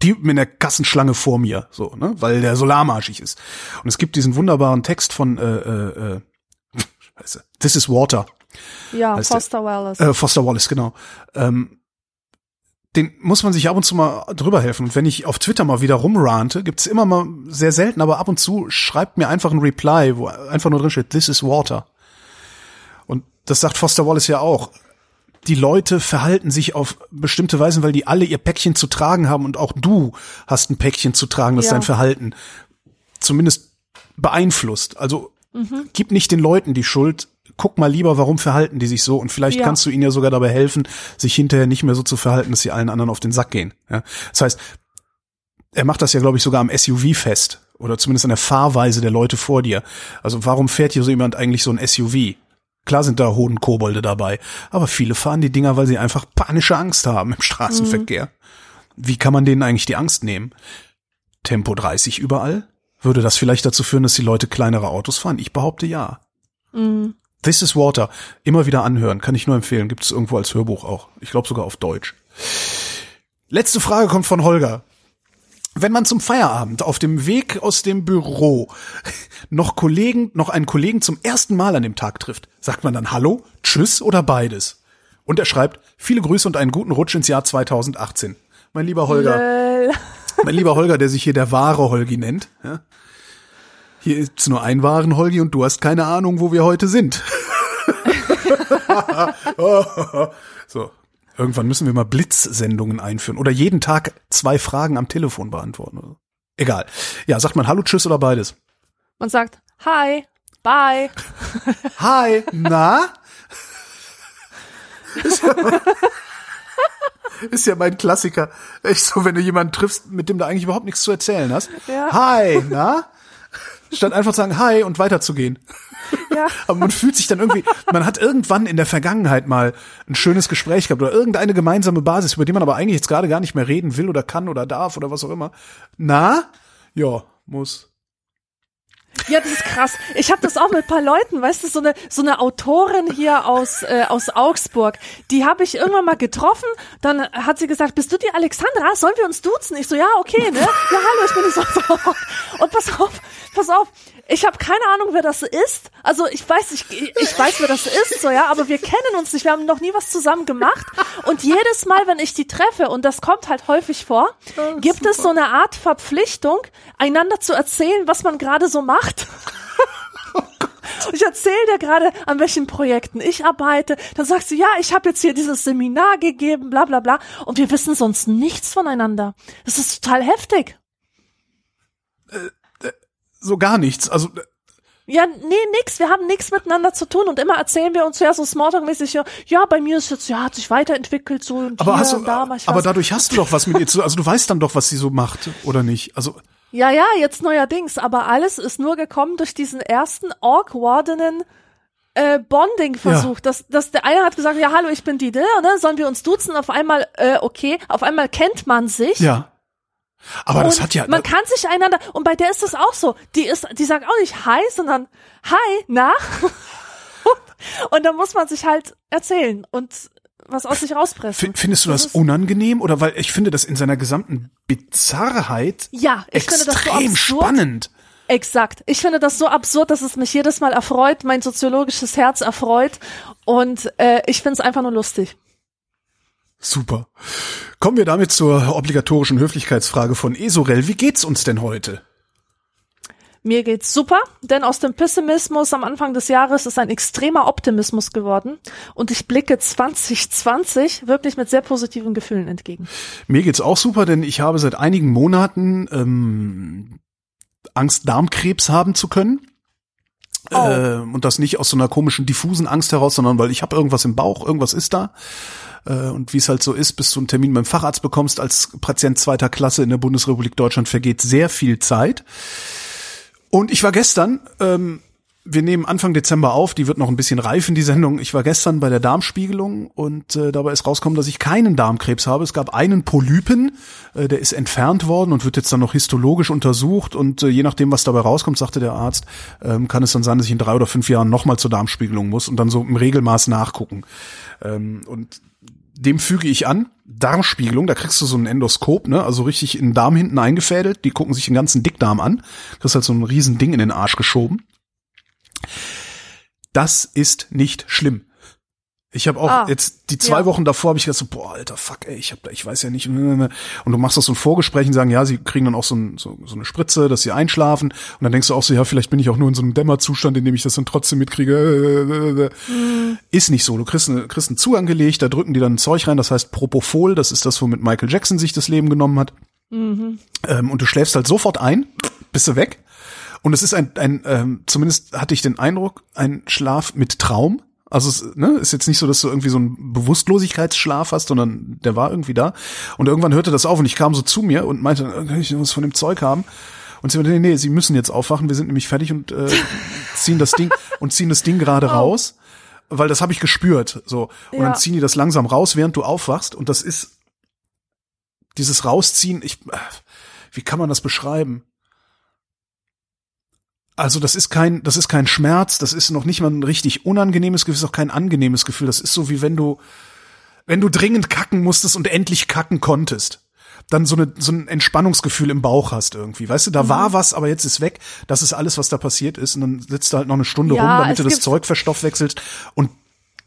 Typen in der Kassenschlange vor mir, so, ne, weil der solarmarschig ist. Und es gibt diesen wunderbaren Text von äh, äh, Scheiße, This is Water. ja, heißt der- Foster Wallace. Äh, Foster Wallace, genau. Ähm, den muss man sich ab und zu mal drüber helfen. Und wenn ich auf Twitter mal wieder rumrante, gibt's immer mal sehr selten, aber ab und zu schreibt mir einfach ein Reply, wo einfach nur drin steht, this is water. Und das sagt Foster Wallace ja auch. Die Leute verhalten sich auf bestimmte Weisen, weil die alle ihr Päckchen zu tragen haben und auch du hast ein Päckchen zu tragen, das Ja. dein Verhalten zumindest beeinflusst. Also Mhm. gib nicht den Leuten die Schuld. Guck mal lieber, warum verhalten die sich so und vielleicht Ja. kannst du ihnen ja sogar dabei helfen, sich hinterher nicht mehr so zu verhalten, dass sie allen anderen auf den Sack gehen. Ja? Das heißt, er macht das ja, glaube ich, sogar am SUV fest oder zumindest an der Fahrweise der Leute vor dir. Also warum fährt hier so jemand eigentlich so ein SUV? Klar sind da Hodenkobolde dabei, aber viele fahren die Dinger, weil sie einfach panische Angst haben im Straßenverkehr. Wie kann man denen eigentlich die Angst nehmen? Tempo 30 überall? Würde das vielleicht dazu führen, dass die Leute kleinere Autos fahren? Ich behaupte ja. Mhm. This is Water. Immer wieder anhören. Kann ich nur empfehlen. Gibt es irgendwo als Hörbuch auch. Ich glaube sogar auf Deutsch. Letzte Frage kommt von Holger. Wenn man zum Feierabend auf dem Weg aus dem Büro noch Kollegen, noch einen Kollegen zum ersten Mal an dem Tag trifft, sagt man dann Hallo, Tschüss oder beides? Und er schreibt, viele Grüße und einen guten Rutsch ins Jahr 2018. Mein lieber Holger, Äh, mein lieber Holger, der sich hier der wahre Holgi nennt. Ja? Hier ist nur ein wahren Holgi und du hast keine Ahnung, wo wir heute sind. so. Irgendwann müssen wir mal Blitzsendungen einführen oder jeden Tag zwei Fragen am Telefon beantworten. Egal. Ja, sagt man Hallo, Tschüss oder beides? man sagt, hi, bye. Hi, na? Ist ja, mein Klassiker. Echt so, wenn du jemanden triffst, mit dem du eigentlich überhaupt nichts zu erzählen hast. Ja. Hi, na? Statt einfach zu sagen Hi und weiterzugehen. Ja. Aber man fühlt sich dann irgendwie, man hat irgendwann in der Vergangenheit mal ein schönes Gespräch gehabt oder irgendeine gemeinsame Basis, über die man aber eigentlich jetzt gerade gar nicht mehr reden will oder kann oder darf oder was auch immer. Na? Ja, muss. Ja, das ist krass. Ich habe das auch mit paar Leuten, weißt du, so eine so eine Autorin hier aus äh, aus Augsburg, die habe ich irgendwann mal getroffen, dann hat sie gesagt, bist du die Alexandra? Sollen wir uns duzen? Ich so, ja, okay, ne? Ja, hallo, ich bin die so. Und pass auf, pass auf, ich habe keine Ahnung, wer das ist. Also, ich weiß, ich ich weiß, wer das ist, so ja, aber wir kennen uns nicht, wir haben noch nie was zusammen gemacht und jedes Mal, wenn ich die treffe und das kommt halt häufig vor, gibt es so eine Art Verpflichtung, einander zu erzählen, was man gerade so macht. Ich erzähle dir gerade, an welchen Projekten ich arbeite. Dann sagst du, ja, ich habe jetzt hier dieses Seminar gegeben, bla bla bla. Und wir wissen sonst nichts voneinander. Das ist total heftig. So gar nichts. Also, Ja, nee, nix. Wir haben nichts miteinander zu tun und immer erzählen wir uns ja so Smalltalk-mäßig, ja, ja, bei mir ist jetzt, ja, hat sich weiterentwickelt, so und aber hier hast du, und da mach ich aber was. dadurch hast du doch was mit ihr zu, also du weißt dann doch, was sie so macht, oder nicht? Also, Ja, ja, jetzt neuerdings, aber alles ist nur gekommen durch diesen ersten awkwardenen äh, Bonding-Versuch. Ja. Dass, dass der eine hat gesagt, ja, hallo, ich bin die, ne? Sollen wir uns duzen? Auf einmal, äh, okay, auf einmal kennt man sich. ja. Aber das und hat ja, man kann sich einander, und bei der ist das auch so. Die ist, die sagt auch nicht Hi, sondern Hi, na? und dann muss man sich halt erzählen und was aus sich rauspressen. Findest du das, ist- unangenehm oder weil ich finde das in seiner gesamten Bizarrheit Ja, ich finde das so extrem spannend. Exakt. Ich finde das so absurd, dass es mich jedes Mal erfreut, mein soziologisches Herz erfreut. Und äh, ich finde es einfach nur lustig. Super. Kommen wir damit zur obligatorischen Höflichkeitsfrage von Esorel. Wie geht's uns denn heute? Mir geht's super, denn aus dem Pessimismus am Anfang des Jahres ist ein extremer Optimismus geworden. Und ich blicke 2020 wirklich mit sehr positiven Gefühlen entgegen. Mir geht's auch super, denn ich habe seit einigen Monaten ähm, Angst, Darmkrebs haben zu können. Oh. Äh, und das nicht aus so einer komischen, diffusen Angst heraus, sondern weil ich habe irgendwas im Bauch, irgendwas ist da. Äh, und wie es halt so ist, bis du einen Termin beim Facharzt bekommst als Patient zweiter Klasse in der Bundesrepublik Deutschland, vergeht sehr viel Zeit. Und ich war gestern, ähm, wir nehmen Anfang Dezember auf, die wird noch ein bisschen reifen, die Sendung. Ich war gestern bei der Darmspiegelung und äh, dabei ist rausgekommen, dass ich keinen Darmkrebs habe. Es gab einen Polypen, äh, der ist entfernt worden und wird jetzt dann noch histologisch untersucht und äh, je nachdem, was dabei rauskommt, sagte der Arzt, ähm, kann es dann sein, dass ich in drei oder fünf Jahren nochmal zur Darmspiegelung muss und dann so im Regelmaß nachgucken. Ähm, und dem füge ich an, Darmspiegelung, da kriegst du so ein Endoskop, ne, also richtig in den Darm hinten eingefädelt, die gucken sich den ganzen Dickdarm an, kriegst halt so ein riesen Ding in den Arsch geschoben. Das ist nicht schlimm. Ich habe auch Ah, jetzt die zwei ja. Wochen davor habe ich gedacht so, boah, alter Fuck, ey, ich hab da, ich weiß ja nicht. Und du machst das so ein Vorgespräch und sagen, ja, sie kriegen dann auch so, ein, so, so eine Spritze, dass sie einschlafen. Und dann denkst du auch so, ja, vielleicht bin ich auch nur in so einem Dämmerzustand, in dem ich das dann trotzdem mitkriege. Ist nicht so. Du kriegst, eine, kriegst einen Zugang gelegt, da drücken die dann ein Zeug rein, das heißt Propofol, das ist das, womit Michael Jackson sich das Leben genommen hat. Ähm, und du schläfst halt sofort ein, bist du weg. Und es ist ein, ein ähm, zumindest hatte ich den Eindruck, ein Schlaf mit Traum. Also es ne, ist jetzt nicht so, dass du irgendwie so einen Bewusstlosigkeitsschlaf hast, sondern der war irgendwie da. Und irgendwann hörte das auf und ich kam so zu mir und meinte, äh, ich was von dem Zeug haben? Und sie meinte, nee, nee, sie müssen jetzt aufwachen, wir sind nämlich fertig und äh, ziehen das Ding und ziehen das Ding gerade raus. Weil das habe ich gespürt. So. Und Ja. dann ziehen die das langsam raus, während du aufwachst. Und das ist dieses Rausziehen, ich, äh, wie kann man das beschreiben? Also das ist kein, das ist kein Schmerz, das ist noch nicht mal ein richtig unangenehmes Gefühl, das ist auch kein angenehmes Gefühl. Das ist so wie wenn du, wenn du dringend kacken musstest und endlich kacken konntest. Dann so, eine, so ein Entspannungsgefühl im Bauch hast irgendwie. Weißt du, da war was, aber jetzt ist weg. Das ist alles, was da passiert ist. Und dann sitzt du halt noch eine Stunde Ja, rum, damit du das Zeug verstoffwechselst. Und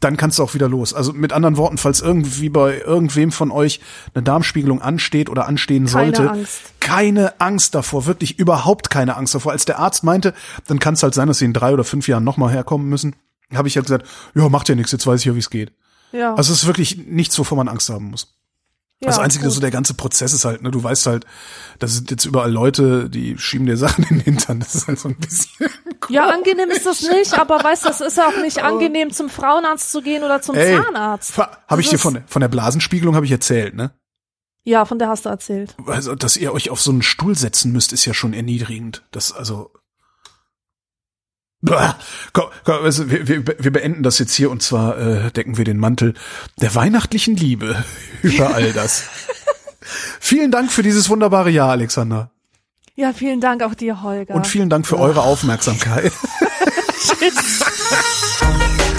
dann kannst du auch wieder los. Also mit anderen Worten, falls irgendwie bei irgendwem von euch eine Darmspiegelung ansteht oder anstehen Keine sollte, Angst. keine Angst davor, wirklich überhaupt keine Angst davor. Als der Arzt meinte, dann kann es halt sein, dass sie in drei oder fünf Jahren nochmal herkommen müssen, habe ich halt gesagt, ja, macht ja nichts, jetzt weiß ich ja, wie es geht. Ja. Also es ist wirklich nichts, wovor man Angst haben muss. ja, das Einzige, gut. so der ganze Prozess ist halt, ne, du weißt halt, das sind jetzt überall Leute, die schieben dir Sachen in den Hintern. Das ist halt so ein bisschen. Ja, angenehm ist das nicht, aber weißt du, es ist auch nicht angenehm, zum Frauenarzt zu gehen oder zum Ey, Zahnarzt. Habe ich dir von, der- von der Blasenspiegelung habe ich erzählt, ne? Ja, von der hast du erzählt. Also, dass ihr euch auf so einen Stuhl setzen müsst, ist ja schon erniedrigend. Das, also. Bäh. Komm, komm, also wir, wir, wir beenden das jetzt hier und zwar äh, decken wir den Mantel der weihnachtlichen Liebe über all das. vielen Dank für dieses wunderbare Jahr, Alexander. Ja, vielen Dank auch dir, Holger. Und vielen Dank für eure Aufmerksamkeit.